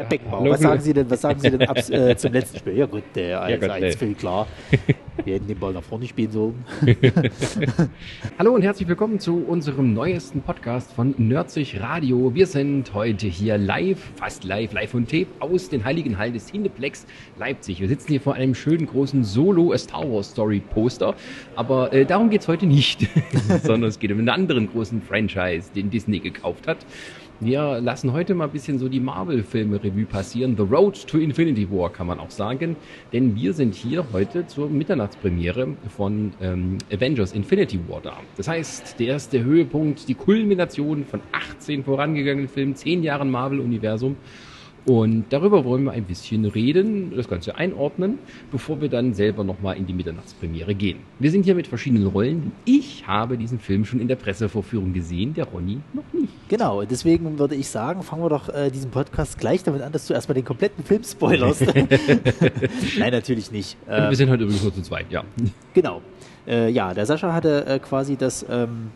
Herr Beckenbauer, was sagen Sie denn, was sagen Sie denn ab, äh, zum letzten Spiel? Ja gut, der also ja, ist völlig klar. Wir hätten den Ball nach vorne spielen sollen. Hallo und herzlich willkommen zu unserem neuesten Podcast von Nerdzig Radio. Wir sind heute hier live, fast live, live und tape aus den heiligen Hallen des Cineplex Leipzig. Wir sitzen hier vor einem schönen großen Solo Star Wars Story Poster, aber äh, darum geht es heute nicht, sondern es geht um einen anderen großen Franchise, den Disney gekauft hat. Wir lassen heute mal ein bisschen so die Marvel-Filme Revue passieren. The Road to Infinity War kann man auch sagen. Denn wir sind hier heute zur Mitternachtspremiere von ähm, Avengers Infinity War da. Das heißt, der erste Höhepunkt, die Kulmination von 18 vorangegangenen Filmen, 10 Jahren Marvel-Universum. Und darüber wollen wir ein bisschen reden, das Ganze einordnen, bevor wir dann selber nochmal in die Mitternachtspremiere gehen. Wir sind hier mit verschiedenen Rollen. Ich habe diesen Film schon in der Pressevorführung gesehen, der Ronny noch nicht. Genau, deswegen würde ich sagen, fangen wir doch äh, diesen Podcast gleich damit an, dass du erstmal den kompletten Film spoilerst. Nein, natürlich nicht. Ähm, wir sind heute übrigens nur zu zweit, ja. Genau. Äh, ja, der Sascha hatte äh, quasi das ähm,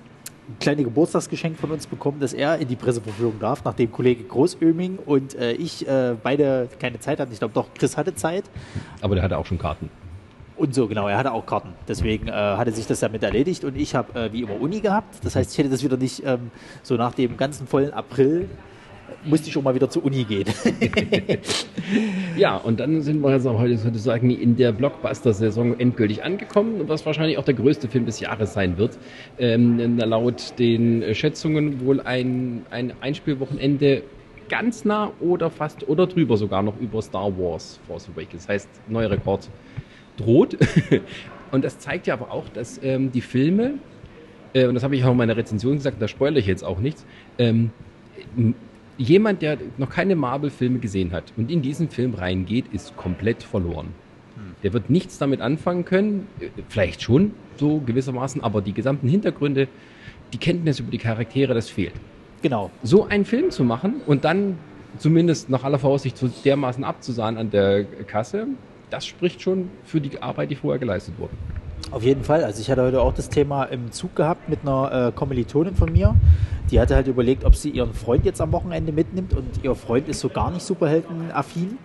ein kleines Geburtstagsgeschenk von uns bekommen, dass er in die Presseverführung darf, nachdem Kollege Großöming und äh, ich äh, beide keine Zeit hatten. Ich glaube doch, Chris hatte Zeit. Aber der hatte auch schon Karten. Und so, genau, er hatte auch Karten. Deswegen äh, hatte sich das damit erledigt und ich habe äh, wie immer Uni gehabt. Das heißt, ich hätte das wieder nicht ähm, so nach dem ganzen vollen April musste ich schon mal wieder zur Uni gehen. ja, und dann sind wir jetzt auch heute sozusagen in der Blockbuster-Saison endgültig angekommen, was wahrscheinlich auch der größte Film des Jahres sein wird. Ähm, laut den Schätzungen wohl ein, ein Einspielwochenende ganz nah oder fast oder drüber sogar noch über Star Wars Force Awakens. Das heißt, neuer Rekord droht. und das zeigt ja aber auch, dass ähm, die Filme, äh, und das habe ich auch in meiner Rezension gesagt, da spoilere ich jetzt auch nichts, ähm, jemand, der noch keine Marvel-Filme gesehen hat und in diesen Film reingeht, ist komplett verloren. Hm. Der wird nichts damit anfangen können, äh, vielleicht schon so gewissermaßen, aber die gesamten Hintergründe, die Kenntnis über die Charaktere, das fehlt. Genau. So einen Film zu machen und dann zumindest nach aller Voraussicht so dermaßen abzusahen an der Kasse, das spricht schon für die Arbeit, die vorher geleistet wurde. Auf jeden Fall. Also ich hatte heute auch das Thema im Zug gehabt mit einer äh, Kommilitonin von mir. Die hatte halt überlegt, ob sie ihren Freund jetzt am Wochenende mitnimmt und ihr Freund ist so gar nicht superheldenaffin.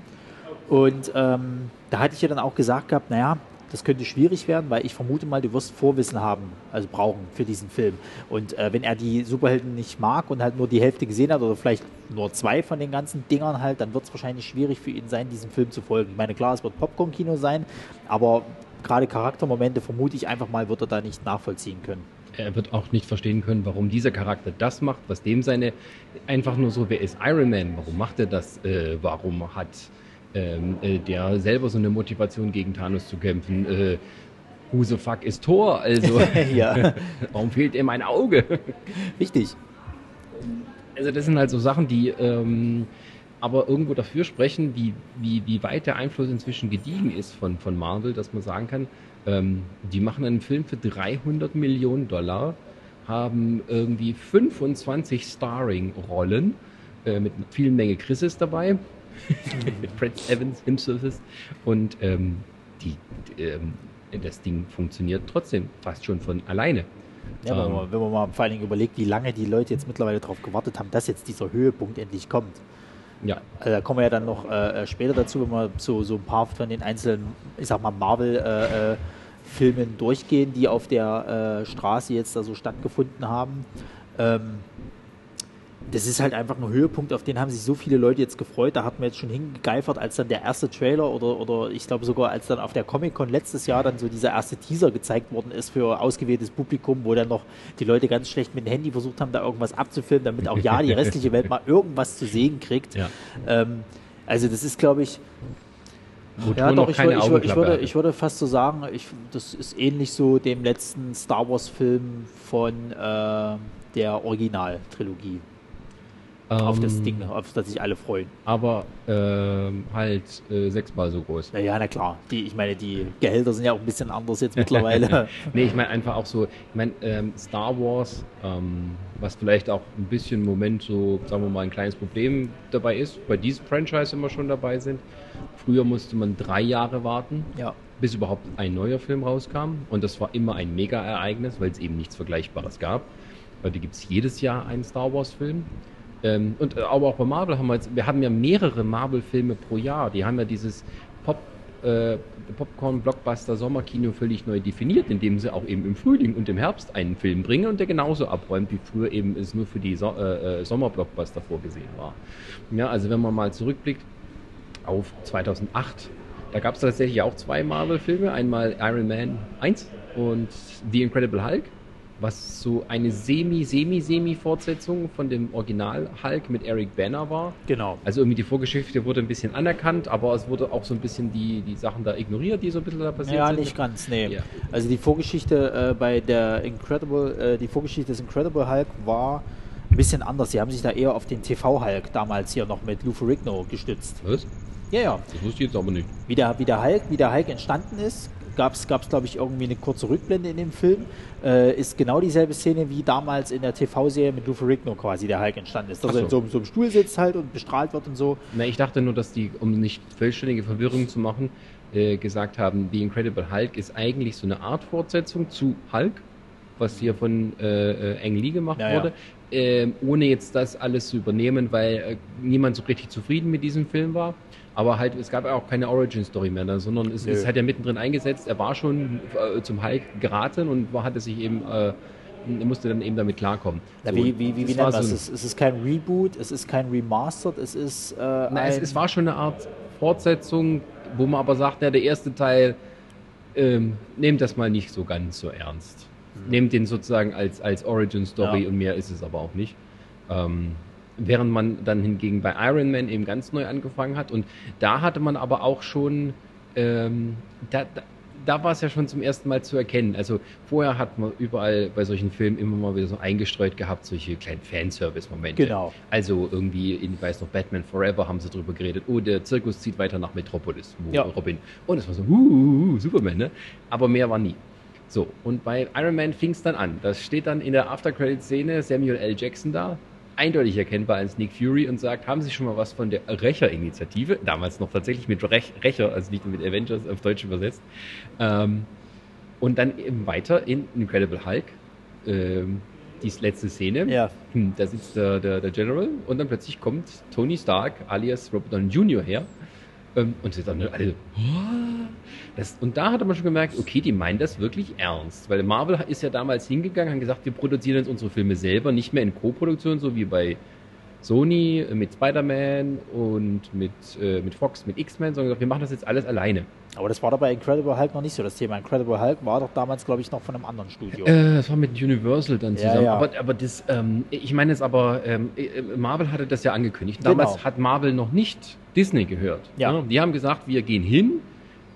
Und ähm, da hatte ich ihr dann auch gesagt gehabt, naja, das könnte schwierig werden, weil ich vermute mal, du wirst Vorwissen haben, also brauchen für diesen Film. Und äh, wenn er die Superhelden nicht mag und halt nur die Hälfte gesehen hat oder vielleicht nur zwei von den ganzen Dingern halt, dann wird es wahrscheinlich schwierig für ihn sein, diesem Film zu folgen. Ich meine, klar, es wird Popcorn-Kino sein, aber gerade Charaktermomente vermute ich einfach mal, wird er da nicht nachvollziehen können. Er wird auch nicht verstehen können, warum dieser Charakter das macht, was dem seine einfach nur so, wer ist Iron Man, warum macht er das, äh, warum hat ähm, äh, der selber so eine Motivation gegen Thanos zu kämpfen, äh, who the fuck ist Thor, also ja. warum fehlt ihm ein Auge? Richtig. Also das sind halt so Sachen, die ähm, aber irgendwo dafür sprechen, wie, wie, wie weit der Einfluss inzwischen gediegen ist von, von Marvel, dass man sagen kann, ähm, die machen einen Film für 300 Millionen Dollar, haben irgendwie 25 Starring-Rollen äh, mit vielen Menge Chrises dabei, mit Fred Evans himself und ähm, die, ähm, das Ding funktioniert trotzdem fast schon von alleine. Ja, wenn, man, wenn man mal vor allen Dingen überlegt, wie lange die Leute jetzt mittlerweile darauf gewartet haben, dass jetzt dieser Höhepunkt endlich kommt. Ja. Also da kommen wir ja dann noch äh, äh, später dazu, wenn wir so, so ein paar von den einzelnen, ich sag mal, Marvel-Filmen äh, äh durchgehen, die auf der Straße jetzt da so stattgefunden haben. Ähm, das ist halt einfach ein Höhepunkt, auf den haben sich so viele Leute jetzt gefreut. Da hat man jetzt schon hingegeifert, als dann der erste Trailer oder, oder ich glaube sogar als dann auf der Comic-Con letztes Jahr dann so dieser erste Teaser gezeigt worden ist für ausgewähltes Publikum, wo dann noch die Leute ganz schlecht mit dem Handy versucht haben, da irgendwas abzufilmen, damit auch ja die restliche Welt mal irgendwas zu sehen kriegt. Ja. Ähm, also das ist, glaube ich, ja, doch, ich, würde, ich, würde, ich, würde, ich würde fast so sagen, ich, das ist ähnlich so dem letzten Star Wars-Film von äh, der Originaltrilogie auf das ähm, Ding, auf das sich alle freuen. Aber ähm, halt äh, sechsmal so groß. Ja, ja, na klar. Die, ich meine, die Gehälter sind ja auch ein bisschen anders jetzt mittlerweile. nee, ich meine einfach auch so, ich meine, ähm, Star Wars, ähm, was vielleicht auch ein bisschen im Moment so, sagen wir mal, ein kleines Problem dabei ist, bei diesem Franchise immer schon dabei sind. Früher musste man drei Jahre warten. Ja bis überhaupt ein neuer Film rauskam. Und das war immer ein Mega-Ereignis, weil es eben nichts Vergleichbares gab. Heute gibt es jedes Jahr einen Star Wars-Film. Ähm, und äh, aber auch bei Marvel haben wir jetzt, wir haben ja mehrere Marvel-Filme pro Jahr. Die haben ja dieses Pop, äh, Popcorn-Blockbuster Sommerkino völlig neu definiert, indem sie auch eben im Frühling und im Herbst einen Film bringen und der genauso abräumt, wie früher eben es nur für die so äh, äh Sommerblockbuster vorgesehen war. Ja, also wenn man mal zurückblickt auf 2008, da gab es tatsächlich auch zwei Marvel-Filme, einmal Iron Man 1 und The Incredible Hulk was so eine semi-semi-semi-Fortsetzung von dem Original Hulk mit Eric Banner war. Genau. Also irgendwie die Vorgeschichte wurde ein bisschen anerkannt, aber es wurde auch so ein bisschen die, die Sachen da ignoriert, die so ein bisschen da passiert ja, sind. Ja, nicht ganz, nee. Ja. Also die Vorgeschichte äh, bei der Incredible, äh, die Vorgeschichte des Incredible Hulk war ein bisschen anders. Sie haben sich da eher auf den TV-Hulk damals hier noch mit Lou Ferrigno gestützt. Was? Ja, ja. Das wusste ich jetzt aber nicht. Wie der, wie der Hulk, wie der Hulk entstanden ist, gab es, glaube ich, irgendwie eine kurze Rückblende in dem Film. Äh, ist genau dieselbe Szene wie damals in der TV-Serie mit Lou Ferrigno quasi, der Hulk entstanden ist. Dass so. er in so, so einem Stuhl sitzt halt und bestrahlt wird und so. Na, ich dachte nur, dass die, um nicht vollständige Verwirrung zu machen, äh, gesagt haben, The Incredible Hulk ist eigentlich so eine Art Fortsetzung zu Hulk, was hier von äh, äh Ang Lee gemacht ja, wurde. Ja. Ähm, ohne jetzt das alles zu übernehmen, weil äh, niemand so richtig zufrieden mit diesem Film war. Aber halt, es gab auch keine Origin-Story mehr, ne, sondern es, es hat ja mittendrin eingesetzt. Er war schon äh, zum Hulk geraten und war, hatte sich eben, äh, musste dann eben damit klarkommen. Ja, so, wie wie, wie, wie nennt man das? So es ist kein Reboot, es ist kein Remastered, es ist. Äh, na, es, es, war schon eine Art Fortsetzung, wo man aber sagt, ja, der erste Teil, ähm, nehmt das mal nicht so ganz so ernst. Mhm. Nehmt den sozusagen als, als Origin-Story ja. und mehr ist es aber auch nicht. Ähm, während man dann hingegen bei Iron Man eben ganz neu angefangen hat. Und da hatte man aber auch schon, ähm, da, da, da war es ja schon zum ersten Mal zu erkennen. Also vorher hat man überall bei solchen Filmen immer mal wieder so eingestreut gehabt, solche kleinen Fanservice-Momente. Genau. Also irgendwie, ich weiß noch, Batman Forever haben sie drüber geredet. Oh, der Zirkus zieht weiter nach Metropolis, wo ja. Robin. Und es war so, uh, uh, uh, Superman, ne? Aber mehr war nie. So, und bei Iron Man fing es dann an. Das steht dann in der After-Credit-Szene Samuel L. Jackson da, eindeutig erkennbar als Nick Fury und sagt, haben Sie schon mal was von der Rächer-Initiative? Damals noch tatsächlich mit Rech Rächer, also nicht mit Avengers auf Deutsch übersetzt. Ähm, und dann eben weiter in Incredible Hulk. Ähm, die letzte Szene. Ja. Hm, da sitzt der, der, der, General und dann plötzlich kommt Tony Stark alias Robert Downey Jr. her und sie dann alle, das, und da hatte man schon gemerkt, okay, die meinen das wirklich ernst. Weil Marvel ist ja damals hingegangen, haben gesagt, wir produzieren jetzt unsere Filme selber, nicht mehr in Co-Produktion, so wie bei Sony mit Spider-Man und mit, äh, mit Fox, mit X-Men, sondern gesagt, wir machen das jetzt alles alleine. Aber das war doch bei Incredible Hulk noch nicht so das Thema. Incredible Hulk war doch damals, glaube ich, noch von einem anderen Studio. Äh, das war mit Universal dann zusammen. Ja, ja. Aber, aber das, ähm, ich meine jetzt aber, ähm, äh, Marvel hatte das ja angekündigt. Damals genau. hat Marvel noch nicht Disney gehört. Ja. Die haben gesagt, wir gehen hin,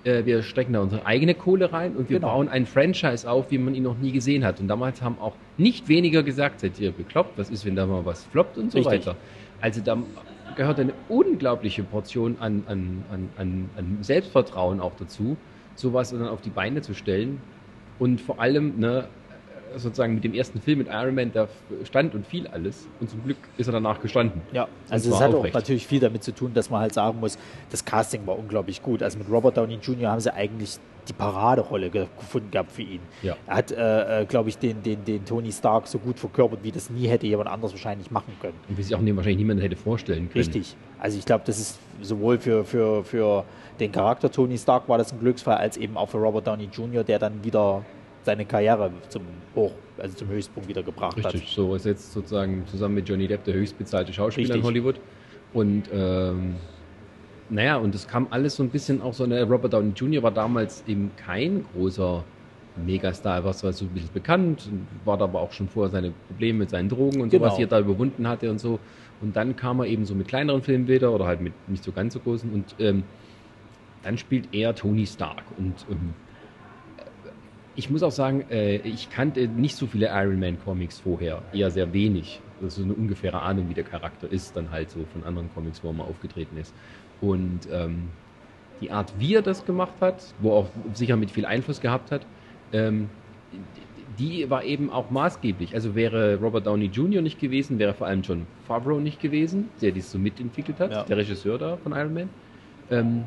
äh, wir stecken da unsere eigene Kohle rein und wir genau. bauen ein Franchise auf, wie man ihn noch nie gesehen hat. Und damals haben auch nicht weniger gesagt, seid ihr bekloppt, was ist, wenn da mal was floppt und so Richtig. weiter. Also da gehört eine unglaubliche Portion an, an, an, an, Selbstvertrauen auch dazu, sowas dann auf die Beine zu stellen. Und vor allem, ne, sozusagen mit dem ersten Film mit Iron Man, da stand und fiel alles. Und zum Glück ist er danach gestanden. Ja, also es hat aufrecht. auch natürlich viel damit zu tun, dass man halt sagen muss, das Casting war unglaublich gut. Also mit Robert Downey Jr. haben sie eigentlich die Paraderolle gefunden gehabt für ihn. Ja. Er hat, äh, äh glaube ich, den, den, den Tony Stark so gut verkörpert, wie das nie hätte jemand anderes wahrscheinlich machen können. Und wie sich auch wahrscheinlich niemand hätte vorstellen können. Richtig. Also ich glaube, das ist sowohl für, für, für den Charakter Tony Stark war das ein Glücksfall, als eben auch für Robert Downey Jr., der dann wieder seine Karriere zum Hoch, also zum Höchstpunkt wieder gebracht Richtig, hat. Richtig, so ist jetzt sozusagen zusammen mit Johnny Depp der höchstbezahlte Schauspieler Richtig. in Hollywood. Und ähm, naja, und es kam alles so ein bisschen auch so, eine Robert Downey Jr. war damals eben kein großer Megastar, was war so ein bisschen bekannt, war da aber auch schon vorher seine Probleme mit seinen Drogen und genau. so, was er da überwunden hatte und so. Und dann kam er eben so mit kleineren Filmen wieder oder halt mit nicht so ganz so großen und ähm, dann spielt er Tony Stark und ähm, ich muss auch sagen, äh, ich kannte nicht so viele Iron Man Comics vorher, eher sehr wenig. Das ist eine ungefähre Ahnung, wie der Charakter ist, dann halt so von anderen Comics, wo er mal aufgetreten ist. Und ähm, die Art, wie er das gemacht hat, wo auch sicher mit viel Einfluss gehabt hat, ähm, die war eben auch maßgeblich. Also wäre Robert Downey Jr. nicht gewesen, wäre vor allem John Favreau nicht gewesen, der dies so mitentwickelt hat, ja. der Regisseur da von Iron Man, ähm,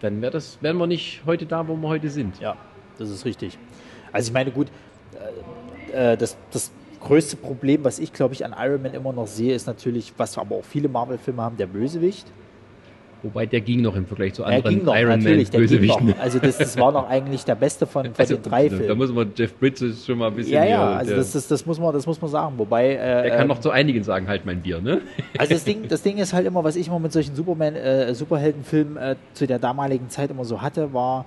dann wär das, wären wir nicht heute da, wo wir heute sind. Ja, das ist richtig. Also ich meine, gut, äh, äh das, das größte Problem, was ich glaube ich an Iron Man immer noch sehe, ist natürlich, was aber auch viele Marvel-Filme haben, der Bösewicht. Wobei der ging noch im Vergleich zu anderen er ging noch, Iron Man Bösewichten. Also das, das, war noch eigentlich der beste von, von also, den drei Filmen. Da muss man Jeff Bridges schon mal ein bisschen. Ja, ja, also das, das, das, muss man, das muss man sagen. Wobei. Äh, er kann ähm, noch zu einigen sagen, halt mein Bier, ne? Also das Ding, das Ding ist halt immer, was ich immer mit solchen Superman, äh, Superheldenfilmen äh, zu der damaligen Zeit immer so hatte, war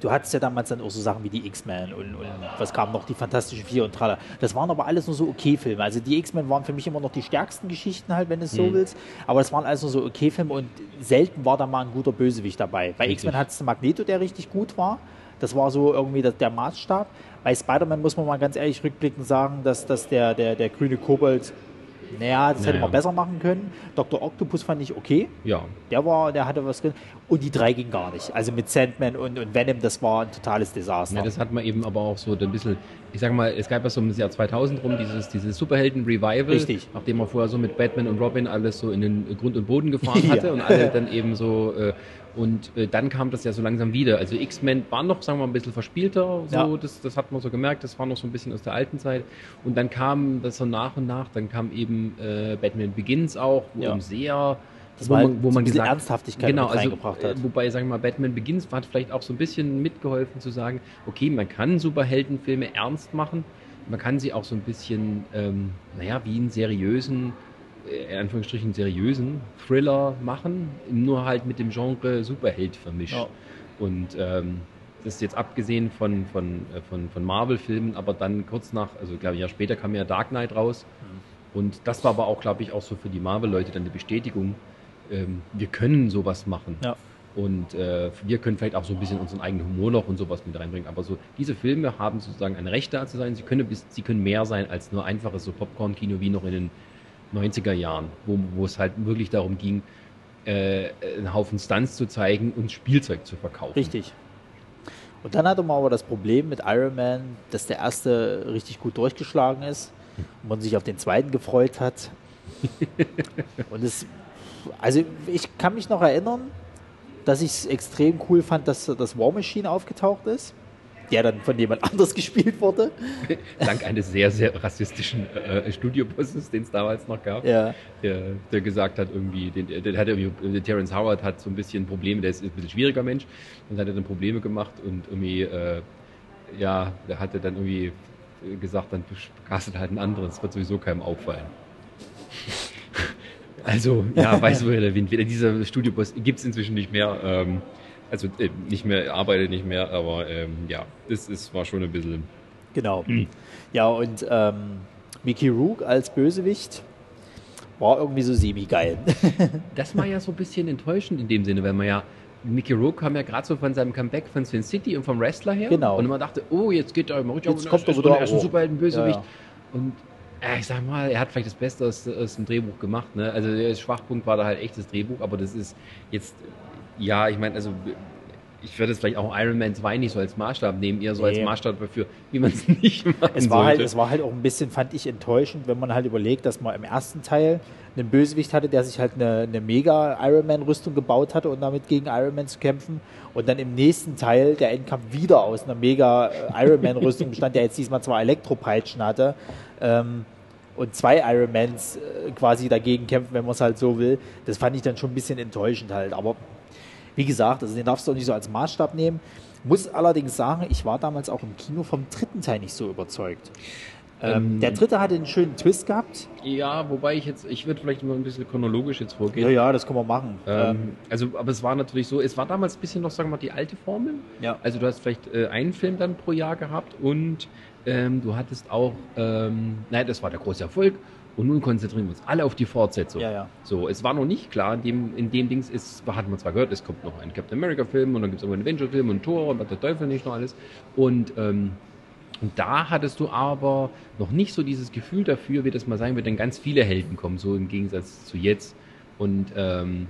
du hattest ja damals dann auch so Sachen wie die X-Men und, und, was kam noch, die Fantastischen Vier und tralla. Das waren aber alles nur so okay Filme. Also die X-Men waren für mich immer noch die stärksten Geschichten halt, wenn du es so mhm. willst. Aber es waren alles nur so okay Filme und selten war da mal ein guter Bösewicht dabei. Bei X-Men hat es Magneto, der richtig gut war. Das war so irgendwie der, der Maßstab. Bei Spider-Man muss man mal ganz ehrlich rückblickend sagen, dass, dass der, der, der grüne Kobold naja, das naja. hätte man besser machen können. Dr. Octopus fand ich okay. Ja. Der war, der hatte was drin. Und die drei ging gar nicht. Also mit Sandman und, und Venom, das war ein totales Desaster. Ja, das hat man eben aber auch so ein bisschen, ich sag mal, es gab ja so im Jahr 2000 rum dieses, dieses Superhelden-Revival. Richtig. Nachdem man vorher so mit Batman und Robin alles so in den Grund und Boden gefahren hatte ja. und alle dann eben so äh, und äh, dann kam das ja so langsam wieder. Also X-Men war noch, sagen wir mal, ein bisschen verspielter. So, ja. das, das hat man so gemerkt. Das war noch so ein bisschen aus der alten Zeit. Und dann kam das so nach und nach. Dann kam eben äh, Batman Begins auch, wo ja. sehr das wo man, halt wo man gesagt, Ernsthaftigkeit genau, also, reingebracht hat. Äh, wobei, sagen wir mal, Batman Begins hat vielleicht auch so ein bisschen mitgeholfen zu sagen, okay, man kann Superheldenfilme ernst machen, man kann sie auch so ein bisschen, ähm, naja, wie einen seriösen in Anführungsstrichen seriösen Thriller machen, nur halt mit dem Genre Superheld vermischt. Ja. Und ähm, das ist jetzt abgesehen von, von, äh, von, von Marvel-Filmen, aber dann kurz nach, also glaube ich, ja später kam ja Dark Knight raus. Mhm. Und das war aber auch, glaube ich, auch so für die Marvel-Leute dann die Bestätigung, ähm, wir können sowas machen. Ja. Und äh, wir können vielleicht auch so ein bisschen unseren eigenen Humor noch und sowas mit reinbringen. Aber so diese Filme haben sozusagen ein Recht da zu sein. Sie können, bis, sie können mehr sein als nur einfaches so Popcorn-Kino wie noch in den 90er Jahren, wo, wo es halt wirklich darum ging, äh, einen Haufen Stunts zu zeigen und Spielzeug zu verkaufen. Richtig. Und dann hatte man aber das Problem mit Iron Man, dass der erste richtig gut durchgeschlagen ist und man sich auf den zweiten gefreut hat. und es, also ich kann mich noch erinnern, dass ich es extrem cool fand, dass das War Machine aufgetaucht ist der dann von jemand anders gespielt wurde. Dank eines sehr, sehr rassistischen äh, Studiobosses, den es damals noch gab, ja. der, der, gesagt hat, irgendwie, den, der hat irgendwie, Terence Howard hat so ein bisschen Probleme, der ist ein bisschen schwieriger Mensch und hat dann Probleme gemacht und irgendwie, äh, ja, der hatte dann irgendwie gesagt, dann castet halt einen anderen, das wird sowieso keinem auffallen. Also, ja, weiß woher der Wind weht. Dieser Studioboss gibt es inzwischen nicht mehr. Ähm, also äh, nicht mehr, arbeite nicht mehr, aber ähm, ja, das ist, war schon ein bisschen. Genau. Mhm. Ja, und ähm, Mickey Rook als Bösewicht war irgendwie so semi-geil. das war ja so ein bisschen enttäuschend in dem Sinne, weil man ja Mickey Rook kam ja gerade so von seinem Comeback von Sin City und vom Wrestler her. Genau. Und man dachte, oh, jetzt geht er mal richtig jetzt kommt er ein Superhelden-Bösewicht. Ja, ja. Und äh, ich sag mal, er hat vielleicht das Beste aus, aus dem Drehbuch gemacht. Ne? Also der Schwachpunkt war da halt echtes Drehbuch, aber das ist jetzt ja, ich meine, also ich würde es vielleicht auch Iron Man 2 nicht so als Maßstab nehmen, eher so nee. als Maßstab dafür, wie man es nicht machen es war Halt, es war halt auch ein bisschen, fand ich, enttäuschend, wenn man halt überlegt, dass man im ersten Teil einen Bösewicht hatte, der sich halt eine, eine mega Iron Man-Rüstung gebaut hatte und damit gegen Iron Man zu kämpfen. Und dann im nächsten Teil der Endkampf wieder aus einer mega äh, Iron Man-Rüstung bestand, der jetzt diesmal zwei Elektropeitschen hatte. Ähm, und zwei Ironmans äh, quasi dagegen kämpfen, wenn man es halt so will. Das fand ich dann schon ein bisschen enttäuschend halt. Aber wie gesagt, also den darfst du auch nicht so als Maßstab nehmen. Muss allerdings sagen, ich war damals auch im Kino vom dritten Teil nicht so überzeugt. Ähm, ähm, der dritte hatte einen schönen Twist gehabt. Ja, wobei ich jetzt, ich würde vielleicht mal ein bisschen chronologisch jetzt vorgehen. Ja, ja, das können wir machen. Ähm, also, aber es war natürlich so, es war damals ein bisschen noch, sagen wir mal, die alte Formel. Ja. Also du hast vielleicht äh, einen Film dann pro Jahr gehabt und ähm, du hattest auch, ähm, nein, das war der große Erfolg und nun konzentrieren wir uns alle auf die Fortsetzung. Ja, ja. So, es war noch nicht klar, in dem, in dem Dings ist, hat man zwar gehört, es kommt noch ein Captain America-Film und dann gibt es einen Avenger-Film und Thor und was der Teufel nicht noch alles. Und, ähm, und da hattest du aber noch nicht so dieses Gefühl dafür, wie das mal sagen wird, denn ganz viele Helden kommen, so im Gegensatz zu jetzt. Und, ähm,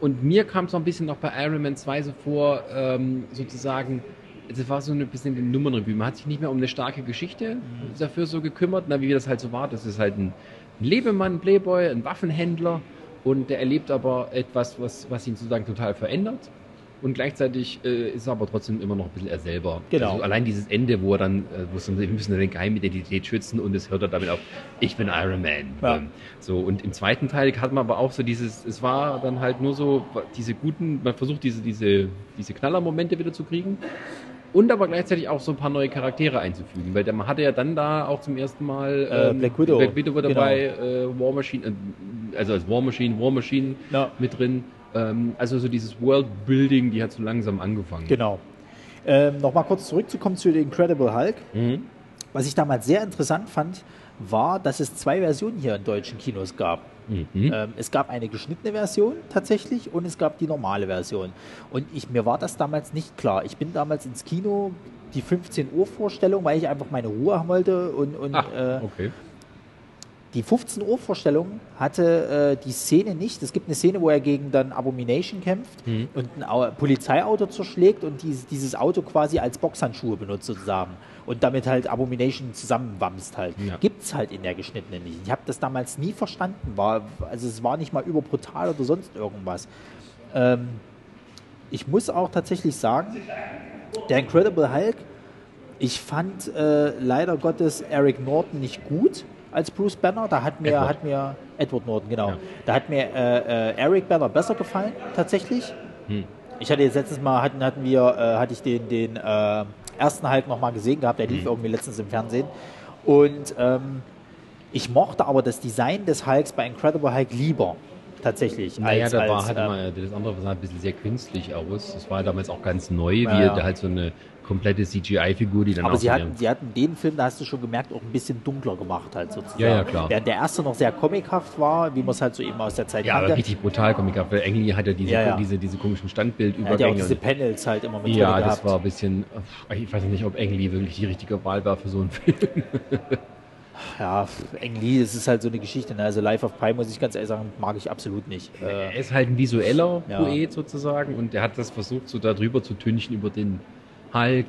und mir kam es noch ein bisschen noch bei Iron Man 2 so vor, ähm, sozusagen, das war so ein bisschen die Nummernrevue. Man hat sich nicht mehr um eine starke Geschichte dafür so gekümmert, na, wie das halt so war. Das ist halt ein Lebemann, ein Playboy, ein Waffenhändler und der erlebt aber etwas, was, was ihn sozusagen total verändert. und gleichzeitig äh, ist er aber trotzdem immer noch ein bisschen er selber. Genau. Also allein dieses Ende, wo er dann, äh, wo es dann, wir müssen eine Geheimidentität schützen und es hört er damit auf, ich bin Iron Man. Ja. Ähm, so, und im zweiten Teil hat man aber auch so dieses, es war dann halt nur so, diese guten, man versucht diese, diese, diese Knallermomente wieder zu kriegen. Und aber gleichzeitig auch so ein paar neue Charaktere einzufügen, weil man hatte ja dann da auch zum ersten Mal Äh, ähm, Black Widow. Black Widow war dabei, äh, War Machine, äh, also als War Machine, War Machine Ja. mit drin. Ähm, also so dieses World-Building, die hat so langsam angefangen. Genau. Ähm, Nochmal kurz zurückzukommen zu The Incredible Hulk. Mhm. Was ich damals sehr interessant fand, war, dass es zwei Versionen hier in deutschen Kinos gab. Mhm. Ähm, es gab eine geschnittene Version tatsächlich und es gab die normale Version. Und ich, mir war das damals nicht klar. Ich bin damals ins Kino, die 15 Uhr Vorstellung, weil ich einfach meine Ruhe haben wollte und, und Ach, äh, okay. Die 15 Uhr Vorstellung hatte äh, die Szene nicht. Es gibt eine Szene, wo er gegen dann Abomination kämpft Mhm. und ein Au Polizeiauto zerschlägt und dieses, dieses Auto quasi als Boxhandschuhe benutzt sozusagen und damit halt Abomination zusammenwamst halt. Ja. Gibt's halt in der geschnittenen nicht. Ich habe das damals nie verstanden. War, also es war nicht mal überbrutal oder sonst irgendwas. Ähm, ich muss auch tatsächlich sagen, der Incredible Hulk, ich fand äh, leider Gottes Eric Norton nicht gut als Bruce Banner. Da hat mir, Edward. hat mir Edward Norton, genau. Ja. Da hat mir äh, äh, Eric Banner besser gefallen, tatsächlich. Hm. Ich hatte jetzt letztes Mal, hatten, hatten wir, äh, hatte ich den, den äh, ersten Hulk nochmal gesehen gehabt, der lief Hm. irgendwie letztens im Fernsehen. Und ähm, ich mochte aber das Design des Hulks bei Incredible Hulk lieber, tatsächlich. Naja, als, da war als, halt ähm, immer, das andere sah ein bisschen sehr künstlich aus. Das war damals auch ganz neu, wie Ja, da halt so eine komplette CGI-Figur, die dann Aber auch sie hatten, sie hatten den Film, da hast du schon gemerkt, auch ein bisschen dunkler gemacht halt sozusagen. Ja, ja, klar. Während der erste noch sehr comichaft war, wie man es halt so eben aus der Zeit ja, kannte. richtig brutal Comic weil Ang Lee hat ja diese, Ja, ja. diese, diese komischen Er hat ja auch Standbildübergänge. diese Panels halt immer mit ja, drin das gehabt. war ein bisschen, ich weiß nicht, ob Ang Lee wirklich die richtige Wahl war für so einen Film. Ja, Ang Lee, das ist halt so eine Geschichte. Ne? Also Life of Pi, muss ich ganz ehrlich sagen, mag ich absolut nicht. Er ist halt ein visueller Ja. Poet sozusagen und der hat das versucht, so darüber zu tünchen über den Hulk.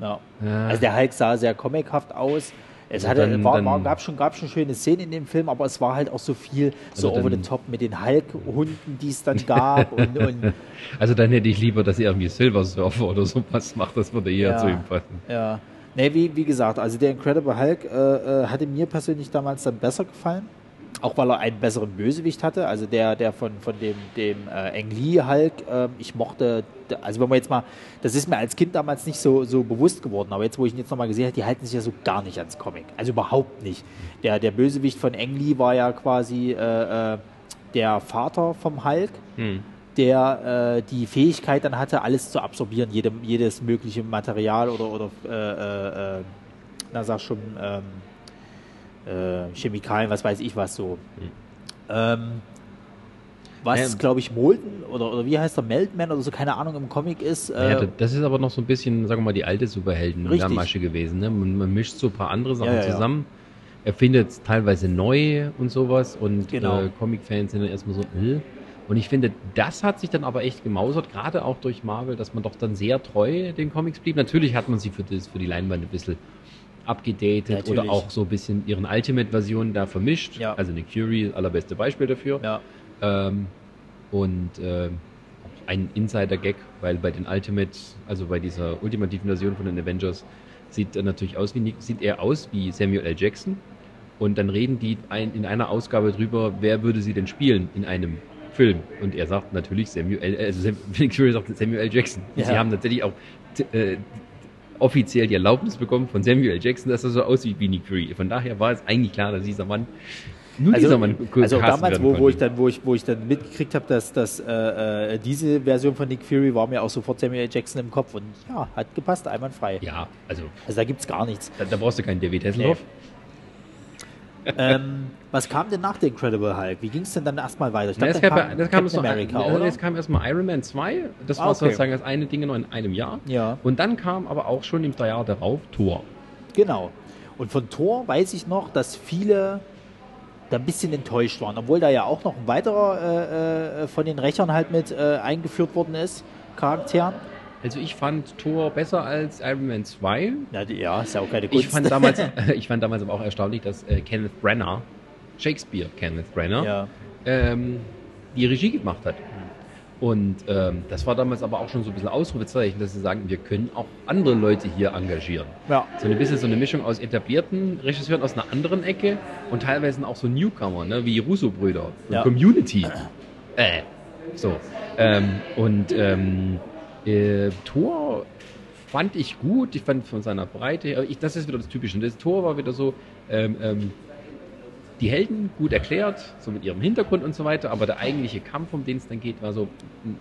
ja. Ja. Also der Hulk sah sehr comichaft aus. Es Also hatte, dann- war, war, gab, schon, gab schon schöne Szenen in dem Film, aber es war halt auch so viel so Also over dann- the top mit den Hulk-Hunden, die es dann gab. und, und Also dann hätte ich lieber, dass er irgendwie Silver Surfer oder sowas macht, das würde eher Ja. zu ihm passen. Ja. Nee, wie, wie gesagt, also der Incredible Hulk äh, äh, hatte mir persönlich damals dann besser gefallen. Auch weil er einen besseren Bösewicht hatte. Also der, der von, von dem, dem äh, Ang Lee Hulk, ähm, ich mochte, also wenn man jetzt mal, das ist mir als Kind damals nicht so, so bewusst geworden, aber jetzt, wo ich ihn jetzt nochmal gesehen habe, die halten sich ja so gar nicht ans Comic. Also überhaupt nicht. Der, der Bösewicht von Ang Lee war ja quasi äh, äh, der Vater vom Hulk Hm. der äh, die Fähigkeit dann hatte, alles zu absorbieren, jede, jedes mögliche Material oder, oder äh, äh, äh, na sag schon, ähm, äh, Chemikalien, was weiß ich was so. Ähm, was, Ähm. glaube ich, Molten oder, oder wie heißt der, Meltman oder so, keine Ahnung, im Comic ist. Äh, Ja, das ist aber noch so ein bisschen, sagen wir mal, die alte Superhelden-Masche gewesen. Ne? Man, man mischt so ein paar andere Sachen Ja, ja, zusammen. Er findet es teilweise neu und sowas und Genau. äh, Comic-Fans sind dann erstmal so, äh. Und ich finde, das hat sich dann aber echt gemausert, gerade auch durch Marvel, dass man doch dann sehr treu den Comics blieb. Natürlich hat man sie für, das, für die Leinwand ein bisschen abgedatet Natürlich. oder auch so ein bisschen ihren Ultimate-Versionen da vermischt. Ja. Also Nick Fury, allerbeste Beispiel dafür. ja, Ähm, und ähm, ein Insider-Gag, weil bei den Ultimate, also bei dieser ultimativen Version von den Avengers, sieht er natürlich aus wie sieht er aus wie Samuel L. Jackson. Und dann reden die ein, in einer Ausgabe drüber, wer würde sie denn spielen in einem Film. Und er sagt natürlich Samuel, L. also Sam, sagt Samuel L. Jackson. Ja. sie haben tatsächlich auch äh, offiziell die Erlaubnis bekommen von Samuel L. Jackson, dass er so aussieht wie Nick Fury. Von daher war es eigentlich klar, dass dieser Mann, nur also, dieser Mann also damals, wo, wo, ich dann, wo, ich, wo ich dann mitgekriegt habe, dass, dass äh, äh, diese Version von Nick Fury war mir auch sofort Samuel L. Jackson im Kopf und ja, hat gepasst, einwandfrei. Ja, also Also da gibt es gar nichts. Da, da brauchst du keinen David Hasselhoff. Ähm, was kam denn nach The Incredible Hulk? Wie ging es denn dann erstmal weiter? Ich Na, glaub, es dann kam, das kam, so, America, es kam erstmal Iron Man 2. Das Ah, war okay. sozusagen das eine Ding noch in einem Jahr. Ja. Und dann kam aber auch schon im Jahr darauf Thor. Genau. Und von Thor weiß ich noch, dass viele da ein bisschen enttäuscht waren, obwohl da ja auch noch ein weiterer äh, äh, von den Rächern halt mit äh, eingeführt worden ist, Charakteren. Also ich fand Thor besser als Iron Man 2. Ja, die, ja ist ja auch keine Kunst. Ich fand damals, ich fand damals aber auch erstaunlich, dass äh, Kenneth Branagh, Shakespeare Kenneth Branagh, ja. ähm, die Regie gemacht hat. Und ähm, das war damals aber auch schon so ein bisschen Ausrufezeichen, dass sie sagen, wir können auch andere Leute hier engagieren. Ja. So ein bisschen so eine Mischung aus etablierten Regisseuren aus einer anderen Ecke und teilweise auch so Newcomer, ne, wie Russo-Brüder, ja. Community. Äh. So. Ähm, und ähm, äh, Tor fand ich gut, ich fand von seiner Breite, ich, das ist wieder das Typische. Das Tor war wieder so, ähm, ähm, die Helden gut erklärt, so mit ihrem Hintergrund und so weiter, aber der eigentliche Kampf, um den es dann geht, war so,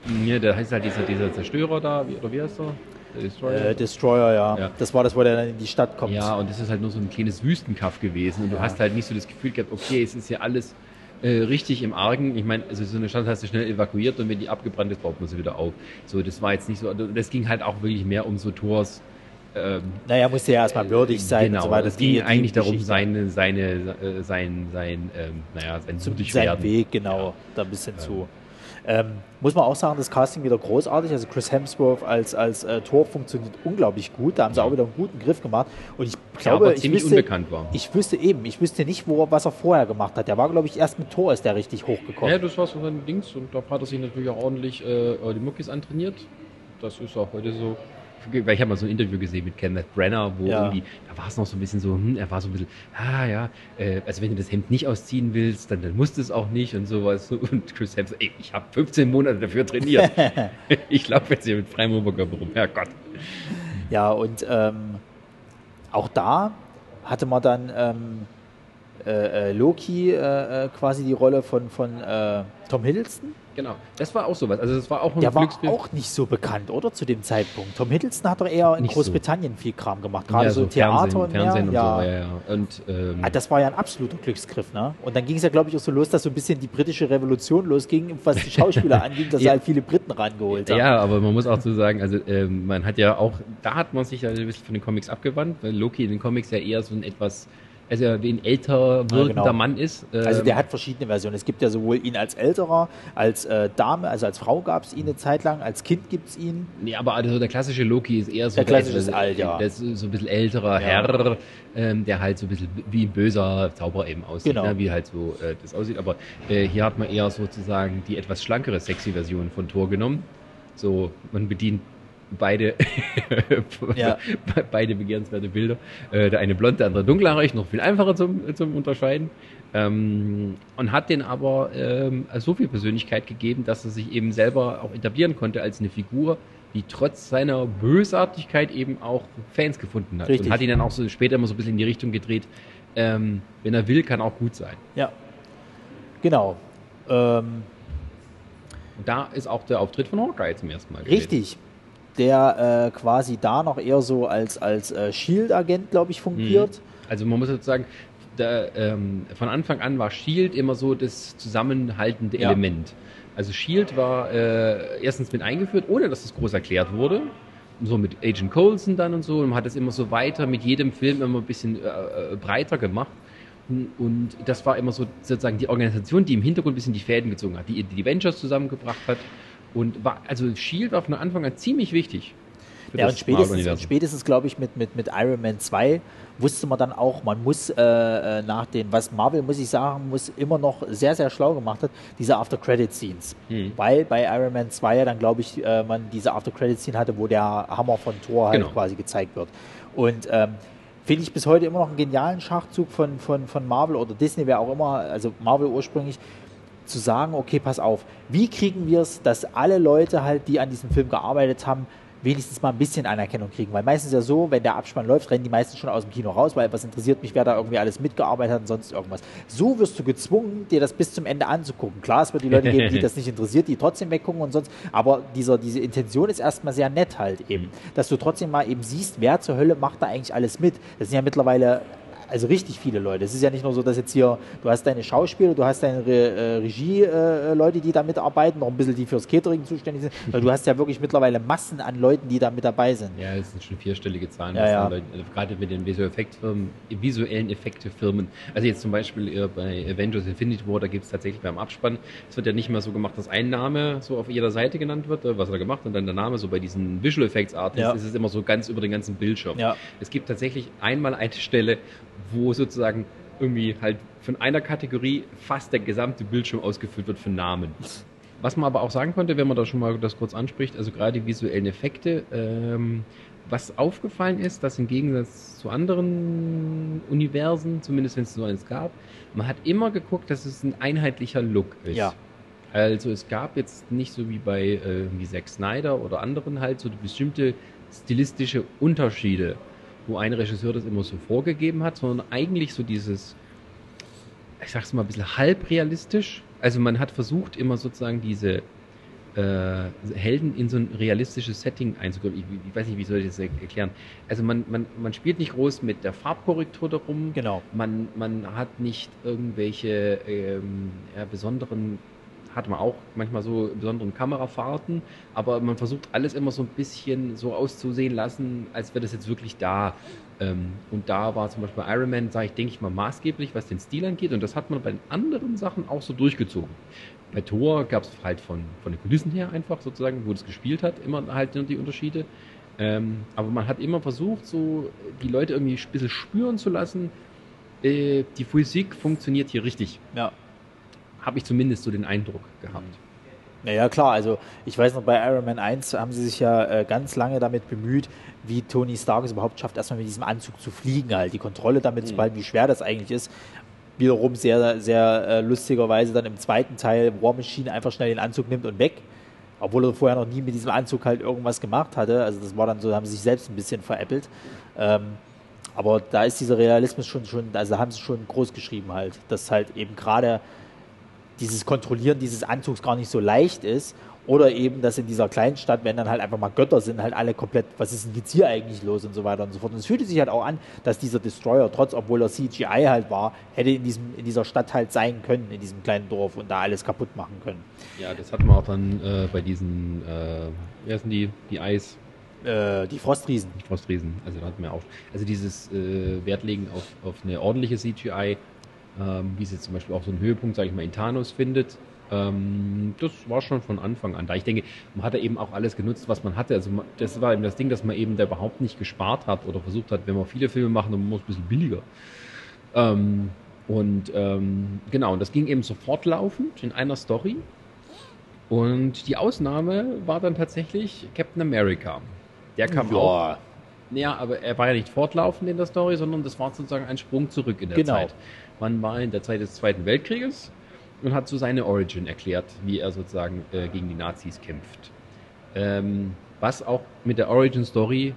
mir, da heißt halt dieser, dieser Zerstörer da, wie, oder wie heißt er? Destroyer? Äh, Destroyer, ja. ja. Das war das, wo der dann in die Stadt kommt. Ja, und das ist halt nur so ein kleines Wüstenkaff gewesen und ja. du hast halt nicht so das Gefühl gehabt, okay, es ist ja alles äh, richtig im Argen. Ich meine, also so eine Stadt hast du schnell evakuiert und wenn die abgebrannt ist, baut man sie wieder auf. So, das war jetzt nicht so, das ging halt auch wirklich mehr um so Tors, ähm, naja, musste ja erstmal würdig sein genau, und so weiter. Es ging eigentlich darum, seine, seine, äh, sein, sein, ähm, naja, sein Sein Weg, genau, ja. da ein bisschen ähm. zu. Ähm, muss man auch sagen, das Casting wieder großartig. Also Chris Hemsworth als, als äh, Tor funktioniert unglaublich gut. Da haben sie auch wieder einen guten Griff gemacht. Und ich glaube, ja, ich, wüsste, unbekannt war. ich wüsste eben, ich wüsste nicht, wo, was er vorher gemacht hat. Der war, glaube ich, erst mit Tor ist der richtig hochgekommen. Ja, das war so sein Dings. Und da hat er sich natürlich auch ordentlich äh, die Muckis antrainiert. Das ist auch heute so weil ich habe mal so ein Interview gesehen mit Kenneth Brenner, wo ja. irgendwie, da war es noch so ein bisschen so, hm, er war so ein bisschen, ah ja, äh, also wenn du das Hemd nicht ausziehen willst, dann, dann musst du es auch nicht und sowas. Und Chris Hemsworth, ey, ich habe 15 Monate dafür trainiert. ich laufe jetzt hier mit freiem Oberkörper rum, Herrgott. Ja, und ähm, auch da hatte man dann ähm, äh, äh Loki äh, äh, quasi die Rolle von, von äh, Tom Hiddleston Genau, das war auch sowas. Also das war auch ein Der war auch nicht so bekannt, oder zu dem Zeitpunkt. Tom Hiddleston hat doch eher in nicht Großbritannien so. viel Kram gemacht, gerade ja, so, so Theater Fernsehen, und, Fernsehen und ja. so. Ja, ja. Und, ähm, ah, das war ja ein absoluter Glücksgriff, ne? Und dann ging es ja, glaube ich, auch so los, dass so ein bisschen die britische Revolution losging, was die Schauspieler anging, dass halt viele Briten rangeholt haben. Ja, aber man muss auch so sagen, also ähm, man hat ja auch, da hat man sich ja ein bisschen von den Comics abgewandt, weil Loki in den Comics ja eher so ein etwas also wie ein älter wirkender ja, genau. Mann ist. also der ähm, hat verschiedene Versionen. Es gibt ja sowohl ihn als älterer, als äh, Dame, also als Frau gab es ihn eine Zeit lang, als Kind gibt es ihn. Nee, aber also der klassische Loki ist eher so der klassische ist alt, ja. Der ist so ein bisschen älterer ja. Herr, ähm, der halt so ein bisschen wie ein böser Zauberer eben aussieht, genau. ne? wie halt so äh, das aussieht. Aber äh, hier hat man eher sozusagen die etwas schlankere sexy Version von Thor genommen. So, man bedient beide, ja. beide begehrenswerte Bilder. Äh, der eine blond, der andere dunkelhaarig, noch viel einfacher zum, zum Unterscheiden. Ähm, und hat den aber ähm, so viel Persönlichkeit gegeben, dass er sich eben selber auch etablieren konnte als eine Figur, die trotz seiner Bösartigkeit eben auch Fans gefunden hat. Richtig. Und hat ihn dann auch so später immer so ein bisschen in die Richtung gedreht, ähm, wenn er will, kann auch gut sein. Ja, genau. Ähm, und da ist auch der Auftritt von Hawkeye zum ersten Mal. Richtig der äh, quasi da noch eher so als, als äh, Shield-Agent, glaube ich, fungiert. Mhm. Also man muss sozusagen, da, ähm, von Anfang an war Shield immer so das zusammenhaltende ja. Element. Also Shield war äh, erstens mit eingeführt, ohne dass es groß erklärt wurde. So mit Agent Coulson dann und so. Und man hat es immer so weiter mit jedem Film immer ein bisschen äh, äh, breiter gemacht. Und das war immer so sozusagen die Organisation, die im Hintergrund ein bisschen die Fäden gezogen hat, die die Avengers zusammengebracht hat und war, also Shield war von Anfang an ziemlich wichtig. Ja, und spätestens, spätestens glaube ich, mit, mit, mit Iron Man 2 wusste man dann auch, man muss äh, äh, nach den, was Marvel, muss ich sagen, muss immer noch sehr, sehr schlau gemacht hat, diese After-Credit-Scenes. Hm. Weil bei Iron Man 2 ja dann, glaube ich, äh, man diese After-Credit-Scene hatte, wo der Hammer von Thor halt genau. quasi gezeigt wird. Und ähm, finde ich bis heute immer noch einen genialen Schachzug von, von, von Marvel oder Disney, wer auch immer, also Marvel ursprünglich, zu sagen, okay, pass auf, wie kriegen wir es, dass alle Leute halt, die an diesem Film gearbeitet haben, wenigstens mal ein bisschen Anerkennung kriegen. Weil meistens ja so, wenn der Abspann läuft, rennen die meisten schon aus dem Kino raus, weil was interessiert mich, wer da irgendwie alles mitgearbeitet hat und sonst irgendwas. So wirst du gezwungen, dir das bis zum Ende anzugucken. Klar, es wird die Leute geben, die das nicht interessiert, die trotzdem weggucken und sonst, aber dieser, diese Intention ist erstmal sehr nett halt eben, dass du trotzdem mal eben siehst, wer zur Hölle macht da eigentlich alles mit. Das sind ja mittlerweile also richtig viele Leute. Es ist ja nicht nur so, dass jetzt hier, du hast deine Schauspieler, du hast deine Re äh, Regie-Leute, äh, die da mitarbeiten, noch ein bisschen die fürs Catering zuständig sind, weil du hast ja wirklich mittlerweile Massen an Leuten, die da mit dabei sind. Ja, es sind schon vierstellige Zahlen, ja, ja. Leute, also gerade mit den visuellen Effektefirmen. Also jetzt zum Beispiel äh, bei Avengers Infinity War, da gibt es tatsächlich beim Abspann, es wird ja nicht mehr so gemacht, dass ein Name so auf jeder Seite genannt wird, was er da gemacht hat, und dann der Name so bei diesen Visual Effects Artists ja. ist es immer so ganz über den ganzen Bildschirm. Ja. Es gibt tatsächlich einmal eine Stelle, wo sozusagen irgendwie halt von einer Kategorie fast der gesamte Bildschirm ausgefüllt wird für Namen. Was man aber auch sagen konnte, wenn man da schon mal das kurz anspricht, also gerade die visuellen Effekte, ähm, was aufgefallen ist, dass im Gegensatz zu anderen Universen, zumindest wenn es so eins gab, man hat immer geguckt, dass es ein einheitlicher Look ist. Ja. Also es gab jetzt nicht so wie bei äh, wie Zack Snyder oder anderen halt so bestimmte stilistische Unterschiede, wo ein Regisseur das immer so vorgegeben hat, sondern eigentlich so dieses, ich sag's mal ein bisschen halbrealistisch. Also man hat versucht immer sozusagen diese äh, Helden in so ein realistisches Setting einzukommen. Ich, ich, weiß nicht, wie soll ich das erklären. Also man, man, man spielt nicht groß mit der Farbkorrektur darum. Genau. Man, man hat nicht irgendwelche ähm, ja, besonderen hat man auch manchmal so besonderen Kamerafahrten, aber man versucht alles immer so ein bisschen so auszusehen lassen, als wäre das jetzt wirklich da. Ähm, und da war zum Beispiel Iron Man, sage ich, denke ich mal, maßgeblich, was den Stil angeht. Und das hat man bei den anderen Sachen auch so durchgezogen. Bei Thor gab es halt von, von den Kulissen her einfach sozusagen, wo das gespielt hat, immer halt die Unterschiede. Ähm, aber man hat immer versucht, so die Leute irgendwie ein bisschen spüren zu lassen, äh, die Physik funktioniert hier richtig. Ja. Habe ich zumindest so den Eindruck gehabt. Naja, klar, also ich weiß noch, bei Iron Man 1 haben sie sich ja äh, ganz lange damit bemüht, wie Tony Stark es überhaupt schafft, erstmal mit diesem Anzug zu fliegen, halt. Die Kontrolle damit mhm. zu behalten, wie schwer das eigentlich ist wiederum sehr, sehr äh, lustigerweise dann im zweiten Teil War Machine einfach schnell den Anzug nimmt und weg. Obwohl er vorher noch nie mit diesem Anzug halt irgendwas gemacht hatte. Also das war dann so, da haben sie sich selbst ein bisschen veräppelt. Ähm, aber da ist dieser Realismus schon, schon, also haben sie schon groß geschrieben halt, dass halt eben gerade dieses Kontrollieren dieses Anzugs gar nicht so leicht ist oder eben, dass in dieser kleinen Stadt, wenn dann halt einfach mal Götter sind, halt alle komplett, was ist denn jetzt hier eigentlich los und so weiter und so fort. Und es fühlte sich halt auch an, dass dieser Destroyer, trotz obwohl er CGI halt war, hätte in, diesem, in dieser Stadt halt sein können, in diesem kleinen Dorf und da alles kaputt machen können. Ja, das hatten wir auch dann äh, bei diesen, äh, wer sind die, die Eis... Äh, die Frostriesen. Die Frostriesen, also da hatten wir auch. Also dieses äh, Wertlegen auf, auf eine ordentliche CGI, ähm, wie es jetzt zum Beispiel auch so einen Höhepunkt, sage ich mal, in Thanos findet, ähm, das war schon von Anfang an da. Ich denke, man hat ja eben auch alles genutzt, was man hatte. Also das war eben das Ding, dass man eben da überhaupt nicht gespart hat oder versucht hat, wenn wir viele Filme machen, dann muss es ein bisschen billiger. Ähm, und ähm, genau, und das ging eben sofort laufend in einer Story. Und die Ausnahme war dann tatsächlich Captain America. Der kam ja. auch. Ja, aber er war ja nicht fortlaufend in der Story, sondern das war sozusagen ein Sprung zurück in der genau. Zeit. Man war in der Zeit des Zweiten Weltkrieges und hat so seine Origin erklärt, wie er sozusagen äh, gegen die Nazis kämpft. Ähm, was auch mit der Origin Story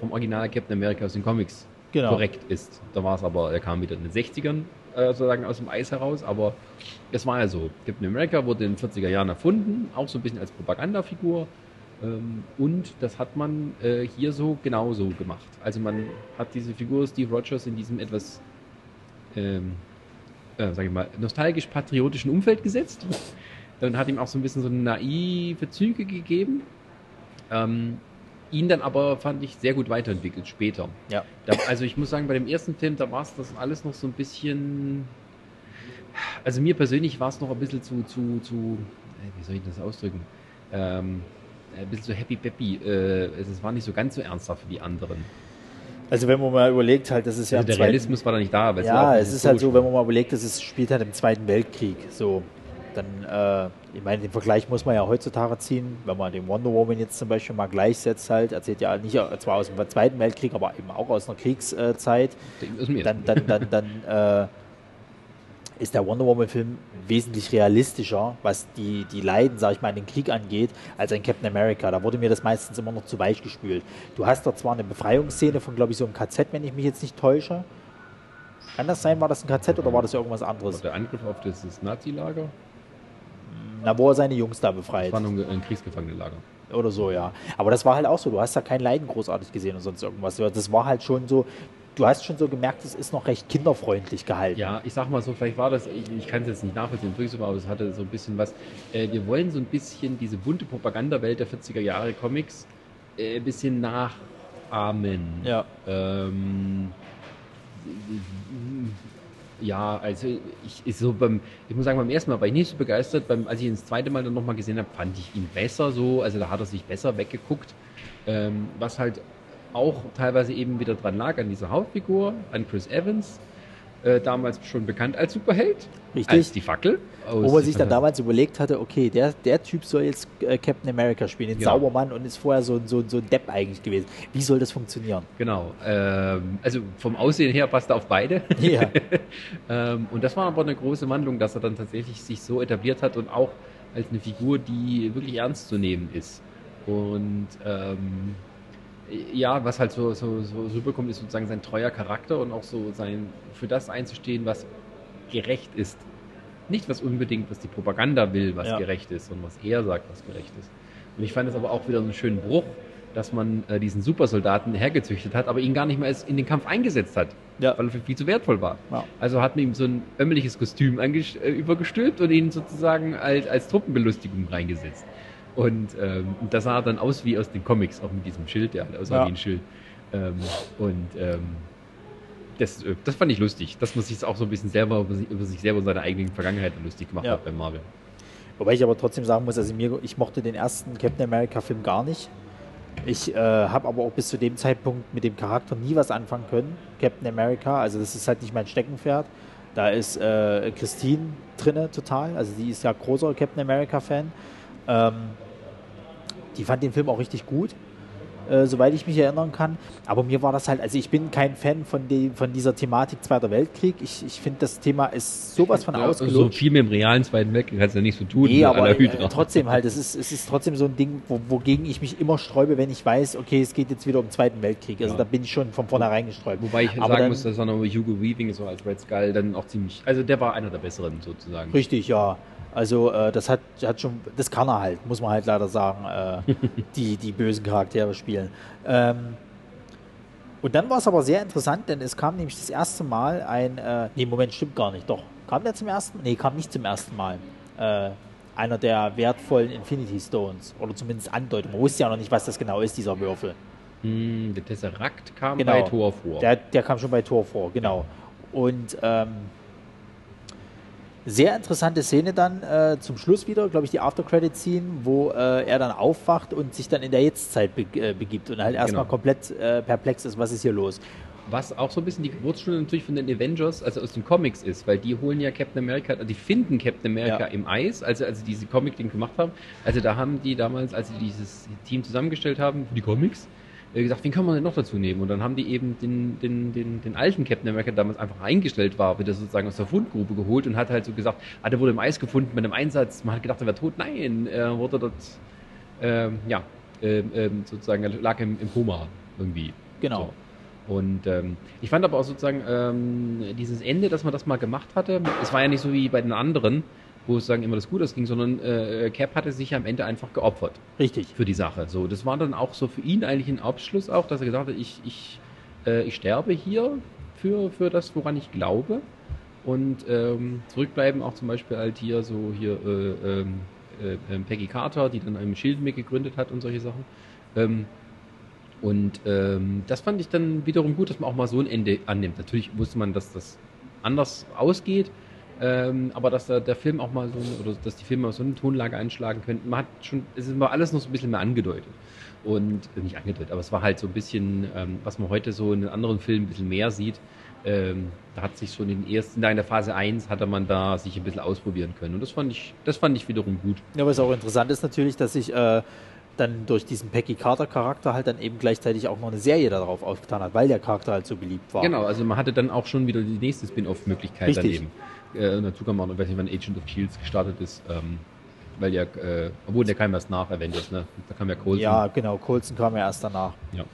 vom Original Captain America aus den Comics genau. korrekt ist. Da war es aber, er kam wieder in den 60ern äh, sozusagen aus dem Eis heraus, aber es war ja so. Captain America wurde in den 40er Jahren erfunden, auch so ein bisschen als Propagandafigur. Ähm, und das hat man äh, hier so genauso gemacht. Also man hat diese Figur Steve Rogers in diesem etwas ähm, äh, sag ich mal, nostalgisch-patriotischen Umfeld gesetzt. Dann hat ihm auch so ein bisschen so naive Züge gegeben. Ähm, ihn dann aber, fand ich, sehr gut weiterentwickelt später. Ja. Da, also ich muss sagen, bei dem ersten Film, da war es das alles noch so ein bisschen. Also mir persönlich war es noch ein bisschen zu, zu, zu, äh, wie soll ich das ausdrücken? Ähm, ein bisschen so happy peppy. Äh, es war nicht so ganz so ernsthaft wie die anderen. Also wenn man mal überlegt, halt, das ist ja. Also der Realismus war da nicht da. ja, es ist halt so, wenn man mal überlegt, dass es spielt halt im Zweiten Weltkrieg. So, dann, äh, ich meine, den Vergleich muss man ja heutzutage ziehen, wenn man den Wonder Woman jetzt zum Beispiel mal gleichsetzt, halt, erzählt ja nicht zwar aus dem Zweiten Weltkrieg, aber eben auch aus einer Kriegszeit. Dann, dann, dann, dann äh, ist der Wonder Woman-Film wesentlich realistischer, was die, die Leiden, sag ich mal, in den Krieg angeht, als ein Captain America. Da wurde mir das meistens immer noch zu weich gespült. Du hast dort zwar eine Befreiungsszene von, glaube ich, so einem KZ, wenn ich mich jetzt nicht täusche. Kann das sein? War das ein KZ oder war das irgendwas anderes? Der Angriff auf das, das Nazi-Lager? Na, wo er seine Jungs da befreit. Das war ein Kriegsgefangenenlager. Oder so, ja. Aber das war halt auch so. Du hast da kein Leiden großartig gesehen und sonst irgendwas. Das war halt schon so, du hast schon so gemerkt, es ist noch recht kinderfreundlich gehalten. Ja, ich sag mal so, vielleicht war das, ich, ich kann es jetzt nicht nachvollziehen, aber es hatte so ein bisschen was. Äh, wir wollen so ein bisschen diese bunte Propagandawelt der 40er Jahre Comics äh, ein bisschen nachahmen. Ja. Ähm, ja, also ich, ich, so beim, ich muss sagen, beim ersten Mal war ich nicht so begeistert. Beim, als ich ihn das zweite Mal dann nochmal gesehen habe, fand ich ihn besser so. Also da hat er sich besser weggeguckt. Ähm, was halt auch teilweise eben wieder dran lag, an dieser Hauptfigur, an Chris Evans. äh, damals schon bekannt als Superheld. Richtig. Als die Fackel. Wo man sich dann damals überlegt hatte, okay, der, der Typ soll jetzt äh, Captain America spielen, den genau. Saubermann und ist vorher so, so, so ein Depp eigentlich gewesen. Wie soll das funktionieren? Genau. Ähm, also vom Aussehen her passt er auf beide. Ja. ähm, und das war aber eine große Wandlung, dass er dann tatsächlich sich so etabliert hat und auch als eine Figur, die wirklich ernst zu nehmen ist. Und ähm, ja, was halt so, so, so rüberkommt, ist sozusagen sein treuer Charakter und auch so sein, für das einzustehen, was gerecht ist. Nicht was unbedingt, was die Propaganda will, was ja. gerecht ist, sondern was er sagt, was gerecht ist. Und ich fand es aber auch wieder einen schönen Bruch, dass man äh, diesen Supersoldaten hergezüchtet hat, aber ihn gar nicht mehr in den Kampf eingesetzt hat, ja. weil er viel zu wertvoll war. Ja. Also hat man ihm so ein ömmeliges Kostüm äh, übergestülpt und ihn sozusagen als, als Truppenbelustigung reingesetzt. Und ähm, das sah dann aus wie aus den Comics, auch mit diesem Schild, der aussah ja. wie ein Schild. Ähm, und ähm, das, äh, das fand ich lustig, dass man sich auch so ein bisschen selber über sich, über sich selber und seine eigenen Vergangenheit lustig gemacht ja. hat bei Marvel. Wobei ich aber trotzdem sagen muss, also mir, ich mochte den ersten Captain America-Film gar nicht. Ich äh, habe aber auch bis zu dem Zeitpunkt mit dem Charakter nie was anfangen können, Captain America. Also das ist halt nicht mein Steckenpferd. Da ist äh, Christine drinne total. Also die ist ja großer Captain America-Fan. Ähm, die fand den Film auch richtig gut, äh, soweit ich mich erinnern kann. Aber mir war das halt, also ich bin kein Fan von, die, von dieser Thematik Zweiter Weltkrieg. Ich, ich finde, das Thema ist sowas von ja, ausgelutscht. So viel mit dem realen Zweiten Weltkrieg kannst du ja nicht so tun. Nee, aber äh, trotzdem halt, es ist, es ist trotzdem so ein Ding, wo, wogegen ich mich immer sträube, wenn ich weiß, okay, es geht jetzt wieder um den Zweiten Weltkrieg. Also ja. da bin ich schon von vornherein gesträubt. Wobei ich aber sagen dann, muss, dass auch noch Hugo Weaving so als Red Skull dann auch ziemlich, also der war einer der besseren sozusagen. Richtig, ja. Also äh, das hat, hat schon, das kann er halt, muss man halt leider sagen, äh, die, die bösen Charaktere spielen. Ähm, und dann war es aber sehr interessant, denn es kam nämlich das erste Mal ein, äh, nee, Moment, stimmt gar nicht, doch. Kam der zum ersten Mal? Nee, kam nicht zum ersten Mal. Äh, einer der wertvollen Infinity Stones. Oder zumindest Andeutung. Man wusste ja noch nicht, was das genau ist, dieser Würfel. Mm, der Tesseract kam genau. bei Thor vor. Der, der kam schon bei Thor vor, genau. Und ähm, sehr interessante Szene dann äh, zum Schluss wieder, glaube ich, die After-Credit-Scene, wo äh, er dann aufwacht und sich dann in der Jetztzeit be äh, begibt und halt erstmal genau. komplett äh, perplex ist, was ist hier los. Was auch so ein bisschen die Geburtsstunde natürlich von den Avengers, also aus den Comics ist, weil die holen ja Captain America, also die finden Captain America ja. im Eis, also als sie diese Comic-Ding gemacht haben. Also da haben die damals, als sie dieses Team zusammengestellt haben, die Comics, gesagt, wen kann man denn noch dazu nehmen? Und dann haben die eben den, den, den, den alten Captain America, der damals einfach eingestellt war, wieder sozusagen aus der Fundgrube geholt und hat halt so gesagt, ah, der wurde im Eis gefunden mit einem Einsatz. Man hat gedacht, er wäre tot. Nein, er wurde dort, ähm, ja, ähm, ähm, sozusagen, er lag im, im Koma irgendwie. Genau. So. Und ähm, ich fand aber auch sozusagen ähm, dieses Ende, dass man das mal gemacht hatte, es war ja nicht so wie bei den anderen, wo es sagen immer das Gute ging, sondern äh, Cap hatte sich am Ende einfach geopfert. Richtig. Für die Sache. So, das war dann auch so für ihn eigentlich ein Abschluss auch, dass er gesagt hat, ich, ich, äh, ich sterbe hier für, für das, woran ich glaube. Und ähm, zurückbleiben auch zum Beispiel halt hier so hier äh, ähm, äh, ähm, Peggy Carter, die dann einen Schild mit gegründet hat und solche Sachen. Ähm, und ähm, das fand ich dann wiederum gut, dass man auch mal so ein Ende annimmt. Natürlich wusste man, dass das anders ausgeht, ähm, aber dass der, der Film auch mal so, oder dass die Filme auch so eine Tonlage einschlagen könnten, man hat schon, es ist mal alles noch so ein bisschen mehr angedeutet. Und äh, nicht angedeutet, aber es war halt so ein bisschen, ähm, was man heute so in den anderen Filmen ein bisschen mehr sieht. Ähm, da hat sich schon in, den ersten, in der Phase 1 hatte man da sich ein bisschen ausprobieren können. Und das fand ich, das fand ich wiederum gut. Ja, was auch interessant ist natürlich, dass sich äh, dann durch diesen Peggy Carter Charakter halt dann eben gleichzeitig auch noch eine Serie darauf aufgetan hat, weil der Charakter halt so beliebt war. Genau, also man hatte dann auch schon wieder die nächste Spin-off-Möglichkeit daneben. Äh, dazu kam auch, ich weiß nicht, wann Agent of Shields gestartet ist, ähm, weil ja, äh, obwohl der kam erst nach Avengers, ne? Da kam ja Coulson. Ja, genau, Coulson kam ja erst danach. Ja.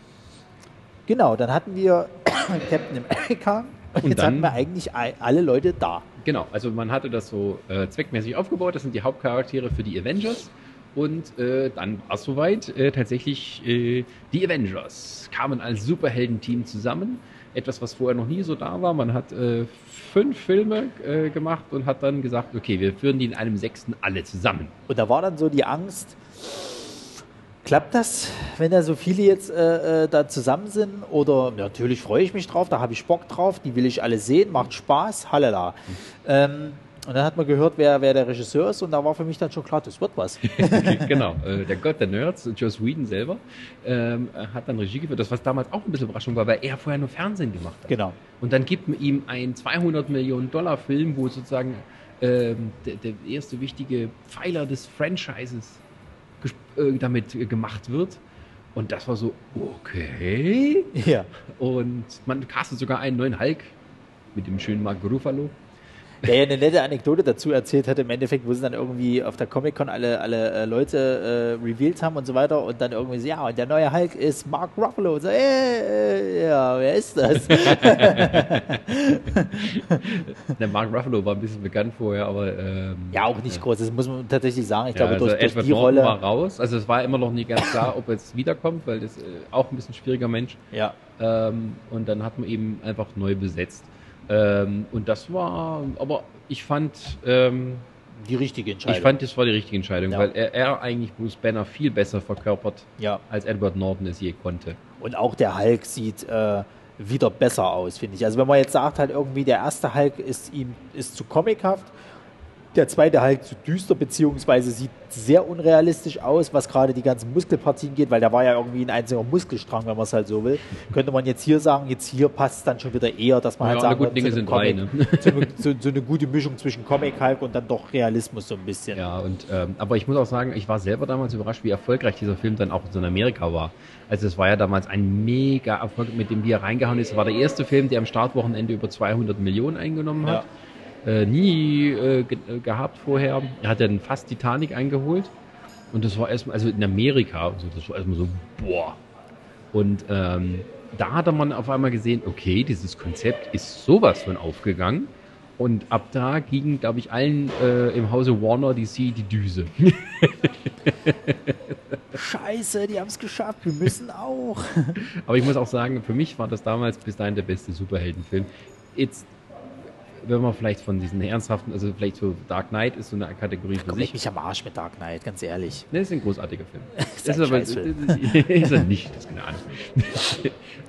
Genau, dann hatten wir Captain America und, und jetzt dann, hatten wir eigentlich alle Leute da. Genau, also man hatte das so äh, zweckmäßig aufgebaut, das sind die Hauptcharaktere für die Avengers. Und äh, dann war es soweit, äh, tatsächlich äh, die Avengers kamen als Superheldenteam zusammen etwas, was vorher noch nie so da war. Man hat äh, fünf Filme äh, gemacht und hat dann gesagt, okay, wir führen die in einem sechsten alle zusammen. Und da war dann so die Angst, klappt das, wenn da so viele jetzt äh, äh da zusammen sind? Oder natürlich freue ich mich drauf, da habe ich Bock drauf, die will ich alle sehen, macht Spaß, halala. Mhm. Ähm, Und dann hat man gehört, wer, wer der Regisseur ist und da war für mich dann schon klar, das wird was. genau, äh, der Gott der Nerds, Joss Whedon selber, ähm, hat dann Regie geführt, das was damals auch ein bisschen Überraschung war, weil er vorher nur Fernsehen gemacht hat. Genau. Und dann gibt man ihm einen 200 Millionen Dollar Film, wo sozusagen ähm, der, der, erste wichtige Pfeiler des Franchises äh, damit gemacht wird. Und das war so, okay. Ja. Und man castet sogar einen neuen Hulk mit dem schönen Mark Ruffalo der ja eine nette Anekdote dazu erzählt hat, im Endeffekt, wo sie dann irgendwie auf der Comic-Con alle, alle äh, Leute äh, revealed haben und so weiter und dann irgendwie so, ja, und der neue Hulk ist Mark Ruffalo. Und so, äh, äh, ja, wer ist das? der Mark Ruffalo war ein bisschen bekannt vorher, aber... Ähm, ja, auch nicht groß, das muss man tatsächlich sagen. Ich ja, glaube, also durch, durch die Norton Rolle... war raus, also es war immer noch nie ganz klar, ob er jetzt wiederkommt, weil das äh, auch ein bisschen schwieriger Mensch. Ja. Ähm, und dann hat man eben einfach neu besetzt. Ähm, und das war, aber ich fand ähm, die richtige Entscheidung. Ich fand, das war die richtige Entscheidung, ja. weil er, er, eigentlich Bruce Banner viel besser verkörpert, ja. als Edward Norton es je konnte. Und auch der Hulk sieht äh, wieder besser aus, finde ich. Also wenn man jetzt sagt halt irgendwie, der erste Hulk ist ihm ist zu comichaft der zweite halt zu düster, beziehungsweise sieht sehr unrealistisch aus, was gerade die ganzen Muskelpartien geht, weil da war ja irgendwie ein einziger Muskelstrang, wenn man es halt so will. Könnte man jetzt hier sagen, jetzt hier passt es dann schon wieder eher, dass man ja, halt sagen gute Dinge so sind Comic, drei, ne? so, so, so, eine gute Mischung zwischen Comic Hulk und dann doch Realismus so ein bisschen. Ja, und ähm, aber ich muss auch sagen, ich war selber damals überrascht, wie erfolgreich dieser Film dann auch in Amerika war. Also es war ja damals ein mega Erfolg, mit dem wir reingehauen ist. Es war der erste Film, der am Startwochenende über 200 Millionen eingenommen hat. Ja äh, nie äh, ge äh, gehabt vorher. Er hat dann fast Titanic eingeholt. Und das war erstmal, also in Amerika, also das war erstmal so, boah. Und ähm, da hat man auf einmal gesehen, okay, dieses Konzept ist sowas von aufgegangen. Und ab da ging, glaube ich, allen äh, im Hause Warner DC die Düse. Scheiße, die haben es geschafft, wir müssen auch. Aber ich muss auch sagen, für mich war das damals bis dahin der beste Superheldenfilm. Jetzt wenn man vielleicht von diesen ernsthaften, also vielleicht so Dark Knight ist so eine Kategorie für Komm sich. Ich mich am Arsch mit Dark Knight, ganz ehrlich. Ne, ist ein großartiger Film. ist, das ist aber ist er nicht, das ist keine Ahnung.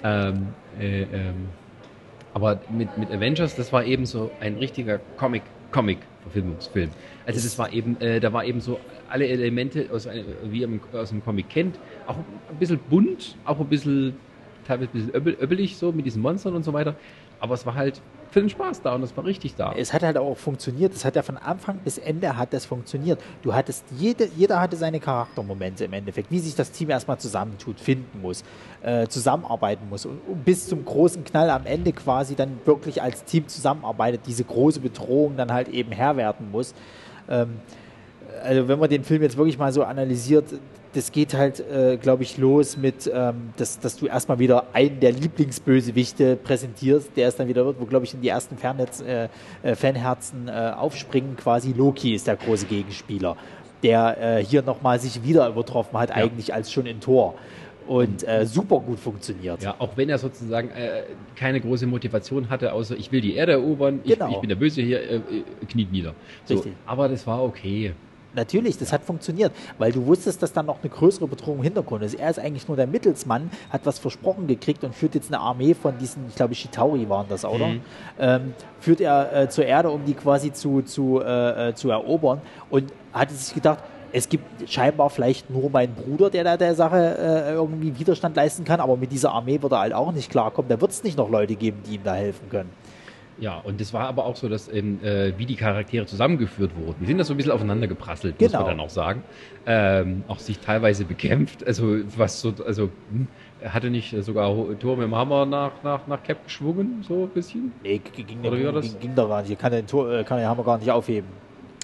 ähm, äh, ähm, aber mit, mit Avengers, das war eben so ein richtiger Comic, Comic-Verfilmungsfilm. Also das war eben, äh, da war eben so alle Elemente, aus, wie man aus einem Comic kennt, auch ein bisschen bunt, auch ein bisschen teilweise ein bisschen öbbelig so mit diesen Monstern und so weiter. Aber es war halt für den Spaß da und das war richtig da. Es hat halt auch funktioniert. Es hat ja von Anfang bis Ende hat das funktioniert. Du hattest jede, jeder hatte seine Charaktermomente im Endeffekt, wie sich das Team erstmal zusammentut, finden muss, äh, zusammenarbeiten muss und, und, bis zum großen Knall am Ende quasi dann wirklich als Team zusammenarbeitet, diese große Bedrohung dann halt eben herwerten muss. Ähm, also wenn man den Film jetzt wirklich mal so analysiert, das geht halt, äh, glaube ich, los mit, ähm, dass, dass du erstmal wieder einen der Lieblingsbösewichte präsentierst, der es dann wieder wird, wo, glaube ich, in die ersten Fernetz, äh, äh, Fanherzen äh, aufspringen. Quasi Loki ist der große Gegenspieler, der äh, hier nochmal sich wieder übertroffen hat, ja. eigentlich als schon in Tor und äh, super gut funktioniert. Ja, auch wenn er sozusagen äh, keine große Motivation hatte, außer ich will die Erde erobern, ich, genau. ich bin der Böse hier, äh, kniet nieder. So, Richtig. Aber das war okay. Natürlich, das hat funktioniert, weil du wusstest, dass dann noch eine größere Bedrohung im Hintergrund ist. Er ist eigentlich nur der Mittelsmann, hat was versprochen gekriegt und führt jetzt eine Armee von diesen, ich glaube, Shitauri waren das, oder? Mhm. Ähm, führt er äh, zur Erde, um die quasi zu, zu, äh, äh zu erobern und hatte sich gedacht, es gibt scheinbar vielleicht nur meinen Bruder, der da der Sache äh, irgendwie Widerstand leisten kann, aber mit dieser Armee wird er halt auch nicht klarkommen. Da wird es nicht noch Leute geben, die ihm da helfen können. Ja, und es war aber auch so, dass ähm, äh, wie die Charaktere zusammengeführt wurden. Die sind da so ein bisschen aufeinander geprasselt, genau. muss man genau. dann auch sagen. Ähm, auch sich teilweise bekämpft. Also was so, also hm, hatte nicht sogar Tor mit dem Hammer nach, nach, nach Cap geschwungen, so ein bisschen? Nee, ging, Oder ging, ging, ging da gar nicht. Kann den, Tor, äh, kann den Hammer gar nicht aufheben.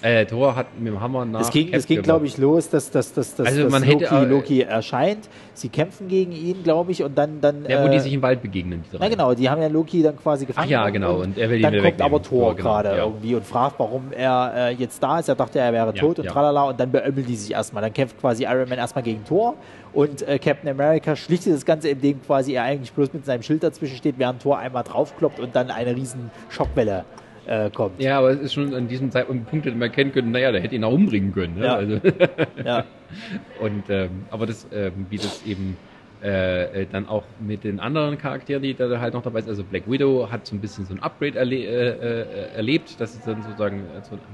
Äh, Thor hat mit dem Hammer nach. Es ging, es ging glaube ich, los, dass, dass, dass, dass, also man dass Loki, hätte, Loki erscheint. Sie kämpfen gegen ihn, glaube ich, und dann. dann ja, wo äh, die sich im Wald begegnen. Na genau, die haben ja Loki dann quasi gefangen. Ach ja, genau. Und, und er will ihn Dann kommt wegnehmen. aber Thor, Thor genau, gerade ja. irgendwie und fragt, warum er äh, jetzt da ist. Er dachte, er wäre tot ja, und ja. tralala. Und dann beömmeln die sich erstmal. Dann kämpft quasi Iron Man erstmal gegen Thor. Und äh, Captain America schlichtet das Ganze, indem quasi er eigentlich bloß mit seinem Schild dazwischen steht, während Thor einmal draufkloppt und dann eine riesen Schockwelle äh, kommt. Ja, aber es ist schon an diesem Zeitpunkt Punkt, den man erkennen können, naja, der hätte ihn auch umbringen können. Ne? Ja. Also ja. Und, ähm, aber das, ähm, wie das eben äh, äh, dann auch mit den anderen Charakteren, die da halt noch dabei sind. Also Black Widow hat so ein bisschen so ein Upgrade erle äh, äh, erlebt, dass es dann sozusagen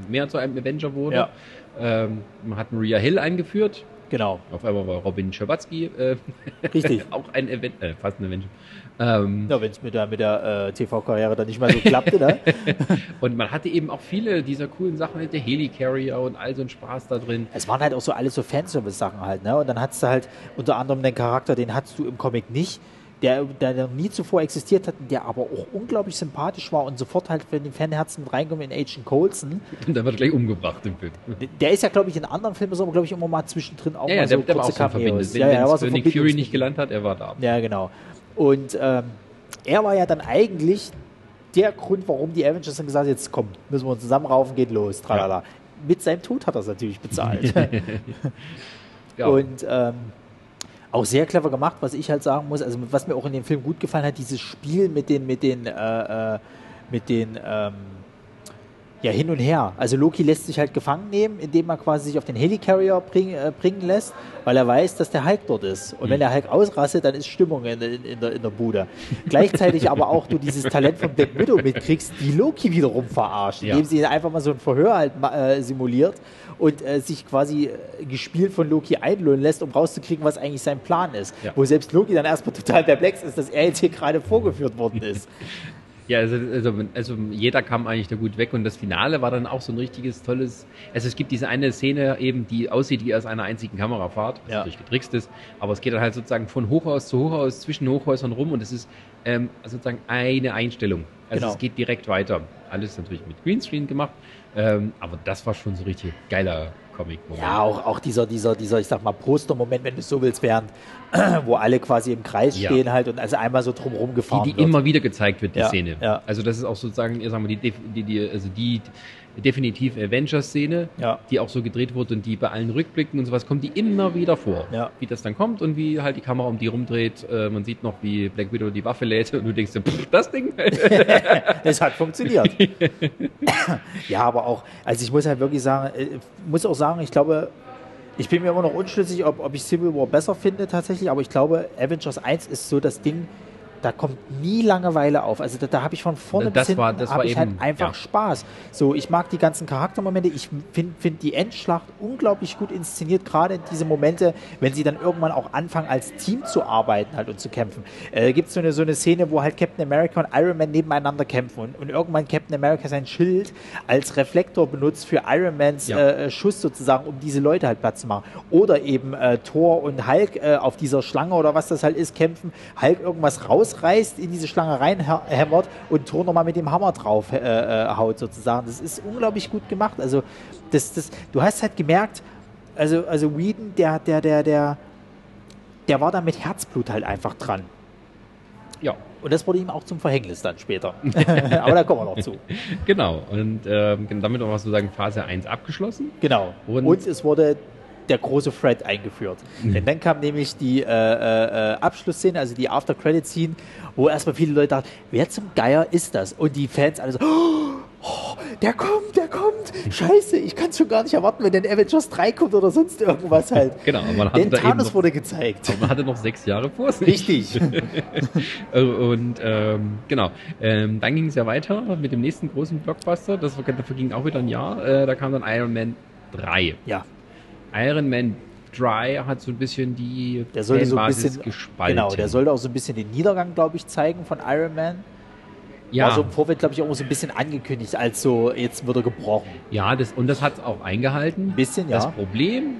mehr zu einem Avenger wurde. Ja. Ähm, man hat Maria Hill eingeführt. Genau. Auf einmal war Robin Schabatsky äh, Richtig. auch ein Event, äh, fast ein Avenger. Ähm, ja, wenn es mit der, mit der äh, TV-Karriere dann nicht mehr so klappte. Ne? und man hatte eben auch viele dieser coolen Sachen mit der Helicarrier und all so ein Spaß da drin. Es waren halt auch so alles so Fanservice-Sachen halt. Ne? Und dann hattest du halt unter anderem den Charakter, den hattest du im Comic nicht. Der, der nie zuvor existiert hat, der aber auch unglaublich sympathisch war und sofort halt für den Fanherzen mit reinkommen in Agent Coulson. Und dann wird gleich umgebracht im Film. Der ist ja, glaube ich, in anderen Filmen so, glaube ich, immer mal zwischendrin auch ja, mal ja, so der, der kurze war auch so Cameos. Wenn, ja, ja, er so Nick Fury nicht gelernt hat, er war da. Ja, genau. Und ähm, er war ja dann eigentlich der Grund, warum die Avengers dann gesagt haben, jetzt komm, müssen wir uns zusammenraufen, geht los, tralala. Ja. Mit seinem Tod hat er es natürlich bezahlt. ja. Und ähm, auch sehr clever gemacht, was ich halt sagen muss, also was mir auch in dem Film gut gefallen hat, dieses Spiel mit den, mit den, äh, äh mit den ähm, ja, hin und her. Also Loki lässt sich halt gefangen nehmen, indem er quasi sich auf den Helicarrier bring, äh, bringen lässt, weil er weiß, dass der Hulk dort ist. Und mhm. wenn der Hulk ausrastet, dann ist Stimmung in, in, in, der, in der Bude. Gleichzeitig aber auch du dieses Talent von Black Widow mitkriegst, die Loki wiederum verarscht, ja. indem sie einfach mal so ein Verhör halt äh, simuliert und äh, sich quasi äh, gespielt von Loki einlullen lässt, um rauszukriegen, was eigentlich sein Plan ist. Ja. Wo selbst Loki dann erstmal total perplex ist, dass er jetzt hier gerade vorgeführt worden ist. Ja, also, also, also, jeder kam eigentlich da gut weg und das Finale war dann auch so ein richtiges tolles. Also es gibt diese eine Szene eben, die aussieht wie aus einer einzigen Kamerafahrt, was ja. natürlich getrickst ist, aber es geht dann halt sozusagen von Hochhaus zu Hochhaus zwischen Hochhäusern rum und es ist ähm, sozusagen eine Einstellung. Also genau. es geht direkt weiter. Alles natürlich mit Greenscreen gemacht, ähm, aber das war schon so richtig geiler Comic-Moment. Ja, auch, auch dieser, dieser, dieser, ich sag mal, Poster-Moment, wenn du es so willst, während, wo alle quasi im Kreis ja. stehen halt und also einmal so drumherum gefahren Die, die wird. immer wieder gezeigt wird, die ja, Szene. Ja. Also das ist auch sozusagen, ich sag mal, die, die, die, also die definitiv Avengers-Szene, ja. die auch so gedreht wurde und die bei allen Rückblicken und sowas kommt die immer wieder vor. Ja. Wie das dann kommt und wie halt die Kamera um die rumdreht. Äh, man sieht noch, wie Black Widow die Waffe lädt und du denkst, pff, das Ding. das hat funktioniert. ja, aber auch, also ich muss halt wirklich sagen, äh, muss auch sagen, ich glaube, ich bin mir immer noch unschlüssig, ob, ob ich Civil War besser finde tatsächlich, aber ich glaube, Avengers 1 ist so das Ding, da kommt nie Langeweile auf. Also da, da habe ich von vorne das bis hinten war, das war ich halt eben, halt einfach ja. Spaß. So, ich mag die ganzen Charaktermomente. Ich finde find die Endschlacht unglaublich gut inszeniert, gerade diese Momente, wenn sie dann irgendwann auch anfangen, als Team zu arbeiten halt und zu kämpfen. Äh, Gibt so eine, so eine Szene, wo halt Captain America und Iron Man nebeneinander kämpfen und, und irgendwann Captain America sein Schild als Reflektor benutzt für Iron Mans ja. äh, Schuss sozusagen, um diese Leute halt Platz zu machen. Oder eben äh, Thor und Hulk äh, auf dieser Schlange oder was das halt ist, kämpfen, Hulk irgendwas raus rausreißt, in diese Schlange reinhämmert und Thor nochmal mit dem Hammer drauf äh, äh, haut sozusagen. Das ist unglaublich gut gemacht. Also das, das, du hast halt gemerkt, also, also Whedon, der, der, der, der, der war da mit Herzblut halt einfach dran. Ja. Und das wurde ihm auch zum Verhängnis dann später. Aber da kommen wir noch zu. Genau. Und ähm, damit auch sozusagen Phase 1 abgeschlossen. Genau. Und, und es wurde der große Thread eingeführt. Mhm. Denn dann kam nämlich die äh, äh, äh Abschlussszene, also die After-Credit-Scene, wo erstmal viele Leute dachten, wer zum Geier ist das? Und die Fans alle so, oh, der kommt, der kommt. Scheiße, ich kann es schon gar nicht erwarten, wenn der Avengers 3 kommt oder sonst irgendwas halt. Genau, man hatte Denn da Thanos noch, wurde gezeigt. Man hatte noch sechs Jahre vor sich. Richtig. Und ähm, genau, ähm, dann ging es ja weiter mit dem nächsten großen Blockbuster. Das dafür ging auch wieder ein Jahr. Äh, da kam dann Iron Man 3. Ja. Iron Man Dry hat so ein bisschen die der sollte so ein bisschen gespalten. Genau, der sollte auch so ein bisschen den Niedergang, glaube ich, zeigen von Iron Man. Ja. War so im Vorfeld, glaube ich, auch so ein bisschen angekündigt, als so, jetzt wird er gebrochen. Ja, das, und das hat es auch eingehalten. Ein bisschen, ja. Das Problem,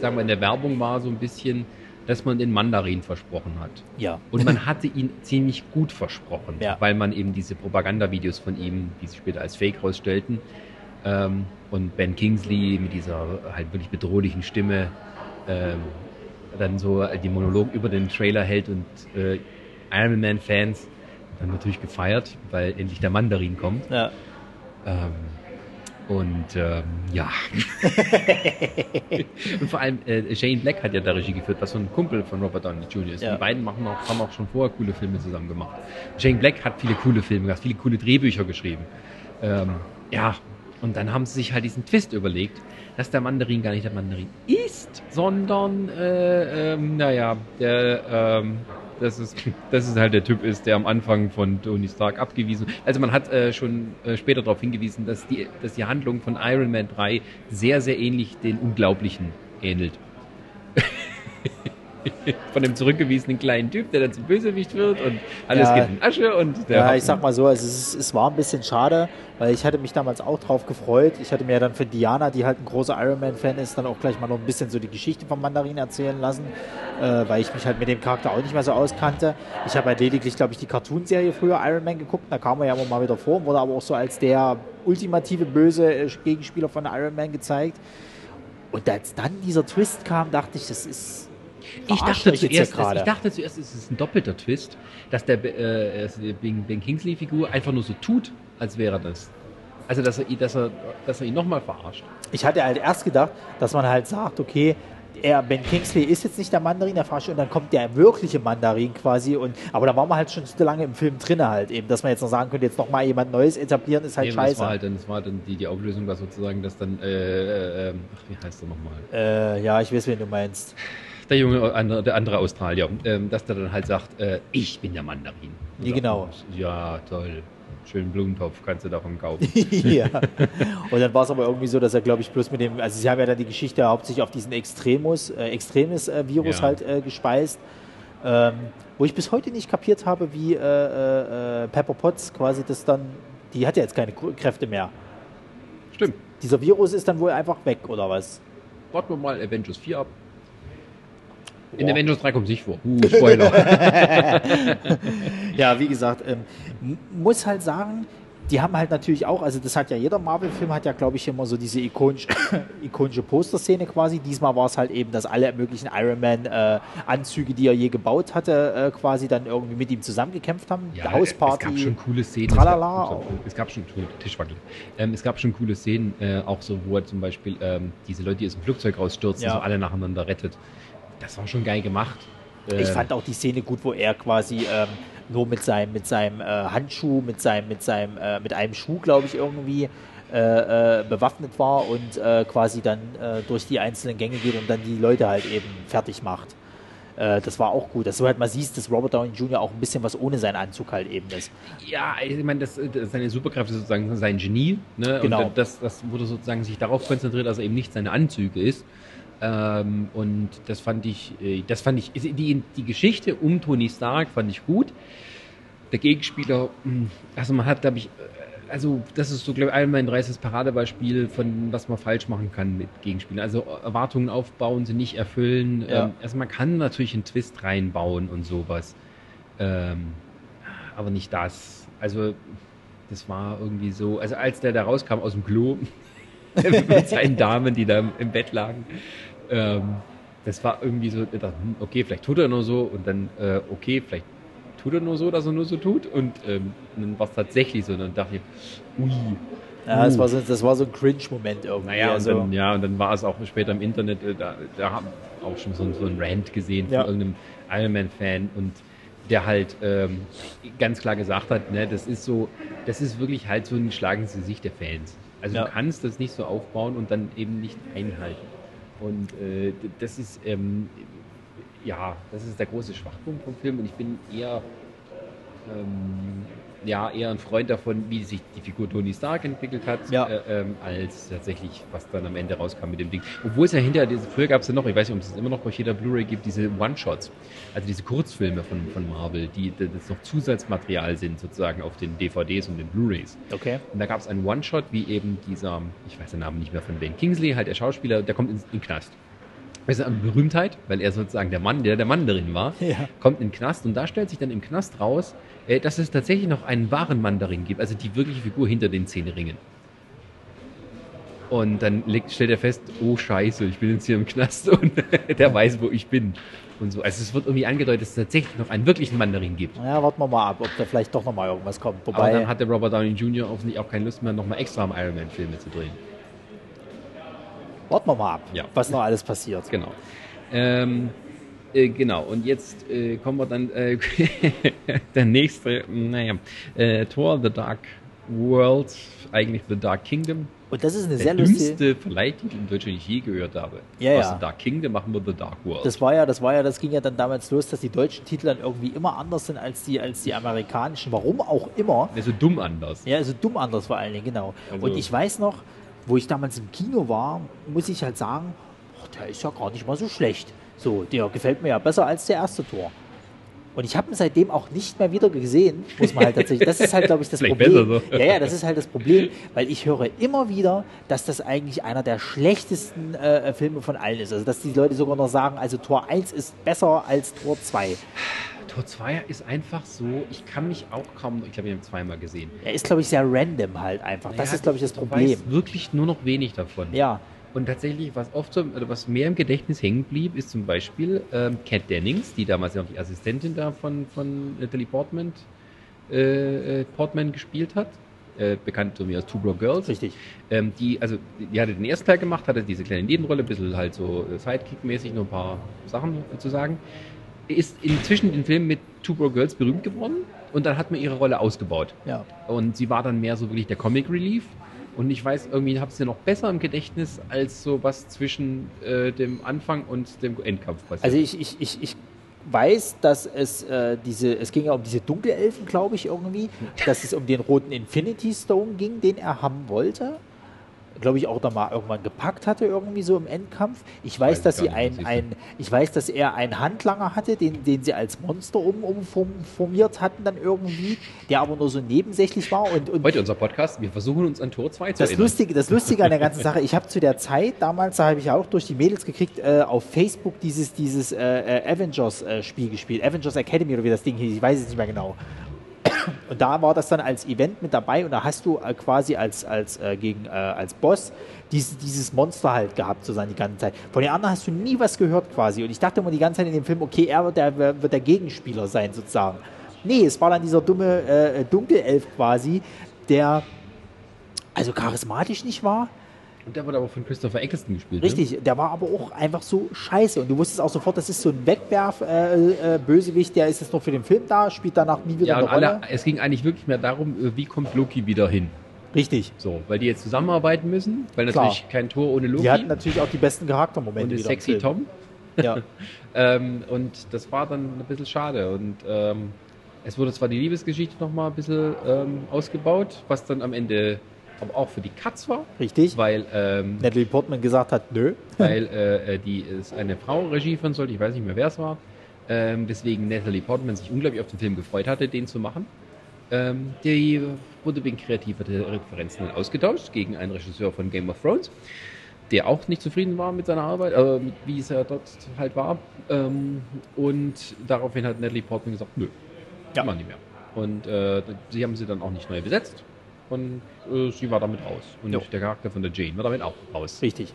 sagen wir, in der Werbung war so ein bisschen, dass man den Mandarin versprochen hat. Ja. Und man hatte ihn ziemlich gut versprochen, ja. weil man eben diese Propagandavideos von ihm, die sich später als Fake rausstellten, ähm, und Ben Kingsley mit dieser halt wirklich bedrohlichen Stimme ähm, dann so die Monolog über den Trailer hält und äh, Iron Man Fans dann natürlich gefeiert, weil endlich der Mandarin kommt. Ja. Ähm, und ähm, ja. und vor allem äh, Shane Black hat ja da Regie geführt, was so ein Kumpel von Robert Downey Jr. ist. Ja. Die beiden machen auch, haben auch schon vorher coole Filme zusammen gemacht. Shane Black hat viele coole Filme gemacht, viele coole Drehbücher geschrieben. Ähm, ja, und dann haben sie sich halt diesen Twist überlegt, dass der Mandarin gar nicht der Mandarin ist, sondern, äh, ähm, naja, der, ähm, dass es, dass es halt der Typ ist, der am Anfang von Tony Stark abgewiesen Also man hat äh, schon äh, später darauf hingewiesen, dass die, dass die Handlung von Iron Man 3 sehr, sehr ähnlich den Unglaublichen ähnelt. von dem zurückgewiesenen kleinen Typ, der dann zum Bösewicht wird und alles ja, geht in Asche und Ja, ich sag mal so, also es, es, war ein bisschen schade, weil ich hatte mich damals auch drauf gefreut. Ich hatte mir dann für Diana, die halt ein großer Iron Man-Fan ist, dann auch gleich mal noch ein bisschen so die Geschichte von Mandarin erzählen lassen, äh, weil ich mich halt mit dem Charakter auch nicht mehr so auskannte. Ich habe halt lediglich, glaube ich, die Cartoon-Serie früher Iron Man geguckt, da kam er ja immer mal wieder vor, wurde aber auch so als der ultimative böse äh, Gegenspieler von Iron Man gezeigt. Und als dann dieser Twist kam, dachte ich, das ist ich dachte, zuerst, ich dachte zuerst, es ist ein doppelter Twist, dass der äh, Ben, ben Kingsley-Figur einfach nur so tut, als wäre das. Also, dass er, dass er, dass er ihn nochmal verarscht. Ich hatte halt erst gedacht, dass man halt sagt, okay, er, Ben Kingsley ist jetzt nicht der Mandarin, der verarscht und dann kommt der wirkliche Mandarin quasi. Und, aber da war man halt schon zu lange im Film drin halt eben, dass man jetzt noch sagen könnte, jetzt nochmal jemand Neues etablieren, ist halt nee, scheiße. Das war halt dann, das war dann die, die Auflösung war sozusagen, dass dann, äh, äh, ähm, ach, wie heißt er nochmal? Äh, ja, ich weiß, wen du meinst der junge, der andere Australier, ähm, dass der dann halt sagt, äh, ich bin der Mandarin. Nee, genau. Ja, toll. Schönen Blumentopf kannst du davon kaufen. ja. Und dann war es aber irgendwie so, dass er, glaube ich, bloß mit dem, also sie haben ja dann die Geschichte hauptsächlich auf diesen Extremus, äh, Extremis-Virus ja. halt äh, gespeist. Ähm, wo ich bis heute nicht kapiert habe, wie äh, äh, Pepper Potts quasi das dann, die hat ja jetzt keine Kräfte mehr. Stimmt. Dieser Virus ist dann wohl einfach weg, oder was? Warten wir mal Avengers 4 ab. In der Avengers 3 kommt sich vor. Uh, Spoiler. ja, wie gesagt, ähm, muss halt sagen, die haben halt natürlich auch, also das hat ja jeder Marvel-Film, hat ja, glaube ich, immer so diese ikonische, ikonische Poster-Szene quasi. Diesmal war es halt eben, dass alle möglichen Iron Man-Anzüge, äh, die er je gebaut hatte, äh, quasi dann irgendwie mit ihm zusammengekämpft haben. Ja, Hausparty. Es gab schon coole Szenen. Tralala. Es gab, es gab schon, Tischwackel. Ähm, es gab schon coole Szenen, äh, auch so, wo er zum Beispiel ähm, diese Leute, die aus dem Flugzeug rausstürzen, ja. so alle nacheinander rettet das war schon geil gemacht. Ich äh, fand auch die Szene gut, wo er quasi ähm, nur mit seinem, mit seinem äh, Handschuh, mit seinem, mit seinem, äh, mit einem Schuh, glaube ich, irgendwie äh, äh, bewaffnet war und äh, quasi dann durch die einzelnen Gänge geht und dann die Leute halt eben fertig macht. das war auch gut, dass du halt mal siehst, dass Robert Downey Jr. auch ein bisschen was ohne seinen Anzug halt eben ist. Ja, ich meine, das, das seine Superkraft ist sozusagen sein Genie. Ne? Genau. Und das, das wurde sozusagen sich darauf konzentriert, dass er eben nicht seine Anzüge ist. Ähm, und das fand ich, äh, das fand ich, die, die Geschichte um Tony Stark fand ich gut. Der Gegenspieler, hm, also man hat, glaube ich, äh, also das ist so, glaube ich, ein mein 30. Paradebeispiel von was man falsch machen kann mit Gegenspielern. Also Erwartungen aufbauen, sie nicht erfüllen. Ja. Ähm, also man kann natürlich einen Twist reinbauen und sowas. Ähm, aber nicht das. Also das war irgendwie so, also als der da rauskam aus dem Klo mit seinen Damen, die da im Bett lagen, ähm, das war irgendwie so, ich dachte, hm, okay, vielleicht tut er nur so und dann, äh, okay, vielleicht tut er nur so, dass er nur so tut und ähm, dann war es tatsächlich so und dann dachte ich, ui. Ja, das, war so, das war so ein Cringe-Moment irgendwie. Naja, und also. dann, ja, und dann war es auch später im Internet, äh, da, da haben auch schon so, so ein Rant gesehen von ja. irgendeinem Iron Man-Fan und der halt ähm, ganz klar gesagt hat, ne, das ist so, das ist wirklich halt so ein Schlag ins Gesicht der Fans. Also ja. du kannst das nicht so aufbauen und dann eben nicht einhalten. Und äh, das ist, ähm, ja, das ist der große Schwachpunkt vom Film. Und ich bin eher, ähm, ja, eher ein Freund davon, wie sich die Figur Tony Stark entwickelt hat, ja. äh, ähm, als tatsächlich, was dann am Ende rauskam mit dem Ding. Obwohl es ja hinterher, diese, früher gab es ja noch, ich weiß nicht, ob es immer noch bei jeder Blu-ray gibt, diese One-Shots, also diese Kurzfilme von, von Marvel, die, das noch Zusatzmaterial sind, sozusagen auf den DVDs und den Blu-rays. Okay. Und da gab es einen One-Shot, wie eben dieser, ich weiß den Namen nicht mehr von Ben Kingsley, halt der Schauspieler, der kommt in, den Knast. Das ist eine Berühmtheit, weil er sozusagen der Mann, der der Mann darin war, ja. kommt in den Knast und da stellt sich dann im Knast raus, dass es tatsächlich noch einen wahren Mandarin gibt, also die wirkliche Figur hinter den Zehn Und dann legt, stellt er fest, oh Scheiße, ich bin jetzt hier im Knast und der weiß, wo ich bin. Und so. Also es wird irgendwie angedeutet, dass es tatsächlich noch einen wirklichen Mandarin gibt. Ja, warten wir mal ab, ob da vielleicht doch nochmal irgendwas kommt. Wobei, Aber dann hat der Robert Downey Jr. offensichtlich auch keine Lust mehr, nochmal extra am Iron Man Filme zu drehen. Warten wir mal ab, ja. was noch alles passiert. Genau. Ähm, äh, genau, und jetzt äh, kommen wir dann, äh, der nächste, naja, äh, Thor, The Dark World, eigentlich The Dark Kingdom. Und das ist eine der sehr lustige. dümmste Verleihtitel in Deutschland, den ich je gehört habe. Ja, Aus ja. The Dark Kingdom machen wir The Dark World. Das war ja, das war ja, das ging ja dann damals los, dass die deutschen Titel dann irgendwie immer anders sind als die, als die amerikanischen. Warum auch immer. Ist so dumm anders. Ja, also dumm anders vor allen Dingen, genau. Also- Und ich weiß noch, wo ich damals im Kino war, muss ich halt sagen, der ist ja gar nicht mal so schlecht. So, der gefällt mir ja besser als der erste Tor. Und ich habe ihn seitdem auch nicht mehr wieder gesehen, muss man halt tatsächlich. Das ist halt, glaube ich, das Problem. besser so. Ja, ja, das ist halt das Problem, weil ich höre immer wieder, dass das eigentlich einer der schlechtesten äh, Filme von allen ist. Also, dass die Leute sogar noch sagen, also Tor 1 ist besser als Tor 2. Tor 2 ist einfach so, ich kann mich auch kaum, ich glaube, wir haben ihn zweimal gesehen. Er ist, glaube ich, sehr random halt einfach. Das Ja, ist, glaube ich, das Problem. weißt wirklich nur noch wenig davon. Ja, Und tatsächlich, was oft so, oder was mehr im Gedächtnis hängen blieb, ist zum Beispiel ähm, Kat Dennings, die damals ja noch die Assistentin da von, von Natalie Portman, äh, äh, Portman gespielt hat. Äh, bekannt so wie aus Two Broke Girls. richtig. Ähm, die, also, die hatte den ersten Teil gemacht, hatte diese kleine Nebenrolle, ein bisschen halt so äh, Sidekick-mäßig, nur ein paar Sachen äh, zu sagen. Ist inzwischen den Film mit Two Broke Girls berühmt geworden und dann hat man ihre Rolle ausgebaut. Ja. Und sie war dann mehr so wirklich der Comic Relief. Und ich weiß, irgendwie habe ich sie noch besser im Gedächtnis als so was zwischen äh, dem Anfang und dem Endkampf passiert. Also ich, ich, ich, ich weiß, dass es äh, diese, es ging ja um diese Dunkelelfen, glaube ich, irgendwie, dass es um den roten Infinity Stone ging, den er haben wollte. Glaube ich auch da mal irgendwann gepackt hatte, irgendwie so im Endkampf. Ich weiß, Weiß dass sie ein, ein, ich weiß, dass er einen Handlanger hatte, den, den sie als Monster um, umformiert hatten dann irgendwie, der aber nur so nebensächlich war und, und Heute unser Podcast, wir versuchen uns an Tor 2 zu das erinnern. Lustige, das Lustige an der ganzen Sache, ich habe zu der Zeit, damals, da habe ich ja auch durch die Mädels gekriegt, äh, auf Facebook dieses, dieses äh, äh, Avengers-Spiel gespielt. Avengers Academy oder wie das Ding hieß, ich weiß es nicht mehr genau. Und da war das dann als Event mit dabei und da hast du äh, quasi als, als, äh, gegen, äh, als Boss dieses, dieses Monster halt gehabt, sozusagen die ganze Zeit. Von den anderen hast du nie was gehört quasi. Und ich dachte immer die ganze Zeit in dem Film, okay, er wird der, wird der Gegenspieler sein sozusagen. Nee, es war dann dieser dumme äh, Dunkelelf quasi, der also charismatisch nicht war. Und der wurde aber von Christopher Eccleston gespielt. Richtig, der war aber auch einfach so scheiße. Und du wusstest auch sofort, das ist so ein Wegwerf-Bösewicht, der ist jetzt noch für den Film da, spielt danach nie Ne? wieder Ja, eine Rolle. alle, es ging eigentlich wirklich mehr darum, äh, wie kommt Loki wieder hin. Richtig. So, weil die jetzt zusammenarbeiten müssen, weil Klar. natürlich kein Tor ohne Loki Die hatten natürlich auch die besten Charaktermomente und sexy. Tom. Ja. Ähm, und das war dann ein bisschen schade. Und ähm, es wurde zwar die Liebesgeschichte nochmal ein bisschen ähm, ausgebaut, was dann am Ende aber auch für die Katz war, Richtig. weil, ähm, Natalie Portman gesagt hat, nö. weil äh, die ist eine Frau Regie führen sollte, ich weiß nicht mehr, wer es war. Ähm, deswegen Natalie Portman sich unglaublich auf den Film gefreut hatte, den zu machen. Ähm, die wurde wegen kreativer Referenzen ausgetauscht gegen einen Regisseur von Game of Thrones, der auch nicht zufrieden war mit seiner Arbeit, äh, wie es ja dort halt war. Ähm, und daraufhin hat Natalie Portman gesagt, nö, Ja. machen nicht mehr. Und äh, sie haben sie dann auch nicht neu besetzt. Und äh, sie war damit raus. Und Jo. der Charakter von der Jane war damit auch raus. Richtig.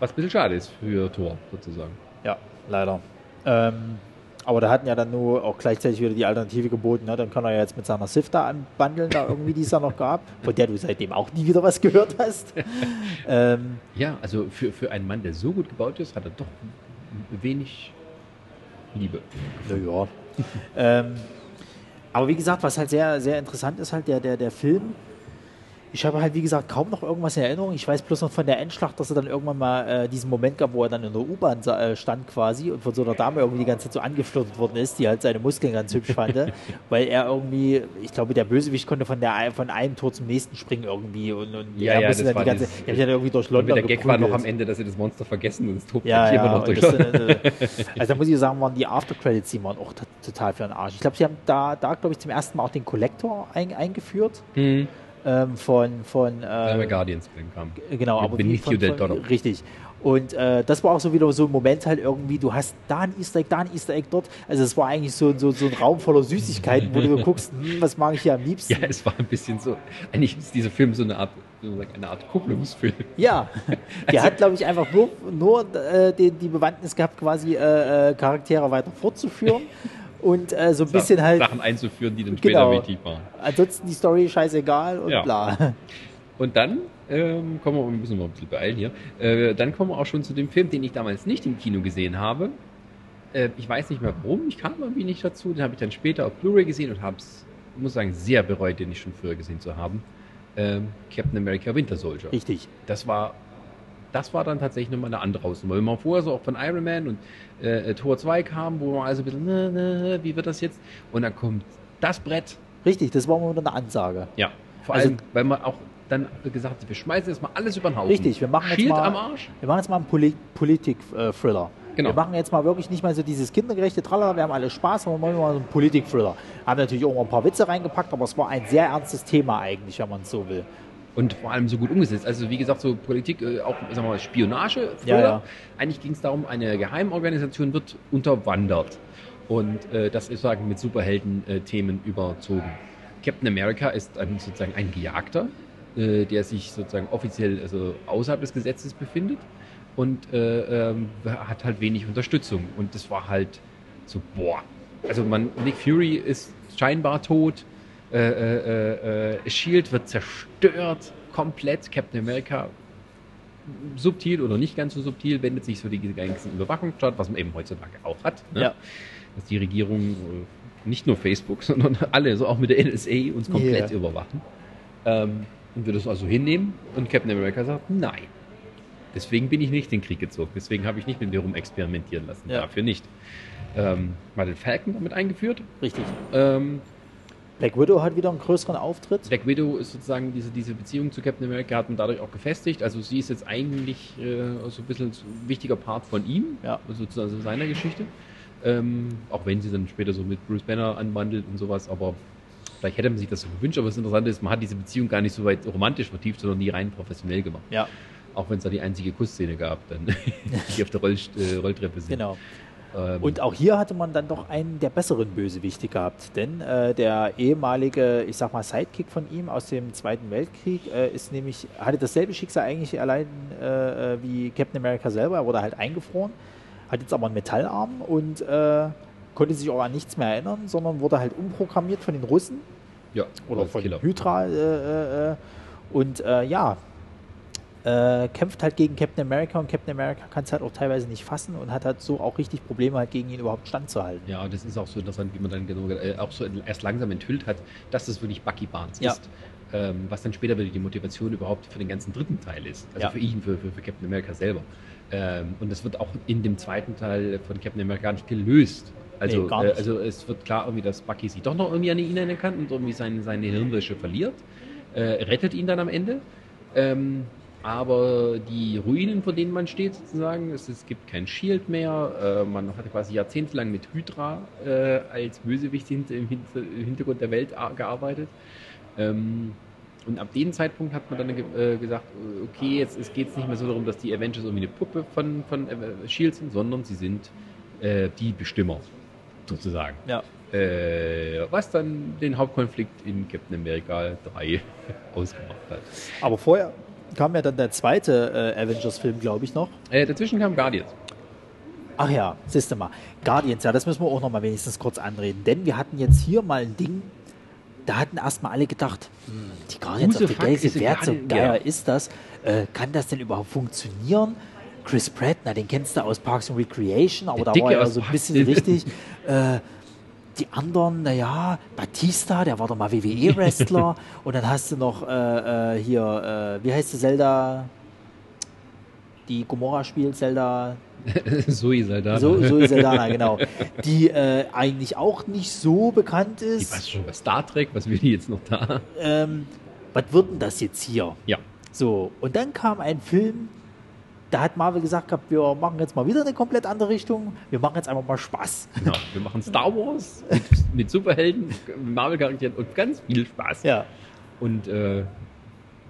Was ein bisschen schade ist für Thor, sozusagen. Ja, leider. Ähm, aber da hatten ja dann nur auch gleichzeitig wieder die Alternative geboten. Ne? Dann kann er ja jetzt mit seiner Sif da anbandeln, da irgendwie, die es da noch gab, von der du seitdem auch nie wieder was gehört hast. ähm, Ja, also für, für einen Mann, der so gut gebaut ist, hat er doch wenig Liebe. Naja. ähm, aber wie gesagt, was halt sehr, sehr interessant ist, halt der, der, der Film. Ich habe halt, wie gesagt, kaum noch irgendwas in Erinnerung. Ich weiß bloß noch von der Endschlacht, dass er dann irgendwann mal äh, diesen Moment gab, wo er dann in der U-Bahn äh, stand quasi und von so einer Dame irgendwie die ganze Zeit so angeflirtet worden ist, die halt seine Muskeln ganz hübsch fand. weil er irgendwie, ich glaube, der Bösewicht konnte von, der, von einem Tor zum nächsten springen irgendwie und, und Ja, er ja, musste dann die ganze, dann irgendwie durch Und London der Gag war noch am. Ende, dass sie das Monster vergessen und es tobt Ja, sich ja. immer noch und durch. das, äh, also da muss ich sagen, waren die After-Credits, die waren auch total für den Arsch. Ich glaube, sie haben da, da glaube ich, zum ersten Mal auch den Collector ein, eingeführt Hm. Ähm, von, von Äh, Guardians-Film kam. genau, aber Benicio del Toro. Richtig. Und äh, das war auch so wieder so ein Moment halt irgendwie, du hast da ein Easter Egg, da ein Easter Egg dort. Also es war eigentlich so, so, so ein Raum voller Süßigkeiten, wo du guckst, hm, was mag ich hier am liebsten. Ja, es war ein bisschen so. Eigentlich ist dieser Film so eine Art, eine Art Kupplungsfilm. Ja, der hat, glaube ich, einfach nur, nur äh, die, die Bewandtnis gehabt, quasi äh, äh, Charaktere weiter fortzuführen und äh, so ein bisschen halt, Sachen einzuführen, die dann später Genau. wichtig waren. ansonsten die Story scheißegal und Ja. bla. Und dann ähm, kommen wir, wir müssen mal ein bisschen beeilen hier. Äh, dann kommen wir auch schon zu dem Film, den ich damals nicht im Kino gesehen habe. Äh, ich weiß nicht mehr warum, ich kam irgendwie nicht dazu. Den habe ich dann später auf Blu-ray gesehen und habe es, muss sagen, sehr bereut, den nicht schon früher gesehen zu haben. ähm, Captain America Winter Soldier. Richtig. Das war, das war dann tatsächlich nochmal eine andere Hausnummer. Wenn man vorher so auch von Iron Man und äh, Tor 2 kam, wo man also ein bisschen, ne, ne, wie wird das jetzt? Und dann kommt das Brett. Richtig, das war mal eine Ansage. Ja, vor also, allem, weil man auch dann gesagt hat, wir schmeißen jetzt mal alles über den Haufen. Richtig, wir machen Shield jetzt mal, am Arsch. Wir machen jetzt mal einen Poli Politik-Thriller. Genau. Wir machen jetzt mal wirklich nicht mehr so dieses kindergerechte Tralala, wir haben alle Spaß, sondern machen mal so einen Politik-Thriller. Haben natürlich auch mal ein paar Witze reingepackt, aber es war ein sehr ernstes Thema eigentlich, wenn man es so will. Und vor allem so gut umgesetzt. Also wie gesagt, so Politik, äh, auch sagen wir mal, Spionage. Ja, ja. Eigentlich ging es darum, eine Geheimorganisation wird unterwandert. Und äh, das ist sagen mit Superhelden-Themen überzogen. Captain America ist ein, sozusagen ein Gejagter, äh, der sich sozusagen offiziell also außerhalb des Gesetzes befindet und äh, ähm, hat halt wenig Unterstützung. Und das war halt so, boah. Also man, Nick Fury ist scheinbar tot, äh, äh, äh, Shield wird zerstört, komplett. Captain America subtil oder nicht ganz so subtil wendet sich so die ganzen Überwachung statt, was man eben heutzutage auch hat. Ne? Ja. Dass die Regierung äh, nicht nur Facebook, sondern alle, so auch mit der NSA, uns komplett Yeah. überwachen. Ähm, und wir das also hinnehmen und Captain America sagt, nein. Deswegen bin ich nicht in den Krieg gezogen. Deswegen habe ich nicht mit mir rum experimentieren lassen. Ja. Dafür nicht. Ähm, mal den Falcon damit eingeführt. Richtig. Ähm, Black Widow hat wieder einen größeren Auftritt. Black Widow ist sozusagen diese, diese Beziehung zu Captain America hat man dadurch auch gefestigt. Also sie ist jetzt eigentlich äh, so ein bisschen ein wichtiger Part von ihm, Ja. also sozusagen seiner Geschichte. Ähm, auch wenn sie dann später so mit Bruce Banner anwandelt und sowas, aber vielleicht hätte man sich das so gewünscht, aber das Interessante ist, man hat diese Beziehung gar nicht so weit romantisch vertieft, sondern nie rein professionell gemacht. Ja, Auch wenn es da die einzige Kussszene gab, dann, die auf der Roll, äh, Rolltreppe sind. genau. Ähm, Und auch hier hatte man dann doch einen der besseren Bösewichte gehabt, denn äh, der ehemalige, ich sag mal, Sidekick von ihm aus dem Zweiten Weltkrieg äh, ist nämlich, hatte dasselbe Schicksal eigentlich allein äh, äh, wie Captain America selber, er wurde halt eingefroren, hat jetzt aber einen Metallarm und äh, konnte sich auch an nichts mehr erinnern, sondern wurde halt umprogrammiert von den Russen ja, oder von Killer. Hydra äh, und ja, äh, kämpft halt gegen Captain America und Captain America kann es halt auch teilweise nicht fassen und hat halt so auch richtig Probleme halt gegen ihn überhaupt standzuhalten. Ja, das ist auch so interessant, wie man dann genau, äh, auch so erst langsam enthüllt hat, dass das wirklich Bucky Barnes Ja. ist. Ähm, was dann später wieder die Motivation überhaupt für den ganzen dritten Teil ist. Also Ja. für ihn, für, für, für Captain America selber. Ähm, und das wird auch in dem zweiten Teil von Captain America gar nicht gelöst. Also, Nee, äh, also es wird klar irgendwie, dass Bucky sich doch noch irgendwie an ihn erinnern kann und irgendwie seine, seine Hirnwäsche verliert. Äh, rettet ihn dann am Ende. Ähm, aber die Ruinen, vor denen man steht, sozusagen, es, es gibt kein Shield mehr. Äh, man hat quasi jahrzehntelang mit Hydra äh, als Bösewicht im Hinter- im Hintergrund der Welt gearbeitet. Ähm, und ab dem Zeitpunkt hat man dann ge äh, gesagt, okay, jetzt geht es nicht mehr so darum, dass die Avengers irgendwie eine Puppe von, von äh, Shield sind, sondern sie sind äh, die Bestimmer, sozusagen. Ja. Äh, was dann den Hauptkonflikt in Captain America 3 ausgemacht hat. Aber vorher kam ja dann der zweite äh, Avengers-Film, glaube ich, noch. Äh, dazwischen kam Guardians. Ach ja, siehst du mal. Guardians, ja, das müssen wir auch noch mal wenigstens kurz anreden. Denn wir hatten jetzt hier mal ein Ding, da hatten erstmal alle gedacht, hm, die Guardians of the Galaxy, wer zum? Geier ist das? Äh, kann das denn überhaupt funktionieren? Chris Pratt, na, den kennst du aus Parks and Recreation, aber Der da war er so ein bisschen richtig. Äh, die anderen, naja, Batista, der war doch mal WWE-Wrestler. und dann hast du noch äh, äh, hier, äh, wie heißt du, Zelda, die Gomorra spielt, Zelda, Zoe Saldana. so, ist Zelda, genau. Die äh, eigentlich auch nicht so bekannt Die ist. war schon bei Star Trek, was will die jetzt noch da? Ähm, was wird denn das jetzt hier? Ja. So, und dann kam ein Film, da hat Marvel gesagt gehabt, wir machen jetzt mal wieder eine komplett andere Richtung. Wir machen jetzt einfach mal Spaß. Genau. Wir machen Star Wars mit, mit Superhelden, Marvel-Charakteren und ganz viel Spaß. Ja, Und äh,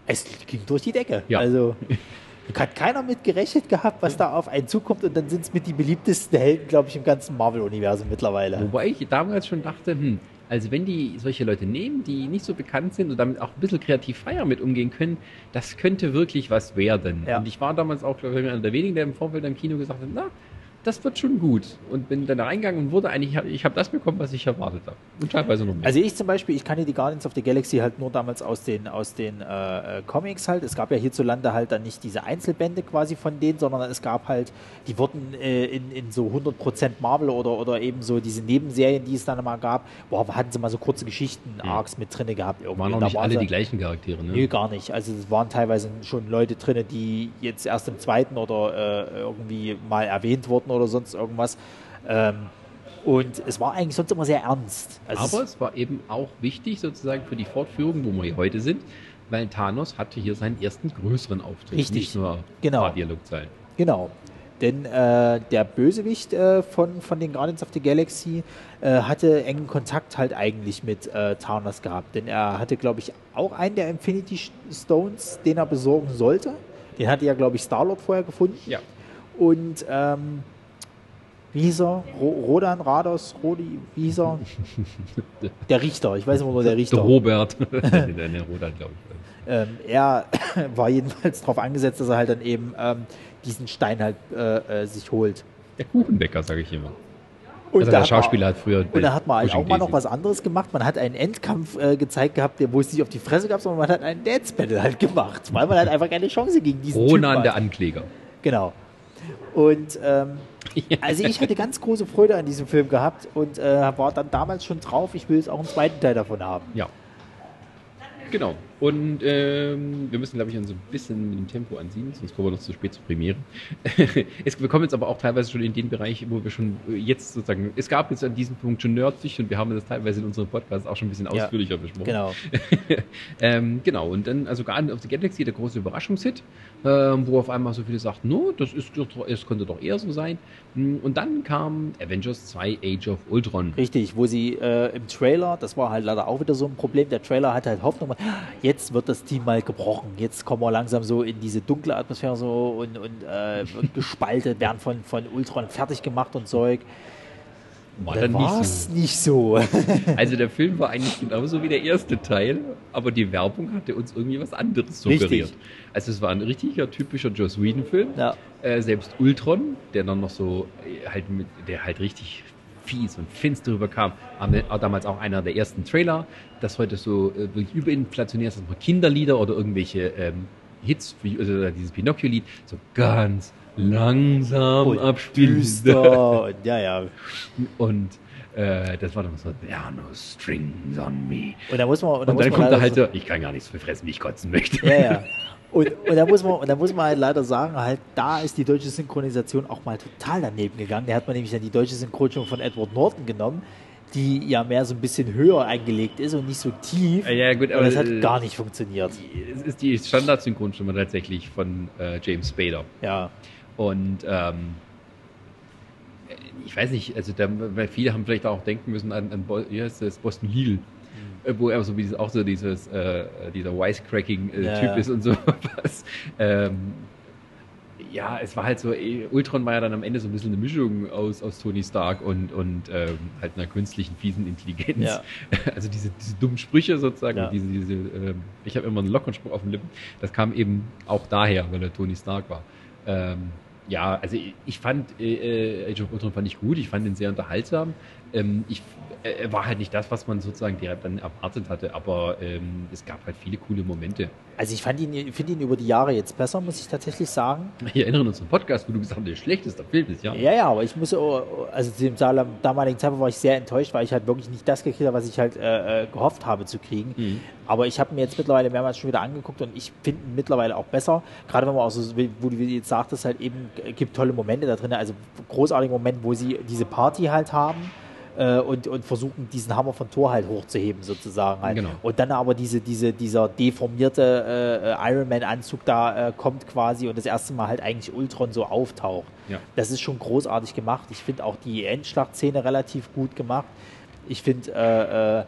es ging durch die Decke. Ja. Also hat keiner mit gerechnet gehabt, was da auf einen zukommt. Und dann sind es mit die beliebtesten Helden, glaube ich, im ganzen Marvel-Universum mittlerweile. wobei ich damals schon dachte, hm, also wenn die solche Leute nehmen, die nicht so bekannt sind und damit auch ein bisschen kreativ freier mit umgehen können, das könnte wirklich was werden. Ja. Und ich war damals auch, glaube ich, einer der wenigen, der im Vorfeld im Kino gesagt hat, na, das wird schon gut. Und bin dann reingegangen und wurde eigentlich, ich habe das bekommen, was ich erwartet habe. Und teilweise noch mehr. Also ich zum Beispiel, ich kannte die Guardians of the Galaxy halt nur damals aus den, aus den äh, äh, Comics halt. Es gab ja hierzulande halt dann nicht diese Einzelbände quasi von denen, sondern es gab halt, die wurden äh, in, in so 100% Marvel oder, oder eben so diese Nebenserien, die es dann mal gab, boah, hatten sie mal so kurze Geschichten, hm. Arcs mit drin gehabt. Irgendwie. Waren auch nicht alle die gleichen Charaktere, ne? Nö, gar nicht. Also es waren teilweise schon Leute drin, die jetzt erst im zweiten oder äh, irgendwie mal erwähnt wurden oder sonst irgendwas. Ähm, und es war eigentlich sonst immer sehr ernst. Also Aber es war eben auch wichtig sozusagen für die Fortführung, wo wir hier heute sind, weil Thanos hatte hier seinen ersten größeren Auftritt, Richtig. nicht nur genau. Dialogzeilen. Genau. Denn äh, der Bösewicht äh, von, von den Guardians of the Galaxy äh, hatte engen Kontakt halt eigentlich mit äh, Thanos gehabt. Denn er hatte, glaube ich, auch einen der Infinity Stones, den er besorgen sollte. Den hatte ja, glaube ich, Star-Lord vorher gefunden. Ja. Und ähm, wie hieß er? Rodan, Rados, Rodi, wie hieß er? Der Richter, ich weiß immer nur der Richter. Der Robert. der Rodan, glaube ich. Ähm, er war jedenfalls darauf angesetzt, dass er halt dann eben ähm, diesen Stein halt äh, äh, sich holt. Der Kuchenbäcker, sage ich immer. Und also der Schauspieler hat früher. Und da hat man halt auch mal noch was anderes gemacht. Man hat einen Endkampf äh, gezeigt gehabt, wo es nicht auf die Fresse gab, sondern man hat einen Dance Battle halt gemacht, weil man halt einfach keine Chance gegen diesen Ronan, der Ankläger. Genau. Und ähm, also ich hatte ganz große Freude an diesem Film gehabt und äh, war dann damals schon drauf, ich will jetzt auch einen zweiten Teil davon haben. Ja. Genau. Und ähm, wir müssen, glaube ich, so ein bisschen mit dem Tempo anziehen, sonst kommen wir noch zu spät zur Premiere. es, wir kommen jetzt aber auch teilweise schon in den Bereich, wo wir schon äh, jetzt sozusagen, es gab jetzt an diesem Punkt schon Nerdsich und wir haben das teilweise in unserem Podcast auch schon ein bisschen ja, ausführlicher besprochen. Genau. ähm, genau. Und dann, also Guardian of the Galaxy, der große Überraschungshit, ähm, wo auf einmal so viele sagten, no, das ist, das könnte doch eher so sein. Hm, und dann kam Avengers 2 Age of Ultron. Richtig, wo sie äh, im Trailer, das war halt leider auch wieder so ein Problem, der Trailer hat halt Hoffnung, jetzt wird das Team mal gebrochen. Jetzt kommen wir langsam so in diese dunkle Atmosphäre so und, und äh, gespaltet, werden von, von Ultron fertig gemacht und Zeug. War dann, dann nicht so. nicht so. also der Film war eigentlich genauso wie der erste Teil, aber die Werbung hatte uns irgendwie was anderes suggeriert. Richtig. Also es war ein richtiger typischer Joss Whedon-Film. Ja. Äh, selbst Ultron, der dann noch so äh, halt mit, der halt richtig fies und finster rüberkam, war damals auch einer der ersten Trailer, das heute so äh, wirklich überinflationär ist, dass man Kinderlieder oder irgendwelche ähm, Hits, also dieses Pinocchio-Lied, so ganz langsam und abspielen. Düster ja, ja. Und äh, das war dann so, there are no strings on me. Und, da muss man, und, da und dann kommt da halt so, ich kann gar nichts fressen, wie ich kotzen möchte. Ja, ja. Und, und, da muss man, und da muss man halt leider sagen, halt, da ist die deutsche Synchronisation auch mal total daneben gegangen. Da hat man nämlich dann die deutsche Synchronisation von Edward Norton genommen, die ja mehr so ein bisschen höher eingelegt ist und nicht so tief. Ja, gut, aber das hat gar nicht funktioniert. Es ist die Standard-Synchronstimme tatsächlich von äh, James Spader. Ja. Und ähm, ich weiß nicht, also da, weil viele haben vielleicht auch denken müssen an, an wie heißt das, Boston Legal, mhm. wo er so wie, auch so dieses, äh, dieser Wisecracking-Typ äh, ja, ist und so was. Ähm, ja, es war halt so, eh, Ultron war ja dann am Ende so ein bisschen eine Mischung aus, aus Tony Stark und, und ähm, halt einer künstlichen, fiesen Intelligenz. Ja. Also diese, diese dummen Sprüche sozusagen, ja. diese, diese ähm, ich habe immer einen Lockernspruch auf den Lippen, das kam eben auch daher, weil er Tony Stark war. Ähm, ja, also ich, ich fand äh, Age of Ultron fand ich gut, ich fand ihn sehr unterhaltsam. Ähm, ich äh, war halt nicht das, was man sozusagen direkt dann erwartet hatte, aber ähm, es gab halt viele coole Momente. Also ich fand ihn, finde ihn über die Jahre jetzt besser, muss ich tatsächlich sagen. Wir erinnern uns an Podcast, wo du gesagt hast, der schlechteste Film ist, ja. Ja, ja, aber ich muss, also zu dem damaligen Zeitpunkt war ich sehr enttäuscht, weil ich halt wirklich nicht das gekriegt habe, was ich halt äh, äh, gehofft habe zu kriegen. Mhm. Aber ich habe mir jetzt mittlerweile mehrmals schon wieder angeguckt und ich finde ihn mittlerweile auch besser. Gerade wenn man auch so, wo du jetzt sagtest, halt eben gibt tolle Momente da drin, also großartige Momente, wo sie diese Party halt haben äh, und, und versuchen, diesen Hammer von Thor halt hochzuheben, sozusagen. Halt. Genau. Und dann aber diese, diese, dieser deformierte äh, Iron Man-Anzug da äh, kommt quasi und das erste Mal halt eigentlich Ultron so auftaucht. Ja. Das ist schon großartig gemacht. Ich finde auch die Endschlachtszene relativ gut gemacht. Ich finde äh, äh,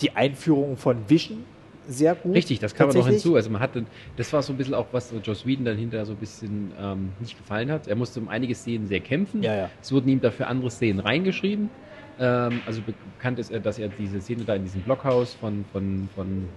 die Einführung von Vision sehr gut. Richtig, das kam noch hinzu. Also man hatte, das war so ein bisschen auch, was Joss Whedon dann hinterher so ein bisschen ähm, nicht gefallen hat. Er musste um einige Szenen sehr kämpfen. Ja, ja. Es wurden ihm dafür andere Szenen reingeschrieben. Ähm, also bekannt ist er, dass er diese Szene da in diesem Blockhaus von, von, von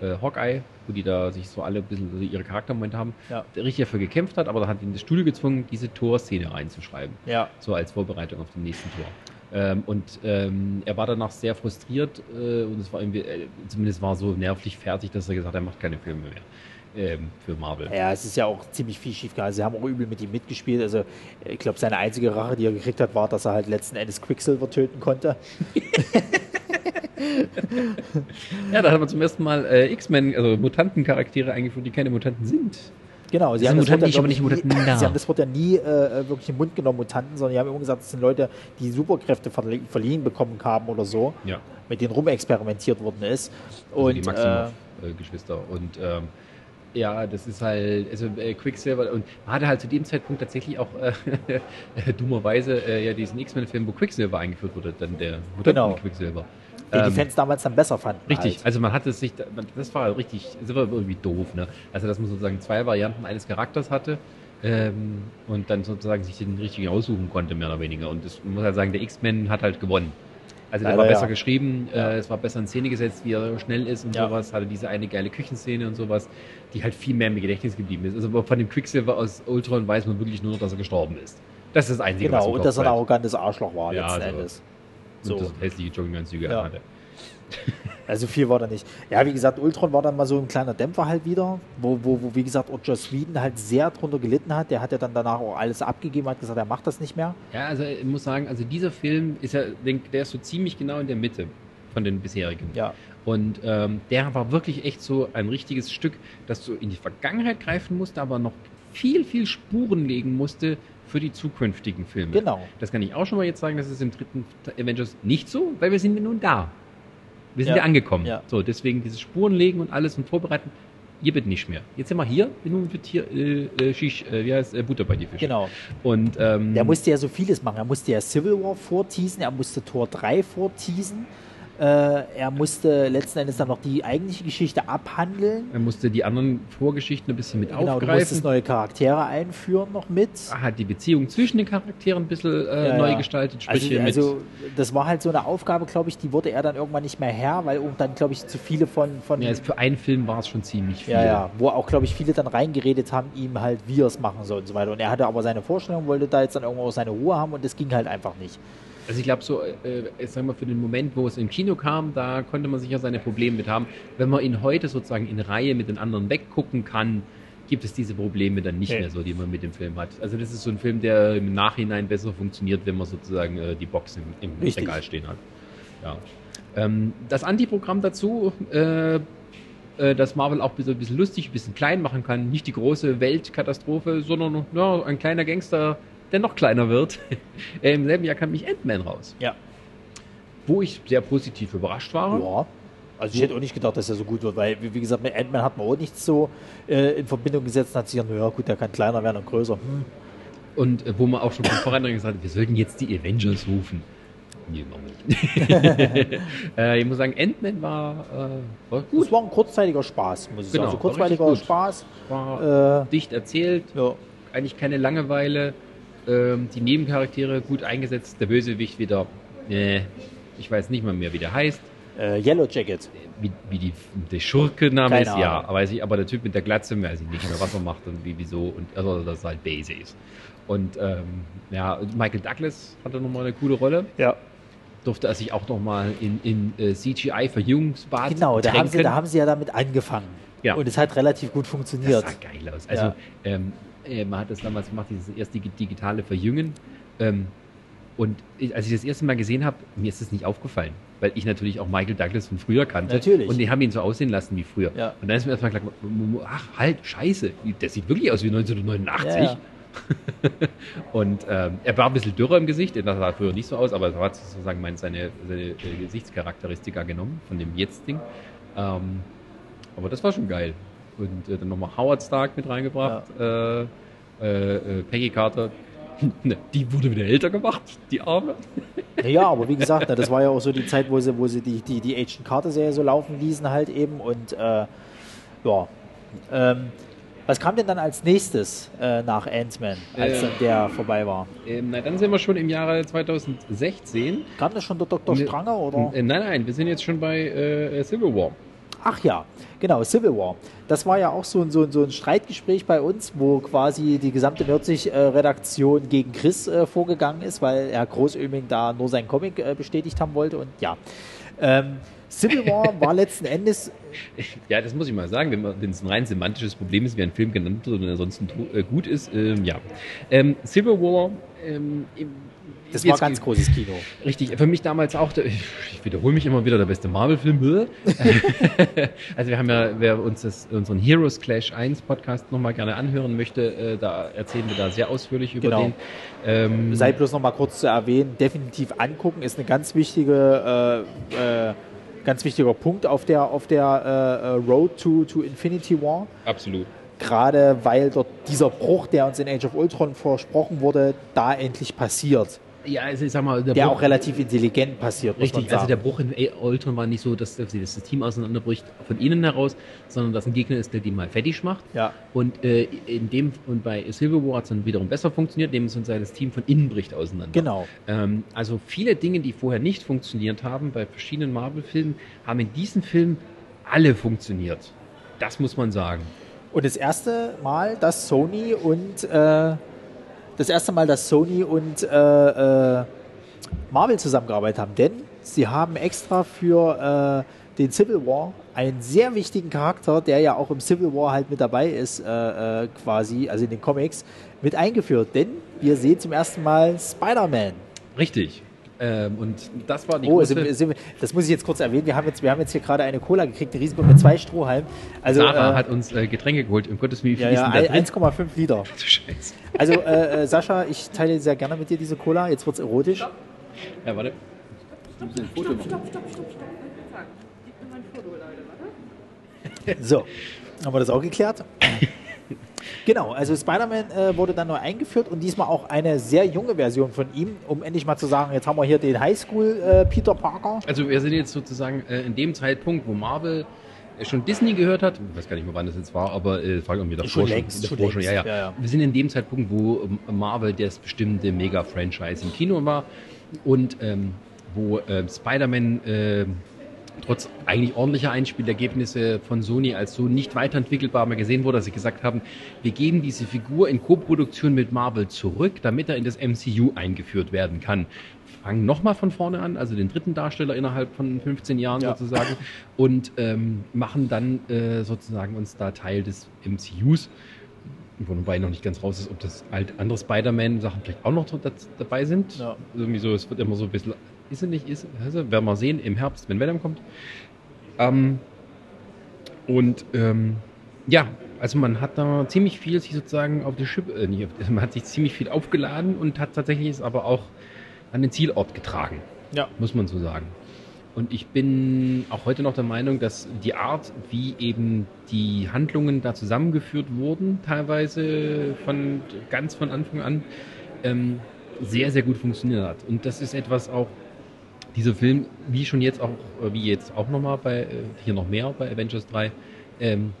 äh, Hawkeye, wo die da sich so alle ein bisschen ihre Charaktermomente haben, ja. richtig dafür gekämpft hat, aber da hat ihn das Studio gezwungen, diese Tor-Szene reinzuschreiben. Ja. So als Vorbereitung auf den nächsten Tor. Ähm, und ähm, er war danach sehr frustriert äh, und es war irgendwie, äh, zumindest war so nervlich fertig, dass er gesagt hat, er macht keine Filme mehr ähm, für Marvel. Ja, es ist ja auch ziemlich viel schief gegangen. Sie haben auch übel mit ihm mitgespielt. Also ich glaube, seine einzige Rache, die er gekriegt hat, war, dass er halt letzten Endes Quicksilver töten konnte. ja, da hat man zum ersten Mal äh, X-Men, also Mutantencharaktere eingeführt, die keine Mutanten sind. Genau, sie haben, Mutanten, das Wort, aber nicht Mutanten nie, sie haben das Wort ja nie äh, wirklich im Mund genommen, Mutanten, sondern sie haben immer gesagt, das sind Leute, die Superkräfte verliehen bekommen haben oder so, ja. mit denen rumexperimentiert worden ist. Also und, die Maximoff-Geschwister. Äh, und ähm, ja, das ist halt, also äh, Quicksilver und man hatte halt zu dem Zeitpunkt tatsächlich auch äh, dummerweise äh, ja diesen X-Men-Film, wo Quicksilver eingeführt wurde, dann der Mutanten genau. Quicksilver. Den ähm, die Fans damals dann besser fanden. Richtig, halt. also man hatte sich, das war richtig, das war irgendwie doof, ne? Also dass man sozusagen zwei Varianten eines Charakters hatte ähm, und dann sozusagen sich den richtigen aussuchen konnte, mehr oder weniger. Und das, man muss halt sagen, der X-Men hat halt gewonnen. Also der Leider, war besser ja. geschrieben, ja. Äh, es war besser in Szene gesetzt, wie er schnell ist und ja. sowas, hatte diese eine geile Küchenszene und sowas, die halt viel mehr im Gedächtnis geblieben ist. Also von dem Quicksilver aus Ultron weiß man wirklich nur noch, dass er gestorben ist. Das ist das Einzige, genau, was und dass er ein arrogantes Arschloch war ja, letzten also, Endes. So. Und das hässliche Jogginganzüge ja. hatte. Also viel war da nicht. Ja, wie gesagt, Ultron war dann mal so ein kleiner Dämpfer halt wieder, wo, wo, wo wie gesagt, auch Joss Whedon halt sehr drunter gelitten hat. Der hat ja dann danach auch alles abgegeben, hat gesagt, er macht das nicht mehr. Ja, also ich muss sagen, also dieser Film ist ja, der ist so ziemlich genau in der Mitte von den bisherigen. Ja. Und ähm, der war wirklich echt so ein richtiges Stück, das du in die Vergangenheit greifen musste, aber noch viel, viel Spuren legen musste für die zukünftigen Filme. Genau. Das kann ich auch schon mal jetzt sagen, das ist im dritten Avengers nicht so, weil wir sind ja nun da. Wir sind ja, ja angekommen. Ja. So, deswegen diese Spuren legen und alles und vorbereiten. Hier wird nicht mehr. Jetzt sind wir hier, nun wird hier äh, äh, Shish, äh, wie heißt äh, Butter bei die Fische. Genau. Und ähm, der musste ja so vieles machen. Er musste ja Civil War vorteasen, er musste Tor 3 vorteasen. Äh, er musste letzten Endes dann noch die eigentliche Geschichte abhandeln. Er musste die anderen Vorgeschichten ein bisschen mit genau, aufgreifen. Du musstest neue Charaktere einführen noch mit. Er hat die Beziehung zwischen den Charakteren ein bisschen äh, ja, neu ja. gestaltet. Sprich also, also das war halt so eine Aufgabe, glaube ich, die wurde er dann irgendwann nicht mehr Herr, weil dann, glaube ich, zu viele von... von ja, für einen Film war es schon ziemlich viel. Ja, ja, wo auch, glaube ich, viele dann reingeredet haben, ihm halt, wie er es machen soll und so weiter. Und er hatte aber seine Vorstellung, wollte da jetzt dann irgendwo seine Ruhe haben und das ging halt einfach nicht. Also ich glaube so, äh, ich sag mal, für den Moment, wo es im Kino kam, da konnte man sicher seine Probleme mit haben. Wenn man ihn heute sozusagen in Reihe mit den anderen weggucken kann, gibt es diese Probleme dann nicht okay. mehr so, die man mit dem Film hat. Also das ist so ein Film, der im Nachhinein besser funktioniert, wenn man sozusagen äh, die Box im, im Regal stehen hat. Ja. Ähm, das Antiprogramm dazu, äh, äh, dass Marvel auch ein bisschen, ein bisschen lustig, ein bisschen klein machen kann. Nicht die große Weltkatastrophe, sondern ja, ein kleiner Gangster der noch kleiner wird. Äh, Im selben Jahr kam mich Ant-Man raus. Ja. Wo ich sehr positiv überrascht war. Ja. Also ich hätte auch nicht gedacht, dass er so gut wird, weil, wie gesagt, mit Ant-Man hat man auch nichts so äh, in Verbindung gesetzt und hat sich ja, gut, der kann kleiner werden und größer. Hm. Und äh, wo man auch schon von vornherein gesagt hat, wir sollten jetzt die Avengers rufen. Nee, machen wir nicht. äh, ich muss sagen, Ant-Man war, äh, war gut. Es war ein kurzzeitiger Spaß, muss ich genau, sagen. Also kurzweiliger Spaß. War äh, dicht erzählt. Ja. Eigentlich keine Langeweile. Ähm, die Nebencharaktere gut eingesetzt. Der Bösewicht wieder, äh, ich weiß nicht mal mehr, wie der heißt. Äh, Yellow Jacket. Wie, wie die, der Schurke-Name ist, ja. Weiß ich, aber der Typ mit der Glatze, weiß ich nicht mehr, was er macht und wie, wieso. Und, also, dass er halt base ist. Und ähm, ja, Michael Douglas hatte nochmal eine coole Rolle. Ja. Durfte er sich auch nochmal in, in äh, CGI-Verjüngungsbad Genau, da haben, sie, da haben sie ja damit angefangen. Ja. Und es hat relativ gut funktioniert. Das sah geil aus. Also, ja. ähm, äh, man hat das damals gemacht, dieses erste digitale Verjüngen. Ähm, und ich, als ich das erste Mal gesehen habe, mir ist das nicht aufgefallen, weil ich natürlich auch Michael Douglas von früher kannte. Natürlich. Und die haben ihn so aussehen lassen wie früher. Ja. Und dann ist mir erstmal klar, ach halt, scheiße, der sieht wirklich aus wie 1989. Ja, ja. und ähm, er war ein bisschen dürrer im Gesicht, das sah früher nicht so aus, aber er hat sozusagen meine, seine, seine Gesichtscharakteristika genommen von dem Jetzt-Ding. Ähm, aber das war schon geil und äh, dann nochmal Howard Stark mit reingebracht. Ja. Äh, äh, äh Peggy Carter, die wurde wieder älter gemacht, die Arme. Ja, aber wie gesagt, das war ja auch so die Zeit, wo sie, wo sie die, die, die Agent Carter-Serie so laufen ließen halt eben und äh, ja. Ähm, was kam denn dann als nächstes äh, nach Ant-Man, als äh, der vorbei war? Ähm, na, dann sind wir schon im Jahre 2016. Kam das schon der Dr. Stranger oder? Äh, nein, nein, wir sind jetzt schon bei äh, Civil War. Ach ja, genau, Civil War. Das war ja auch so, so, so ein Streitgespräch bei uns, wo quasi die gesamte Nördlich-Redaktion gegen Chris äh, vorgegangen ist, weil Herr Großöming da nur seinen Comic äh, bestätigt haben wollte. Und ja, ähm, Civil War war letzten Endes. Ja, das muss ich mal sagen, wenn es ein rein semantisches Problem ist, wie ein Film genannt wird und ansonsten äh, gut ist, ähm, ja. Ähm, Civil War ähm, das war ganz großes Kino. Richtig, für mich damals auch, ich wiederhole mich immer wieder, der beste Marvel-Film. also wir haben ja, wer uns das, unseren Heroes Clash 1 Podcast nochmal gerne anhören möchte, äh, da erzählen wir da sehr ausführlich über genau. den. Ähm, Sei bloß nochmal kurz zu erwähnen, definitiv angucken, ist eine ganz wichtige äh, äh, ganz wichtiger Punkt auf der, auf der äh, äh, Road to, to Infinity War. Absolut. Gerade weil dort dieser Bruch, der uns in Age of Ultron versprochen wurde, da endlich passiert. Ja, also ich sag mal, der, der Bruch, auch relativ intelligent passiert. Richtig, also der Bruch in Ultron war nicht so, dass das Team auseinanderbricht von innen heraus, sondern dass ein Gegner ist, der die mal fertig macht. Ja. Und äh, in dem und bei Civil War hat es dann wiederum besser funktioniert, indem es das Team von innen bricht auseinander. Genau. Ähm, also viele Dinge, die vorher nicht funktioniert haben bei verschiedenen Marvel-Filmen, haben in diesem Film alle funktioniert. Das muss man sagen. Und das erste Mal, dass Sony und äh, das erste Mal, dass Sony und äh, äh, Marvel zusammengearbeitet haben. Denn sie haben extra für äh, den Civil War einen sehr wichtigen Charakter, der ja auch im Civil War halt mit dabei ist, äh, äh, quasi, also in den Comics, mit eingeführt. Denn wir sehen zum ersten Mal Spider-Man. Richtig. Ähm, und das war die oh, große... Also, das muss ich jetzt kurz erwähnen. Wir haben jetzt, wir haben jetzt hier gerade eine Cola gekriegt, eine Riesenboot mit zwei Strohhalmen. Also, Sarah äh, hat uns äh, Getränke geholt. Im Gottes Willen, ja, ja, 1,5 Liter. Scheiße. Also, äh, äh, Sascha, ich teile sehr gerne mit dir diese Cola. Jetzt wird es erotisch. Stopp. Ja, warte. Stopp, stopp, stopp, stopp, stopp, stopp, stopp. Gib mir mein Foto, Leute, warte. So, haben wir das auch geklärt? Genau, also Spider-Man äh, wurde dann neu eingeführt und diesmal auch eine sehr junge Version von ihm, um endlich mal zu sagen, jetzt haben wir hier den Highschool äh, Peter Parker. Also wir sind jetzt sozusagen äh, in dem Zeitpunkt, wo Marvel äh, schon Disney gehört hat, ich weiß gar nicht mehr, wann das jetzt war, aber äh, frage irgendwie davor schon. Längst, schon, schon, ja, ja. Ja, ja. Wir sind in dem Zeitpunkt, wo ähm, Marvel das bestimmte Mega-Franchise im Kino war und ähm, wo äh, Spider-Man trotz eigentlich ordentlicher Einspielergebnisse von Sony als so nicht weiterentwickelbar mal gesehen wurde, dass sie gesagt haben, wir geben diese Figur in Koproduktion mit Marvel zurück, damit er in das MCU eingeführt werden kann. Fangen nochmal von vorne an, also den dritten Darsteller innerhalb von 15 Jahren ja. sozusagen, und ähm, machen dann äh, sozusagen uns da Teil des MCUs wobei noch nicht ganz raus ist, ob das halt andere Spider-Man-Sachen vielleicht auch noch dabei sind. Ja. Irgendwie so, es wird immer so ein bisschen ist er nicht? Ist, also, werden wir sehen im Herbst, wenn Venom kommt. Ähm, und ähm, ja, also man hat da ziemlich viel sich sozusagen auf die Schippe, äh, nicht man hat sich ziemlich viel aufgeladen und hat tatsächlich es aber auch an den Zielort getragen. Ja. Muss man so sagen. Und ich bin auch heute noch der Meinung, dass die Art, wie eben die Handlungen da zusammengeführt wurden, teilweise von ganz von Anfang an, ähm, sehr, sehr gut funktioniert hat. Und das ist etwas auch, dieser Film, wie schon jetzt auch, äh, wie jetzt auch nochmal bei, äh, hier noch mehr bei Avengers 3, ähm,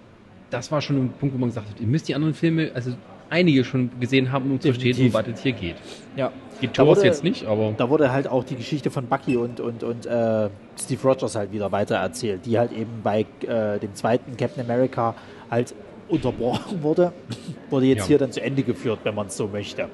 das war schon ein Punkt, wo man gesagt hat, ihr müsst die anderen Filme, also einige schon gesehen haben, um zu verstehen, wo es hier geht. Ja. Geht Thor jetzt nicht, aber. Da wurde halt auch die Geschichte von Bucky und, und, und äh, Steve Rogers halt wieder weiter erzählt, die halt eben bei äh, dem zweiten Captain America halt unterbrochen wurde. wurde jetzt ja. hier dann zu Ende geführt, wenn man es so möchte.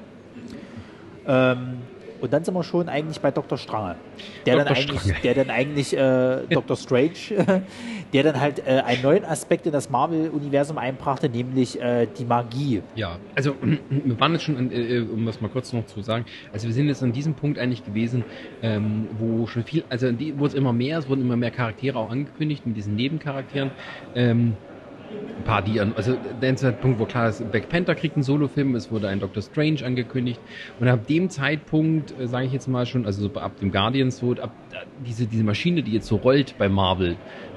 Ähm, und dann sind wir schon eigentlich bei Dr. Strange. Der Dr. dann eigentlich. Der dann eigentlich äh, Dr. Strange, der dann halt äh, einen neuen Aspekt in das Marvel-Universum einbrachte, nämlich äh, die Magie. Ja, also wir waren jetzt schon, an, äh, um das mal kurz noch zu sagen, also wir sind jetzt an diesem Punkt eigentlich gewesen, ähm, wo schon viel, also wo es immer mehr, es wurden immer mehr Charaktere auch angekündigt mit diesen Nebencharakteren. Ähm, ein paar, die an, also der Zeitpunkt, wo klar ist, Black Panther kriegt einen Solofilm, es wurde ein Doctor Strange angekündigt und ab dem Zeitpunkt, äh, sage ich jetzt mal schon, also so ab dem Guardians so, ab diese, diese Maschine, die jetzt so rollt bei Marvel,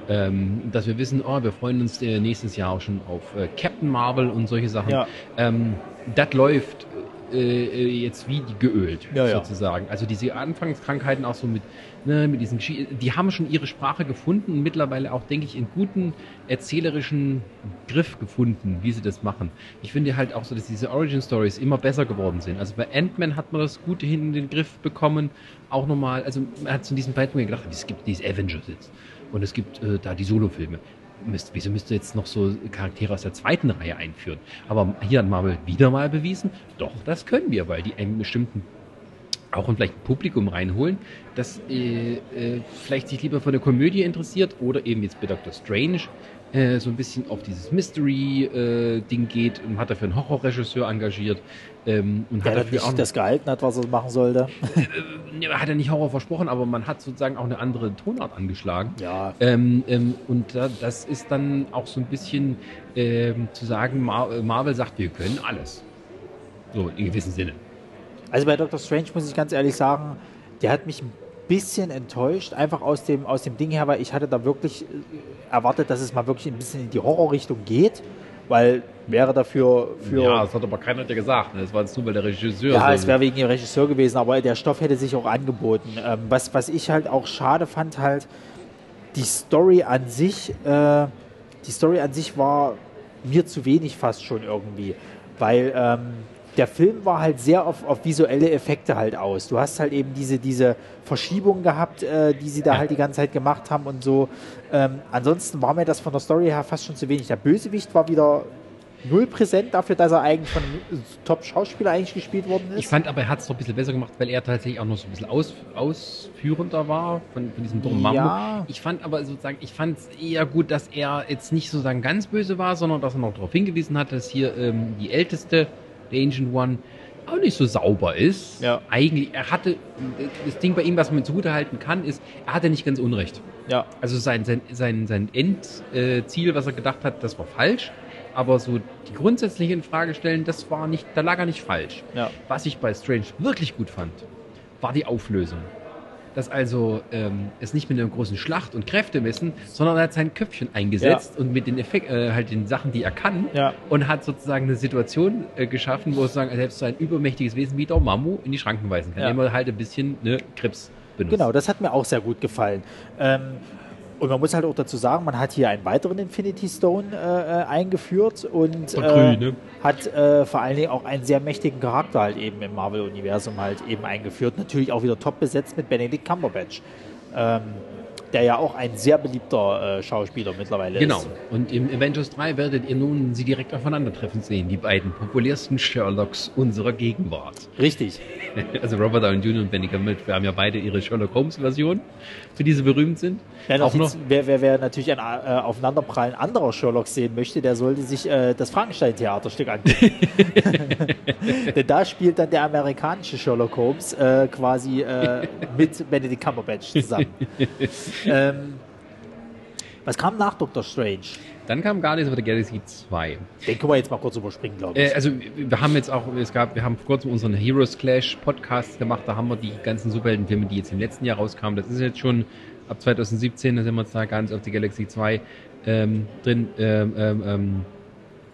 ähm, dass wir wissen, oh, wir freuen uns äh, nächstes Jahr auch schon auf äh, Captain Marvel und solche Sachen. Ja. Ähm, das läuft äh, äh, jetzt wie geölt, ja, sozusagen. Ja. Also diese Anfangskrankheiten auch so mit, ne, mit diesen die haben schon ihre Sprache gefunden und mittlerweile auch, denke ich, in guten erzählerischen Griff gefunden, wie sie das machen. Ich finde halt auch so, dass diese Origin Stories immer besser geworden sind. Also bei Ant-Man hat man das Gute hin in den Griff bekommen. Auch nochmal, also man hat zu diesem Zeitpunkt gedacht, es gibt diese Avengers jetzt und es gibt äh, da die Solo-Filme müsst, wieso müsst ihr jetzt noch so Charaktere aus der zweiten Reihe einführen? Aber hier hat Marvel wieder mal bewiesen, doch, das können wir, weil die einen bestimmten auch vielleicht ein Publikum reinholen, das äh, äh, vielleicht sich lieber für eine Komödie interessiert oder eben jetzt bei Doctor Strange äh, so ein bisschen auf dieses Mystery-Ding äh, geht und hat dafür einen Horrorregisseur engagiert. Ähm, und Der hat dafür auch das gehalten hat, was er machen sollte. Äh, hat er nicht Horror versprochen, aber man hat sozusagen auch eine andere Tonart angeschlagen. Ja. Ähm, ähm, und da, das ist dann auch so ein bisschen ähm, zu sagen, Mar Marvel sagt, wir können alles. So in gewissem Sinne. Also bei Doctor Strange muss ich ganz ehrlich sagen, der hat mich ein bisschen enttäuscht, einfach aus dem, aus dem Ding her, weil ich hatte da wirklich äh, erwartet, dass es mal wirklich ein bisschen in die Horrorrichtung geht, weil wäre dafür für. Ja, das hat aber keiner dir gesagt. Ne? Das war jetzt nur, weil der Regisseur. Ja, so es wäre wegen dem Regisseur gewesen, aber der Stoff hätte sich auch angeboten. Ähm, was, was ich halt auch schade fand, halt, die Story an sich, äh, die Story an sich war mir zu wenig fast schon irgendwie, weil ähm, der Film war halt sehr auf, auf visuelle Effekte halt aus. Du hast halt eben diese, diese Verschiebung gehabt, äh, die sie da ja. halt die ganze Zeit gemacht haben und so. Ähm, ansonsten war mir das von der Story her fast schon zu wenig. Der Bösewicht war wieder null präsent dafür, dass er eigentlich von einem Top-Schauspieler eigentlich gespielt worden ist. Ich fand aber, er hat es doch ein bisschen besser gemacht, weil er tatsächlich auch noch so ein bisschen aus, ausführender war von, von diesem dummen ja. Ich fand aber sozusagen, ich fand es eher gut, dass er jetzt nicht sozusagen ganz böse war, sondern dass er noch darauf hingewiesen hat, dass hier ähm, die älteste der Ancient One, auch nicht so sauber ist. Ja. Eigentlich, er hatte, das Ding bei ihm, was man zugute halten kann, ist, er hatte nicht ganz Unrecht. Ja. Also sein, sein, sein, sein Endziel, was er gedacht hat, das war falsch. Aber so die grundsätzliche Infrage stellen, das war nicht, da lag er nicht falsch. Ja. Was ich bei Strange wirklich gut fand, war die Auflösung dass also ähm, es nicht mit einer großen Schlacht und Kräfte messen, sondern er hat sein Köpfchen eingesetzt ja. und mit den Effekt, äh, halt den Sachen, die er kann, ja. und hat sozusagen eine Situation äh, geschaffen, wo sozusagen selbst so ein übermächtiges Wesen wie der Mamu in die Schranken weisen kann, ja. indem er halt ein bisschen ne, Krebs benutzt. Genau, das hat mir auch sehr gut gefallen. Ähm, und man muss halt auch dazu sagen, man hat hier einen weiteren Infinity Stone äh, äh eingeführt und äh, grün, ne? hat äh, vor allen Dingen auch einen sehr mächtigen Charakter halt eben im Marvel-Universum halt eben eingeführt. Natürlich auch wieder top besetzt mit Benedict Cumberbatch. Ähm, der ja auch ein sehr beliebter äh, Schauspieler mittlerweile genau. ist. Genau. Und im Avengers 3 werdet ihr nun sie direkt aufeinandertreffen sehen, die beiden populärsten Sherlocks unserer Gegenwart. Richtig. Also Robert Downey Jr. und Benny Gambit, wir haben ja beide ihre Sherlock Holmes-Version, für die sie berühmt sind. Ja, auch noch, wer, wer, wer natürlich ein äh, Aufeinanderprallen anderer Sherlocks sehen möchte, der sollte sich äh, das Frankenstein-Theaterstück angucken. Denn da spielt dann der amerikanische Sherlock Holmes äh, quasi äh, mit Benedict Cumberbatch zusammen. ähm, was kam nach Doctor Strange? Dann kam Guardians of the Galaxy 2. Den können wir jetzt mal kurz überspringen, glaube ich. Äh, also wir haben jetzt auch, es gab, wir haben vor kurzem unseren Heroes Clash Podcast gemacht, da haben wir die ganzen Superheldenfilme, die jetzt im letzten Jahr rauskamen, das ist jetzt schon ab 2017, da sind wir jetzt da Guardians of the Galaxy 2 ähm, drin. Ähm, ähm, ähm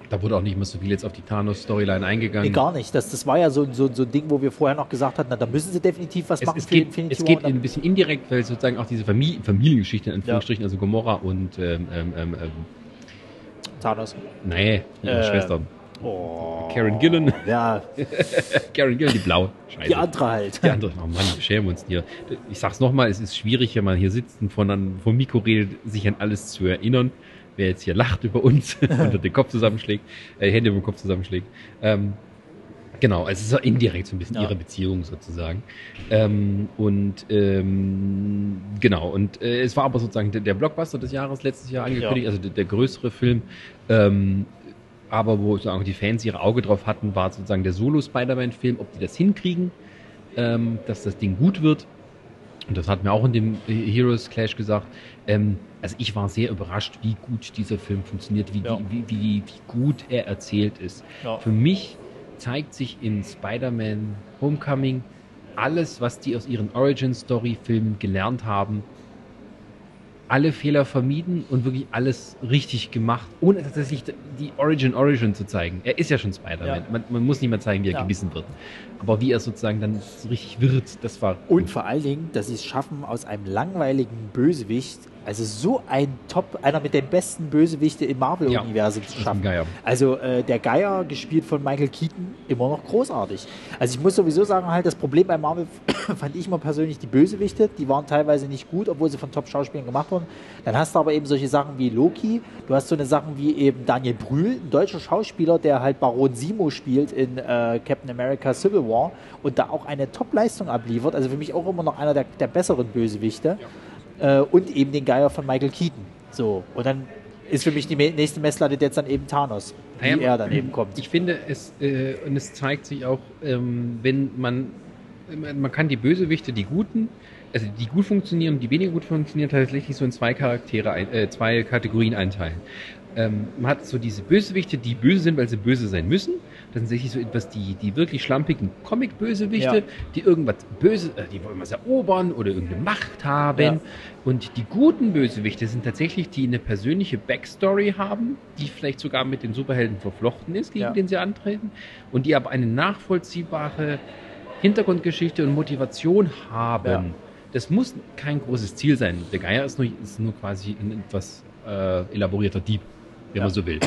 da wurde auch nicht mehr so viel jetzt auf die Thanos-Storyline eingegangen. Nee, gar nicht. Das, das war ja so, so, so ein Ding, wo wir vorher noch gesagt hatten, na, da müssen sie definitiv was es, machen es für geht, Infinity Es geht ein bisschen indirekt, weil sozusagen auch diese Familie, Familiengeschichte in Anführungsstrichen, ja. also Gomorra und ähm, ähm, ähm, ähm Thanos. Nee, ihre äh, Schwestern. Oh, Karen Gillen. Ja. Karen Gillen, die blau. Scheiße. Die andere halt. Die andere, oh Mann, wir schämen uns hier. Ich sag's nochmal, es ist schwierig, wenn man hier sitzt und von, vom Mikro redet, sich an alles zu erinnern wer jetzt hier lacht über uns und den Kopf zusammenschlägt, äh, Hände über den Kopf zusammenschlägt. Ähm, genau, also es ist ja indirekt so ein bisschen ja. ihre Beziehung sozusagen. Ähm, und ähm, genau, und äh, es war aber sozusagen der, der, Blockbuster des Jahres letztes Jahr angekündigt, ja. also der, der, größere Film. Ähm, aber wo sozusagen die Fans ihre Auge drauf hatten, war sozusagen der Solo-Spider-Man-Film, ob die das hinkriegen, ähm, dass das Ding gut wird. Und das hat mir auch in dem Heroes Clash gesagt. Ähm, also ich war sehr überrascht, wie gut dieser Film funktioniert, wie, ja. wie, wie, wie, gut er erzählt ist. Ja. Für mich zeigt sich in Spider-Man Homecoming alles, was die aus ihren Origin-Story-Filmen gelernt haben, alle Fehler vermieden und wirklich alles richtig gemacht, ohne tatsächlich die Origin Origin zu zeigen. Er ist ja schon Spider-Man. Ja. Man, man, muss nicht mehr zeigen, wie er ja. gebissen wird. Aber wie er sozusagen dann so richtig wird, das war. Und vor allen Dingen, dass sie es schaffen, aus einem langweiligen Bösewicht Also so ein Top, einer mit den besten Bösewichte im Marvel-Universum ja, zu schaffen. Also äh, der Geier, gespielt von Michael Keaton, immer noch großartig. Also ich muss sowieso sagen, halt, das Problem bei Marvel fand ich immer persönlich die Bösewichte, die waren teilweise nicht gut, obwohl sie von Top-Schauspielern gemacht wurden. Dann hast du aber eben solche Sachen wie Loki, du hast so eine Sachen wie eben Daniel Brühl, ein deutscher Schauspieler, der halt Baron Simo spielt in äh, Captain America Civil War und da auch eine Top-Leistung abliefert. Also für mich auch immer noch einer der, der besseren Bösewichte. Ja äh, und eben den Geier von Michael Keaton. So, und dann ist für mich die nächste Messlatte jetzt dann eben Thanos, wie naja, er dann eben kommt. Ich finde, es, äh, und es zeigt sich auch, ähm, wenn man, man kann die Bösewichte, die Guten, also die gut funktionieren und die weniger gut funktionieren, tatsächlich so in zwei Charaktere, äh, zwei Kategorien einteilen. Ähm, man hat so diese Bösewichte, die böse sind, weil sie böse sein müssen. Das sind tatsächlich so etwas die, die wirklich schlampigen Comic-Bösewichte, ja. die irgendwas böse, äh, die wollen was erobern oder irgendeine Macht haben. Ja. Und die guten Bösewichte sind tatsächlich, die eine persönliche Backstory haben, die vielleicht sogar mit den Superhelden verflochten ist, gegen ja. den sie antreten, und die aber eine nachvollziehbare Hintergrundgeschichte und Motivation haben. Das muss kein großes Ziel sein. Der Geier ist nur, ist nur quasi ein etwas äh, elaborierter Dieb wenn man so will.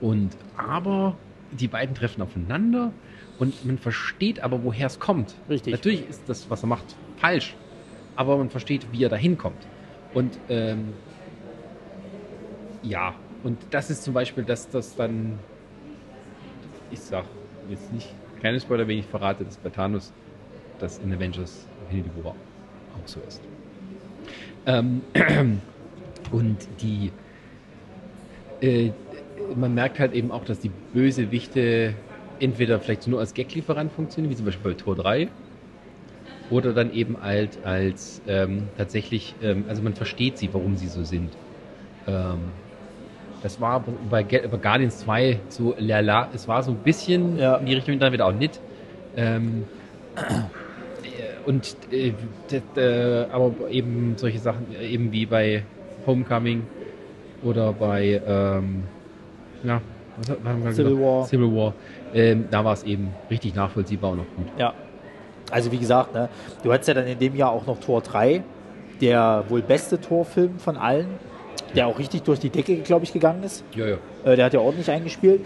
Und aber die beiden treffen aufeinander und man versteht aber, woher es kommt. Richtig. Natürlich ist das, was er macht, falsch, aber man versteht, wie er dahin kommt. Und ähm, ja, und das ist zum Beispiel, dass das dann, ich sag jetzt nicht, keine Spoiler, wenn ich verrate, dass bei Thanos das in Avengers Infinity War auch so ist. Ähm, und die äh, man merkt halt eben auch, dass die Bösewichte entweder vielleicht nur als Gaglieferant funktionieren, wie zum Beispiel bei Tor 3, oder dann eben halt als ähm, tatsächlich, ähm, also man versteht sie, warum sie so sind. Ähm, das war bei, bei Guardians 2 so lala, es war so ein bisschen ja. in die Richtung, dann wieder auch nicht. Ähm, und äh, äh, aber eben solche Sachen, eben wie bei Homecoming, oder bei ähm, ja, was haben wir Civil gesagt? War. Civil War. Ähm, da war es eben richtig nachvollziehbar und noch gut. Ja. Also wie gesagt, ne, du hattest ja dann in dem Jahr auch noch Tor 3, der wohl beste Torfilm von allen, der auch richtig durch die Decke, glaube ich, gegangen ist. Ja, ja. Äh, der hat ja ordentlich eingespielt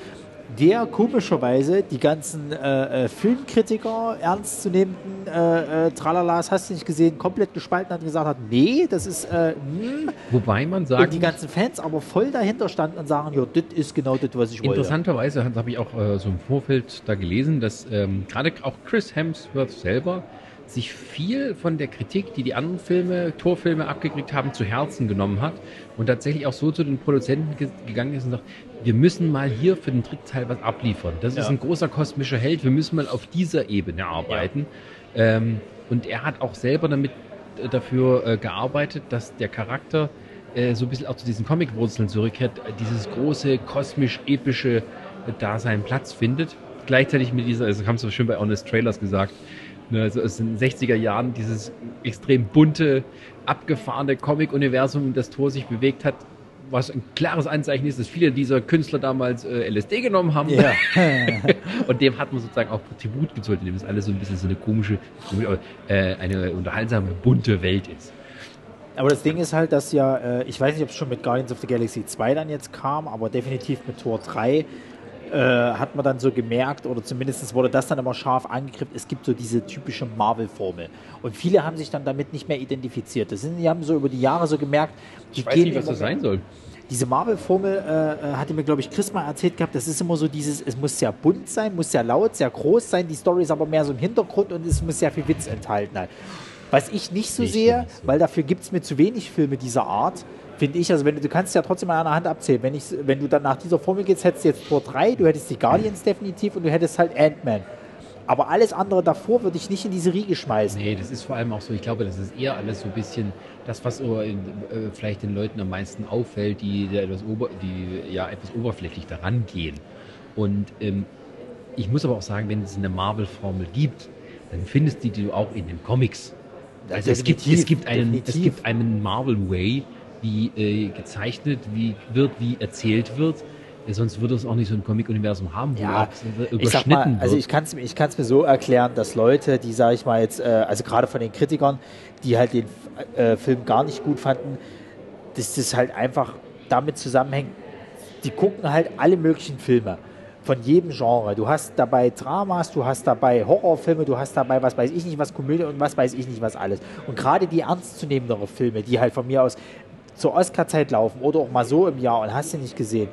der komischerweise die ganzen äh, äh, Filmkritiker, ernstzunehmenden äh, äh, Tralalas, hast du nicht gesehen, komplett gespalten hat und gesagt hat, nee, das ist äh, mh. Wobei man sagt. Und die ganzen Fans aber voll dahinter standen und sagen, ja, das ist genau das, was ich wollte. Interessanterweise habe ich auch so im Vorfeld da gelesen, dass ähm, gerade auch Chris Hemsworth selber sich viel von der Kritik, die die anderen Filme, Torfilme abgekriegt haben, zu Herzen genommen hat und tatsächlich auch so zu den Produzenten ge gegangen ist und sagt, wir müssen mal hier für den Trickteil was abliefern. Das ja. ist ein großer kosmischer Held, wir müssen mal auf dieser Ebene arbeiten. Ja. Ähm, und er hat auch selber damit äh, dafür äh, gearbeitet, dass der Charakter äh, so ein bisschen auch zu diesen Comic-Wurzeln zurückkehrt, dieses große, kosmisch-epische Dasein Platz findet. Gleichzeitig mit dieser, also haben es so schön bei Honest Trailers gesagt, Ne, also aus den 60er Jahren dieses extrem bunte, abgefahrene Comic-Universum, das Tor sich bewegt hat, was ein klares Anzeichen ist, dass viele dieser Künstler damals äh, LSD genommen haben. Ja. und dem hat man sozusagen auch Tribut gezollt, indem es alles so ein bisschen so eine komische, äh, eine unterhaltsame, bunte Welt ist. Aber das Ding ist halt, dass ja, äh, ich weiß nicht, ob es schon mit Guardians of the Galaxy 2 dann jetzt kam, aber definitiv mit Tor 3 äh, hat man dann so gemerkt, oder zumindest wurde das dann immer scharf angegriffen, es gibt so diese typische Marvel-Formel. Und viele haben sich dann damit nicht mehr identifiziert. Das sind, die haben so über die Jahre so gemerkt, die ich weiß nicht, was das sein soll. Diese Marvel-Formel äh, äh, hatte mir, glaube ich, Chris mal erzählt gehabt, das ist immer so dieses, es muss sehr bunt sein, muss sehr laut, sehr groß sein, die Story ist aber mehr so im Hintergrund und es muss sehr viel Witz enthalten. Was ich nicht so nicht sehe, so. weil dafür gibt es mir zu wenig Filme dieser Art, finde ich, also wenn du, du kannst ja trotzdem an einer Hand abzählen. Wenn, ich, wenn du dann nach dieser Formel gehst, hättest du jetzt Tor 3, du hättest die Guardians definitiv und du hättest halt Ant-Man. Aber alles andere davor würde ich nicht in diese Riege schmeißen. Nee, das ist vor allem auch so, ich glaube, das ist eher alles so ein bisschen das, was in, äh, vielleicht den Leuten am meisten auffällt, die, die, etwas, ober, die ja etwas oberflächlich daran gehen. Und ähm, ich muss aber auch sagen, wenn es eine Marvel-Formel gibt, dann findest du die auch in den Comics. Also es gibt, es, gibt einen, es gibt einen Marvel Way, wie äh, gezeichnet wie wird, wie erzählt wird, Ja, sonst würde es auch nicht so ein Comic-Universum haben, wo ja, ich sag mal, Also ich kann es ich kann's mir so erklären, dass Leute, die, sage ich mal jetzt, äh, also gerade von den Kritikern, die halt den äh, Film gar nicht gut fanden, dass das halt einfach damit zusammenhängt, die gucken halt alle möglichen Filme von jedem Genre. Du hast dabei Dramas, du hast dabei Horrorfilme, du hast dabei was weiß ich nicht was Komödie und was weiß ich nicht was alles. Und gerade die ernstzunehmenderen Filme, die halt von mir aus zur Oscar-Zeit laufen oder auch mal so im Jahr und hast du nicht gesehen,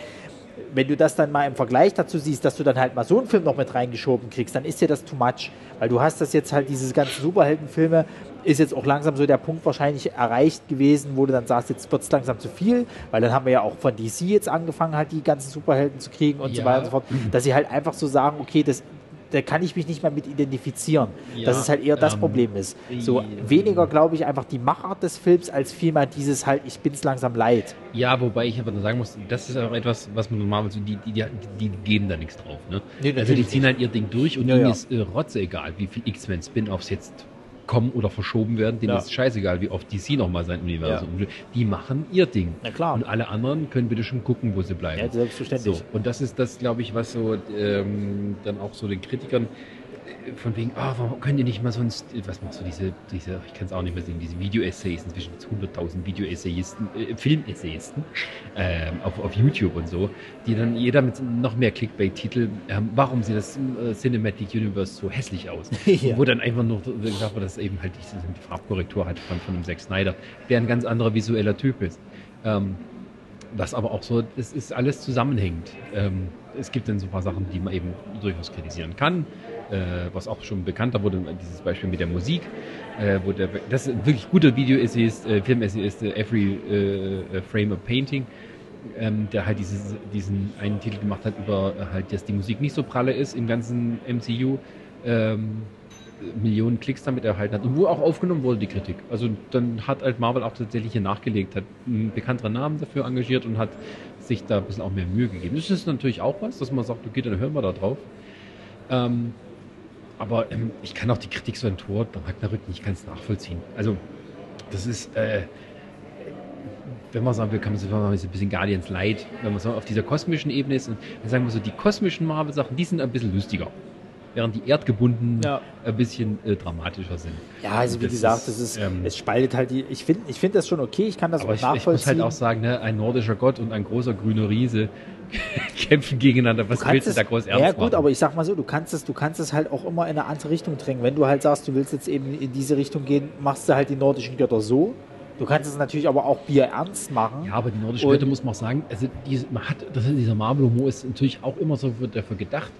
wenn du das dann mal im Vergleich dazu siehst, dass du dann halt mal so einen Film noch mit reingeschoben kriegst, dann ist dir das too much. Weil du hast das jetzt halt, diese ganzen Superheldenfilme, ist jetzt auch langsam so der Punkt wahrscheinlich erreicht gewesen, wo du dann sagst, jetzt wird es langsam zu viel, weil dann haben wir ja auch von DC jetzt angefangen, halt die ganzen Superhelden zu kriegen und ja. so weiter und so fort, dass sie halt einfach so sagen, okay, das da kann ich mich nicht mehr mit identifizieren. Ja, dass es halt eher das ähm, Problem ist. So weniger, glaube ich, einfach die Machart des Films, als vielmehr dieses halt, ich bin es langsam leid. Ja, wobei ich aber sagen muss, das ist auch etwas, was man normal, so die, die, die, die geben da nichts drauf. Ne? Nee, also die ziehen halt ihr Ding durch und ja, ihnen ja. ist äh, rotze egal, wie viel X-Men Spin-Offs jetzt kommen oder verschoben werden, denen ja. ist scheißegal, wie oft DC nochmal sein Universum. Ja. Die machen ihr Ding. Na klar. Und alle anderen können bitte schon gucken, wo sie bleiben. Ja, selbstverständlich. So, und das ist das, glaube ich, was so ähm, dann auch so den Kritikern von wegen, oh, warum könnt ihr nicht mal sonst, was machst du, diese, diese ich kann es auch nicht mehr sehen, diese Video-Essays, inzwischen 100.000 Video-Essayisten, äh, Film-Essayisten äh, auf, auf YouTube und so, die dann jeder mit noch mehr Clickbait-Titel, äh, warum sieht das äh, Cinematic Universe so hässlich aus? ja. Wo dann einfach nur gesagt wird, dass eben halt die Farbkorrektur halt von, von einem Zack Snyder, der ein ganz anderer visueller Typ ist. Ähm, was aber auch so, es ist alles zusammenhängend. Ähm, es gibt dann so ein paar Sachen, die man eben durchaus kritisieren kann äh, was auch schon bekannter wurde, dieses Beispiel mit der Musik, äh, wo der, das ist wirklich guter Video-Essayist, äh, Film-Essayist, äh, Every äh, äh, Frame a Painting, ähm, der halt dieses, diesen einen Titel gemacht hat über äh, halt, dass die Musik nicht so pralle ist im ganzen MCU. Ähm, Millionen Klicks damit erhalten hat und wo auch aufgenommen wurde, die Kritik. Also dann hat halt Marvel auch tatsächlich hier nachgelegt, hat einen bekannteren Namen dafür engagiert und hat sich da ein bisschen auch mehr Mühe gegeben. Das ist natürlich auch was, dass man sagt, okay, dann hören wir da drauf. Ähm, aber ähm, ich kann auch die Kritik so ein Tor bei Ragnarök nicht ganz nachvollziehen. Also, das ist, äh, wenn man sagen will, kann man sich ein bisschen Guardians Light, wenn man so auf dieser kosmischen Ebene ist. Und dann sagen wir so, die kosmischen Marvel-Sachen, die sind ein bisschen lustiger. Während die erdgebundenen ja. ein bisschen äh, dramatischer sind. Ja, also wie das gesagt, das ist, ähm, es spaltet halt die. Ich finde ich find das schon okay, ich kann das aber auch nachvollziehen. Ich muss halt auch sagen, ne, ein nordischer Gott und ein großer grüner Riese kämpfen gegeneinander. Was willst du da groß ernst Ja gut, machen? aber ich sag mal so, du kannst es, du kannst es halt auch immer in eine andere Richtung drängen. Wenn du halt sagst, du willst jetzt eben in diese Richtung gehen, machst du halt die nordischen Götter so. Du kannst es natürlich aber auch Bier ernst machen. Ja, aber die nordischen Götter muss man auch sagen, also die, man hat, das ist dieser Marvel-Humor ist natürlich auch immer so dafür gedacht,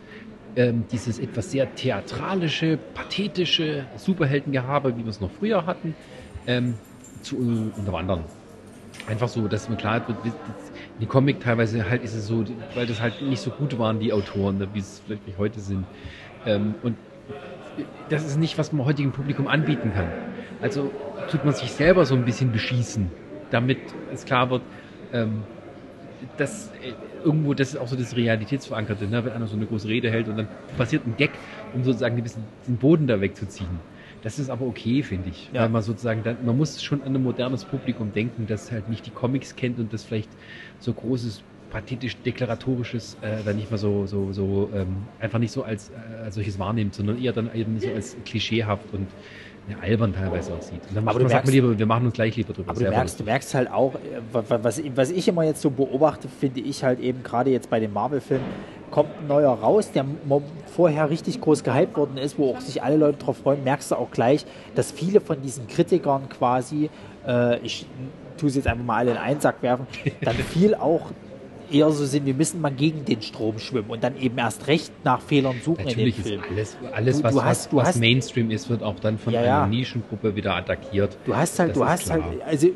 ähm, dieses etwas sehr theatralische, pathetische Superheldengehabe, wie wir es noch früher hatten, ähm, zu unterwandern. Einfach so, dass man klar wird, die Comic teilweise halt ist es so, weil das halt nicht so gut waren, die Autoren, ne, wie es vielleicht wie heute sind. Ähm, und das ist nicht, was man heutigen Publikum anbieten kann. Also tut man sich selber so ein bisschen beschießen, damit es klar wird, ähm, dass äh, irgendwo, das ist auch so das Realitätsverankerte, ne? wenn einer so eine große Rede hält und dann passiert ein Gag, um sozusagen ein bisschen den Boden da wegzuziehen. Das ist aber okay, finde ich. Ja. Weil man sozusagen, dann, man muss schon an ein modernes Publikum denken, das halt nicht die Comics kennt und das vielleicht so großes, pathetisch, deklaratorisches äh, dann nicht mehr so, so, so ähm, einfach nicht so als, äh, als solches wahrnimmt, sondern eher dann eben so als klischeehaft und ja, albern teilweise aussieht. Und dann aber man, merkst, man lieber, wir machen uns gleich lieber drüber. Aber du merkst, du merkst halt auch, äh, was, was ich immer jetzt so beobachte, finde ich halt eben gerade jetzt bei den Marvel-Filmen, kommt ein neuer raus, der vorher richtig groß gehypt worden ist, wo auch sich alle Leute drauf freuen, merkst du auch gleich, dass viele von diesen Kritikern quasi, äh, ich tue es jetzt einfach mal alle in einen Sack werfen, dann viel auch eher so sind, wir müssen mal gegen den Strom schwimmen und dann eben erst recht nach Fehlern suchen Natürlich in dem Film. Ist alles, alles du, was, du hast, was, was Mainstream ist, wird auch dann von ja, einer Nischengruppe wieder attackiert. Du hast halt, das du hast halt, also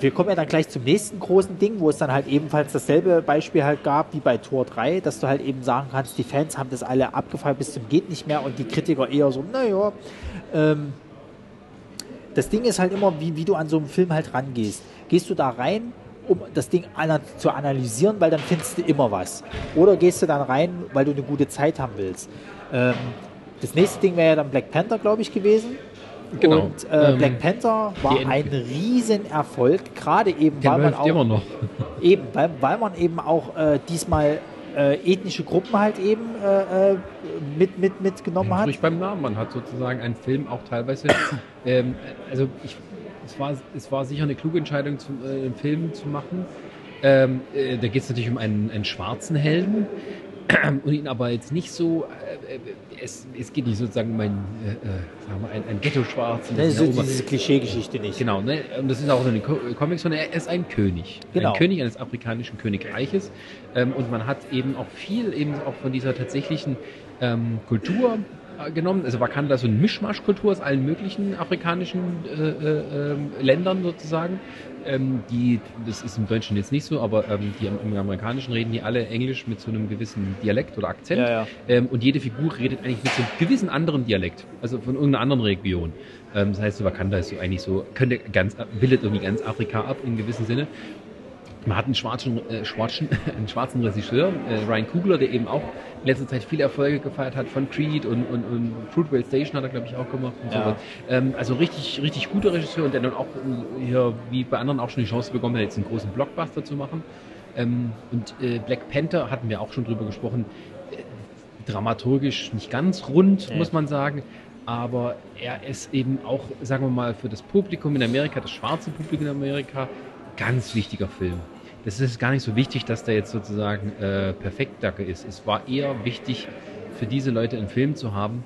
wir kommen ja dann gleich zum nächsten großen Ding, wo es dann halt ebenfalls dasselbe Beispiel halt gab wie bei Tor 3, dass du halt eben sagen kannst, die Fans haben das alle abgefallen bis zum geht nicht mehr und die Kritiker eher so, naja, ähm, das Ding ist halt immer, wie, wie du an so einen Film halt rangehst. Gehst du da rein, um das Ding zu analysieren, weil dann findest du immer was. Oder gehst du dann rein, weil du eine gute Zeit haben willst. Ähm, das nächste Ding wäre ja dann Black Panther, glaube ich, gewesen Genau. Und äh, ähm, Black Panther war ein Riesenerfolg, gerade eben, weil man auch immer noch. eben, weil, weil man eben auch äh, diesmal äh, ethnische Gruppen halt eben äh, äh mit, mit, mitgenommen hat. Durch beim Namen, man hat sozusagen einen Film auch teilweise, ähm, also ich, es, war, es war sicher eine kluge Entscheidung, zum, äh, einen Film zu machen. Ähm, äh, da geht es natürlich um einen, einen schwarzen Helden und ihn aber jetzt nicht so äh, es, es geht nicht sozusagen um ein, äh, äh sagen wir, ein, ein Ghetto-Schwarz. Das ist so diese Klischeegeschichte nicht. Genau, ne? und das ist auch in den Comics, sondern er ist ein König. Genau. Ein König eines afrikanischen Königreiches. Ähm, und man hat eben auch viel eben auch von dieser tatsächlichen ähm, Kultur äh, genommen. Also Wakanda ist so eine Mischmaschkultur aus allen möglichen afrikanischen äh, äh, Ländern sozusagen. Ähm, die, das ist im Deutschen jetzt nicht so, aber ähm, die im Amerikanischen reden die alle Englisch mit so einem gewissen Dialekt oder Akzent. Ja, ja. Ähm, und jede Figur redet eigentlich mit so einem gewissen anderen Dialekt, also von irgendeiner anderen Region. Ähm, das heißt, so Wakanda ist so eigentlich so, könnte ganz, bildet irgendwie ganz Afrika ab in gewissem Sinne. Man hat einen schwarzen, äh, schwarzen, einen schwarzen Regisseur, äh, Ryan Kugler, der eben auch in letzter Zeit viele Erfolge gefeiert hat von Creed und, und, und Fruitvale Station hat er, glaube ich, auch gemacht. Ja. So. Ähm, also richtig, richtig guter Regisseur und der dann auch äh, hier, wie bei anderen, auch schon die Chance bekommen hat, jetzt einen großen Blockbuster zu machen. Ähm, und äh, Black Panther hatten wir auch schon drüber gesprochen. Äh, dramaturgisch nicht ganz rund, nee. muss man sagen aber er ist eben auch, sagen wir mal, für das Publikum in Amerika, das schwarze Publikum in Amerika, ganz wichtiger Film. Das ist gar nicht so wichtig, dass der jetzt sozusagen äh, perfekt Dacke ist. Es war eher wichtig, für diese Leute einen Film zu haben.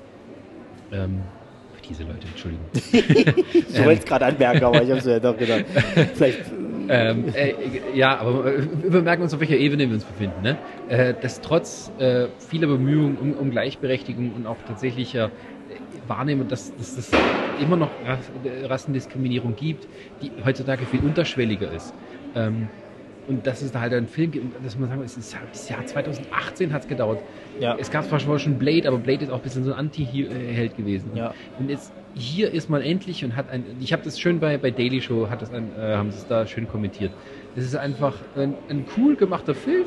Ähm, für diese Leute, Entschuldigung. ich wollte es gerade anmerken, aber ich habe es ja doch gedacht. Vielleicht. Ähm, äh, ja, aber wir merken uns, auf welcher Ebene wir uns befinden. Ne? Äh, dass trotz äh, vieler Bemühungen um, um, Gleichberechtigung und auch tatsächlicher Wahrnehmung, dass, dass es immer noch Rassendiskriminierung gibt, die heutzutage viel unterschwelliger ist. Ähm, und dass es da halt ein Film gibt, dass man sagen muss, das Jahr 2018 hat es gedauert. Ja. Es gab zwar schon Blade, aber Blade ist auch ein bisschen so ein Anti-Held gewesen. Ja. Und jetzt hier ist man endlich und hat ein, ich habe das schön bei, bei Daily Show, hat das ein, äh, haben sie es da schön kommentiert. Es ist einfach ein, ein cool gemachter Film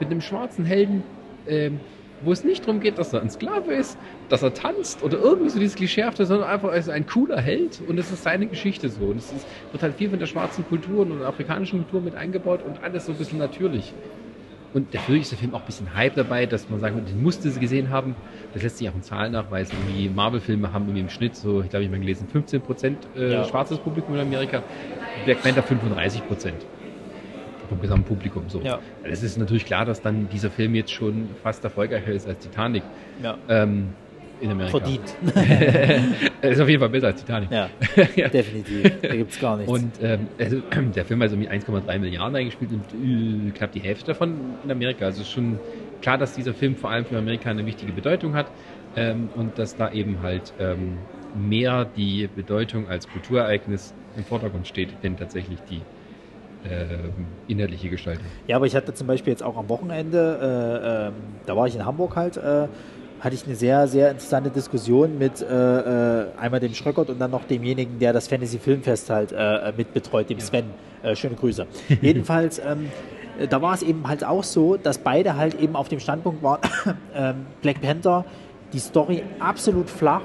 mit einem schwarzen Helden, ähm, wo es nicht darum geht, dass er ein Sklave ist, dass er tanzt oder irgendwie so dieses Klischeehafte, sondern einfach als ein cooler Held und es ist seine Geschichte so. Und es ist, wird halt viel von der schwarzen Kultur und der afrikanischen Kultur mit eingebaut und alles so ein bisschen natürlich. Und natürlich ist der Film auch ein bisschen Hype dabei, dass man sagen den musste sie gesehen haben. Das lässt sich auch in Zahlen nachweisen. Irgendwie Marvel-Filme haben irgendwie im Schnitt so, ich glaube, ich habe mal gelesen, 15 Prozent äh, ja. schwarzes Publikum in Amerika. Black Panther 35 Prozent vom gesamten Publikum. So. Ja. Es ist natürlich klar, dass dann dieser Film jetzt schon fast erfolgreicher ist als Titanic. Ja. Ähm, in Amerika. Verdient. ist auf jeden Fall besser als Titanic. Ja, ja. definitiv. Da gibt es gar nichts. Und ähm, also, der Film hat so mit 1,3 Milliarden eingespielt und äh, knapp die Hälfte davon in Amerika. Also ist schon klar, dass dieser Film vor allem für Amerika eine wichtige Bedeutung hat ähm, und dass da eben halt ähm, mehr die Bedeutung als Kulturereignis im Vordergrund steht, denn tatsächlich die inhaltliche Gestaltung. Ja, aber ich hatte zum Beispiel jetzt auch am Wochenende, äh, äh, da war ich in Hamburg halt, äh, hatte ich eine sehr, sehr interessante Diskussion mit äh, äh, einmal dem Schröckert und dann noch demjenigen, der das Fantasy Filmfest halt mitbetreut, dem Sven. schöne Grüße. Jedenfalls, ähm, da war es eben halt auch so, dass beide halt eben auf dem Standpunkt waren, ähm, Black Panther, die Story absolut flach,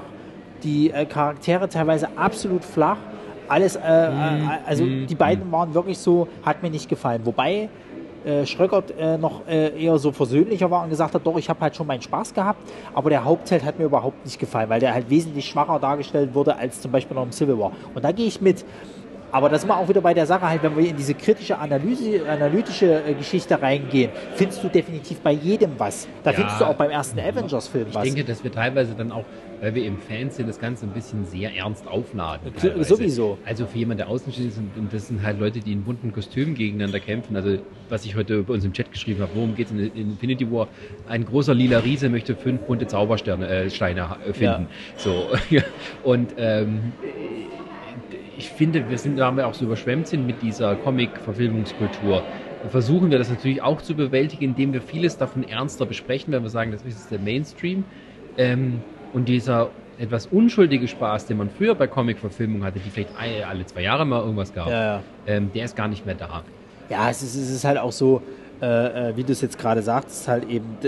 die Charaktere teilweise absolut flach alles, äh, mm, also mm, die beiden mm. waren wirklich so, hat mir nicht gefallen. Wobei äh, Schröckert äh, noch äh, eher so versöhnlicher war und gesagt hat, doch, ich habe halt schon meinen Spaß gehabt, aber der Hauptheld hat mir überhaupt nicht gefallen, weil der halt wesentlich schwacher dargestellt wurde als zum Beispiel noch im Civil War. Und da gehe ich mit. Aber das ist wir auch wieder bei der Sache halt, wenn wir in diese kritische Analyse, analytische äh, Geschichte reingehen, findest du definitiv bei jedem was. Da ja, findest du auch beim ersten Avengers-Film was. Ich denke, dass wir teilweise dann auch, weil wir Fans sind, das Ganze ein bisschen sehr ernst aufladen. Teilweise. Sowieso. Also für jemanden, der außen steht, und das sind halt Leute, die in bunten Kostümen gegeneinander kämpfen. Also was ich heute bei uns im Chat geschrieben habe, worum geht es in Infinity War? Ein großer lila Riese möchte fünf bunte Zaubersterne, äh, Steine finden. Ja. So. und ähm, ich finde, wir sind, da haben wir auch so überschwemmt sind mit dieser Comic-Verfilmungskultur. Versuchen wir das natürlich auch zu bewältigen, indem wir vieles davon ernster besprechen, wenn wir sagen, das ist der Mainstream. Ähm, und dieser etwas unschuldige Spaß, den man früher bei Comic-Verfilmungen hatte, die vielleicht alle zwei Jahre mal irgendwas gab, ja, ja. Ähm, der ist gar nicht mehr da. Ja, es ist, es ist halt auch so, äh, äh wie du es jetzt gerade sagst, halt eben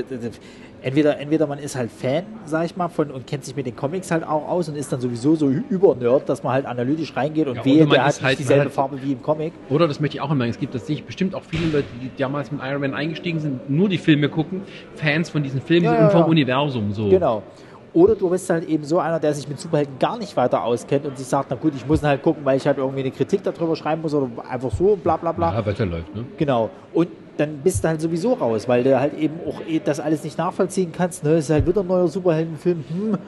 entweder, entweder man ist halt Fan, sag ich mal, von und kennt sich mit den Comics halt auch aus und ist dann sowieso so übernerd, dass man halt analytisch reingeht und ja, wehe, der hat halt dieselbe halt, Farbe wie im Comic. Oder das möchte ich auch immer. Es gibt das sich bestimmt auch viele Leute, die damals mit Iron Man eingestiegen sind, nur die Filme gucken, Fans von diesen Filmen ja, und vom Universum so. Genau. Oder du bist halt eben so einer, der sich mit Superhelden gar nicht weiter auskennt und sich sagt, na gut, ich muss halt gucken, weil ich halt irgendwie eine Kritik darüber schreiben muss oder einfach so, bla bla bla. Ja, weiterläuft, ne? Genau. Und dann bist du halt sowieso raus, weil du halt eben auch eh das alles nicht nachvollziehen kannst. Ne? Es ist halt wieder ein neuer Superheldenfilm. Hm.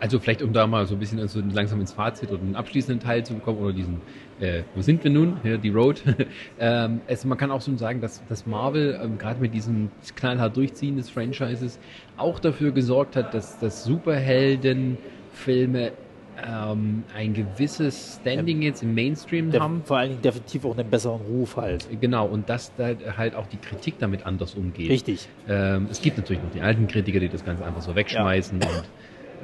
Also vielleicht, um da mal so ein bisschen also langsam ins Fazit oder den abschließenden Teil zu bekommen oder diesen, äh, wo sind wir nun? Hier, die Road. ähm, also man kann auch so sagen, dass, dass Marvel ähm, gerade mit diesem knallhart Durchziehen des Franchises auch dafür gesorgt hat, dass, dass Superheldenfilme ähm, ein gewisses Standing ja, jetzt im Mainstream haben. Vor allen Dingen definitiv auch einen besseren Ruf halt. Genau, und dass da halt auch die Kritik damit anders umgeht. Richtig. Ähm, es gibt natürlich noch die alten Kritiker, die das Ganze einfach so wegschmeißen ja. und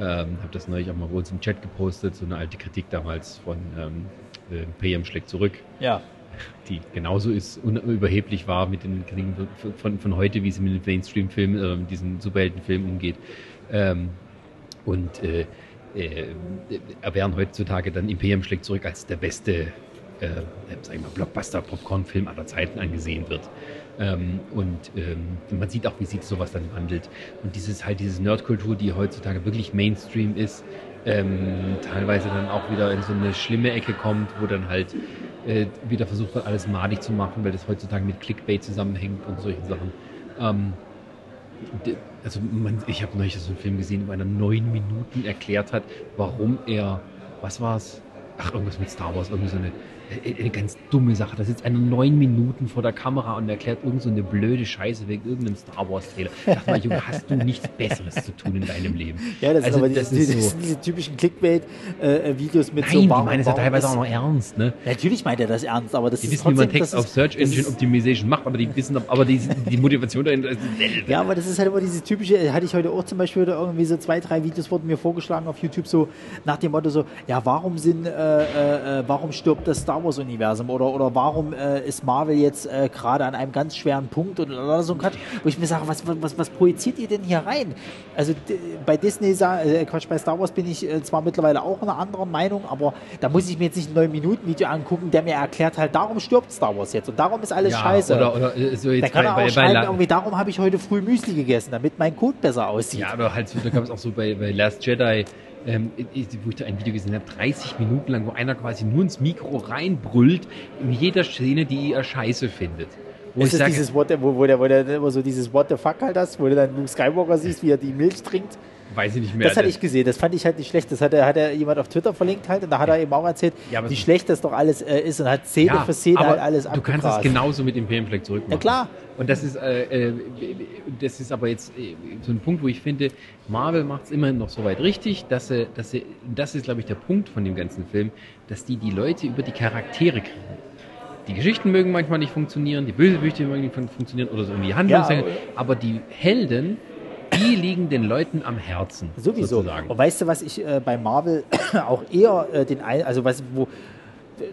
ähm, habe das neulich auch mal bei uns im Chat gepostet, so eine alte Kritik damals von ähm, äh, PM schlägt zurück. Ja. Die genauso ist, unüberheblich war mit den Kritiken von, von, von heute, wie sie mit den Mainstream-Filmen, äh, diesen Superheldenfilmen umgeht. Ähm, und äh, äh, werden heutzutage dann Imperium schlägt zurück als der beste äh, sag ich mal, Blockbuster-Popcorn-Film aller Zeiten angesehen wird. Ähm, und ähm, man sieht auch, wie sich sowas dann wandelt. Und dieses halt diese Nerdkultur, die heutzutage wirklich Mainstream ist, ähm, teilweise dann auch wieder in so eine schlimme Ecke kommt, wo dann halt äh, wieder versucht wird, alles madig zu machen, weil das heutzutage mit Clickbait zusammenhängt und solchen Sachen. Ähm, also man, ich habe neulich so einen Film gesehen, wo einer neun Minuten erklärt hat, warum er, was war es? Ach, irgendwas mit Star Wars, irgendwie so eine eine ganz dumme Sache. Da sitzt einer neun Minuten vor der Kamera und erklärt irgend so eine blöde Scheiße wegen irgendeinem Star Wars Trailer. Ich dachte mal, Junge, hast du nichts Besseres zu tun in deinem Leben? Ja, das, also, aber das, die, ist das sind diese typischen Clickbait-Videos äh, mit Nein, so Nein, die meinen es ja teilweise auch noch ernst, ne? Natürlich meint er das ernst, aber das die ist wissen, trotzdem, wie man Text auf Search Engine Optimization macht, aber die wissen, aber die, die Motivation dahinter ist dieselbe. Ja, aber das ist halt immer diese typische, hatte ich heute auch zum Beispiel wieder irgendwie so zwei, drei Videos wurden mir vorgeschlagen auf YouTube so nach dem Motto so, ja, warum sind, äh, äh, äh warum stirbt das Star Wars Universum oder, oder warum äh, ist Marvel jetzt äh, gerade an einem ganz schweren Punkt oder, oder so ein Quatsch, wo ich mir sage, was, was, was projiziert ihr denn hier rein? Also bei Disney, äh, Quatsch, bei Star Wars bin ich äh, zwar mittlerweile auch einer anderen Meinung, aber da muss ich mir jetzt nicht ein 9-Minuten-Video angucken, der mir erklärt halt, darum stirbt Star Wars jetzt und darum ist alles ja, scheiße. Oder, oder äh, so jetzt da kann bei, er auch bei, schreiben, bei irgendwie, darum habe ich heute früh Müsli gegessen, damit mein Code besser aussieht. Ja, aber halt, da gab es auch so bei, bei Last Jedi, ähm, wo ich da ein Video gesehen habe, 30 Minuten lang, wo einer quasi nur ins Mikro reinbrüllt, in jeder Szene, die er scheiße findet. Wo ist es sage, dieses What, wo, wo, der, wo der immer so dieses What the fuck halt hast, wo du dann Luke Skywalker siehst, wie er die Milch trinkt? Weiß ich nicht mehr. Das hatte ich gesehen, das fand ich halt nicht schlecht. Das hat hat er jemand auf Twitter verlinkt halt und da hat er eben auch erzählt, ja, wie schlecht das doch alles äh, ist und hat Szene ja, für Szene halt alles Du kannst das genauso mit dem PM-Fleck zurückmachen. Ja klar. Und das ist, äh, äh, das ist aber jetzt äh, so ein Punkt, wo ich finde, Marvel macht es immerhin noch so weit richtig, dass sie, dass sie, das ist glaube ich der Punkt von dem ganzen Film, dass die die Leute über die Charaktere kriegen. Die Geschichten mögen manchmal nicht funktionieren, die Bösewichte mögen nicht funktionieren oder so irgendwie Handlungssänger, ja, aber die Helden die liegen den Leuten am Herzen. Sowieso. Sozusagen. Und weißt du, was ich äh, bei Marvel auch eher äh, den ein, also was, wo,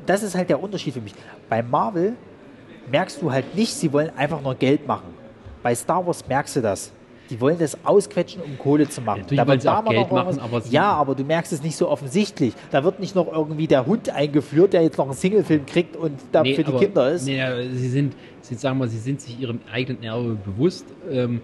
das ist halt der Unterschied für mich. Bei Marvel merkst du halt nicht, sie wollen einfach nur Geld machen. Bei Star Wars merkst du das. Die wollen das ausquetschen, um Kohle zu machen. Natürlich da wollen sie auch Geld machen, aber Ja, aber du merkst es nicht so offensichtlich. Da wird nicht noch irgendwie der Hund eingeführt, der jetzt noch einen Singlefilm kriegt und da nee, für die aber, Kinder ist. Nee, sie sind, sie, sagen wir, sie sind sich ihrem eigenen Erbe bewusst. Ähm,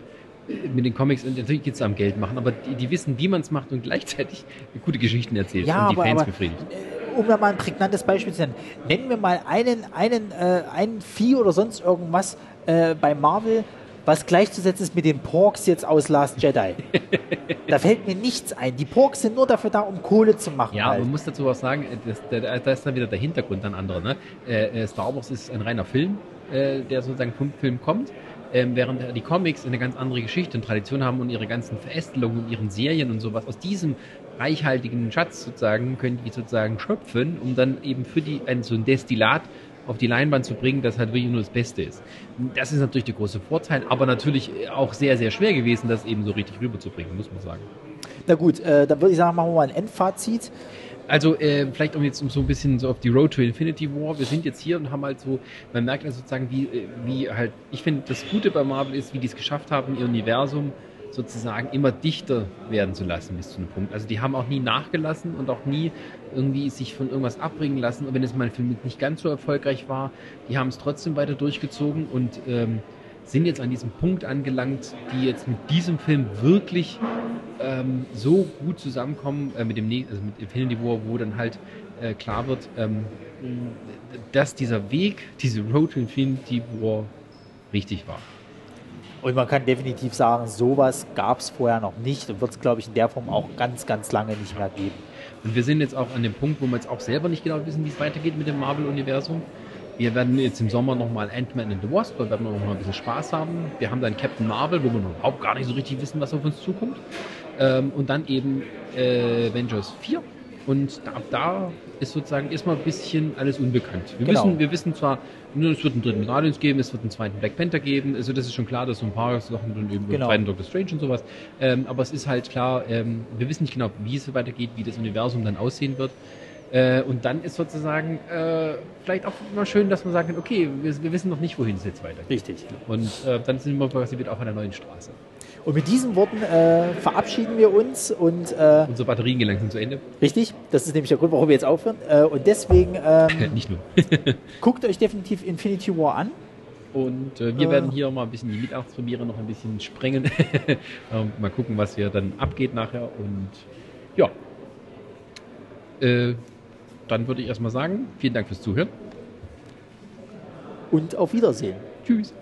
mit den Comics und natürlich geht es am Geld machen, aber die, die wissen, wie man es macht und gleichzeitig gute Geschichten erzählt ja, und die aber, Fans aber, befriedigt. Äh, um da mal ein prägnantes Beispiel zu nennen, nennen wir mal einen, einen, äh, einen Vieh oder sonst irgendwas äh, bei Marvel, was gleichzusetzen ist mit den Porks jetzt aus Last Jedi. da fällt mir nichts ein. Die Porks sind nur dafür da, um Kohle zu machen. Ja, halt. man muss dazu was sagen, da ist dann wieder der Hintergrund ein anderer. Ne? Äh, äh, Star Wars ist ein reiner Film, äh, der sozusagen vom Film kommt ähm, während die Comics eine ganz andere Geschichte und Tradition haben und ihre ganzen Verästelungen und ihren Serien und sowas aus diesem reichhaltigen Schatz sozusagen können die sozusagen schöpfen, um dann eben für die ein, so ein Destillat auf die Leinwand zu bringen, das halt wirklich nur das Beste ist. Das ist natürlich der große Vorteil, aber natürlich auch sehr, sehr schwer gewesen, das eben so richtig rüberzubringen, muss man sagen. Na gut, äh, dann würde ich sagen, machen wir mal ein Endfazit. Also äh, vielleicht um jetzt um so ein bisschen so auf die Road to Infinity War. Wir sind jetzt hier und haben halt so, man merkt also sozusagen, wie, äh, wie halt, ich finde, das Gute bei Marvel ist, wie die es geschafft haben, ihr Universum sozusagen immer dichter werden zu lassen bis zu einem Punkt. Also die haben auch nie nachgelassen und auch nie irgendwie sich von irgendwas abbringen lassen. Und wenn es mal für mich nicht ganz so erfolgreich war, die haben es trotzdem weiter durchgezogen und ähm, sind jetzt an diesem Punkt angelangt, die jetzt mit diesem Film wirklich ähm, so gut zusammenkommen äh, mit dem also mit Infinity War, wo dann halt äh, klar wird, ähm, dass dieser Weg, diese Road to Infinity War richtig war. Und man kann definitiv sagen, sowas gab es vorher noch nicht und wird es, glaube ich, in der Form auch ganz, ganz lange nicht mehr geben. Und wir sind jetzt auch an dem Punkt, wo wir jetzt auch selber nicht genau wissen, wie es weitergeht mit dem Marvel-Universum. Wir werden jetzt im Sommer nochmal Ant-Man and the Wasp, da werden wir noch mal ein bisschen Spaß haben. Wir haben dann Captain Marvel, wo wir noch überhaupt gar nicht so richtig wissen, was auf uns zukommt. Ähm, und dann eben äh, Avengers 4. Und ab da ist sozusagen erstmal ein bisschen alles unbekannt. Wir, genau. wissen, wir wissen zwar, es wird einen dritten Guardians geben, es wird einen zweiten Black Panther geben, also das ist schon klar, dass so ein paar Sachen dann eben genau. zweiten Doctor Strange und sowas. Ähm, aber es ist halt klar, ähm, wir wissen nicht genau, wie es weitergeht, wie das Universum dann aussehen wird. Äh, und dann ist sozusagen äh, vielleicht auch mal schön, dass man sagt, okay, wir, wir, wissen noch nicht, wohin es jetzt weitergeht. Richtig. Und äh, dann sind wir quasi wieder auf einer neuen Straße. Und mit diesen Worten äh, verabschieden wir uns und äh, unsere Batterien gelangt sind zu Ende. Richtig, das ist nämlich der Grund, warum wir jetzt aufhören. Äh, und deswegen ähm, nicht nur. guckt euch definitiv Infinity War an. Und äh, wir werden hier mal ein bisschen die Mittagsprämiere noch ein bisschen sprengen. ähm, mal gucken, was hier dann abgeht nachher. Und ja, äh, dann würde ich erstmal sagen, vielen Dank fürs Zuhören. Und auf Wiedersehen. Tschüss.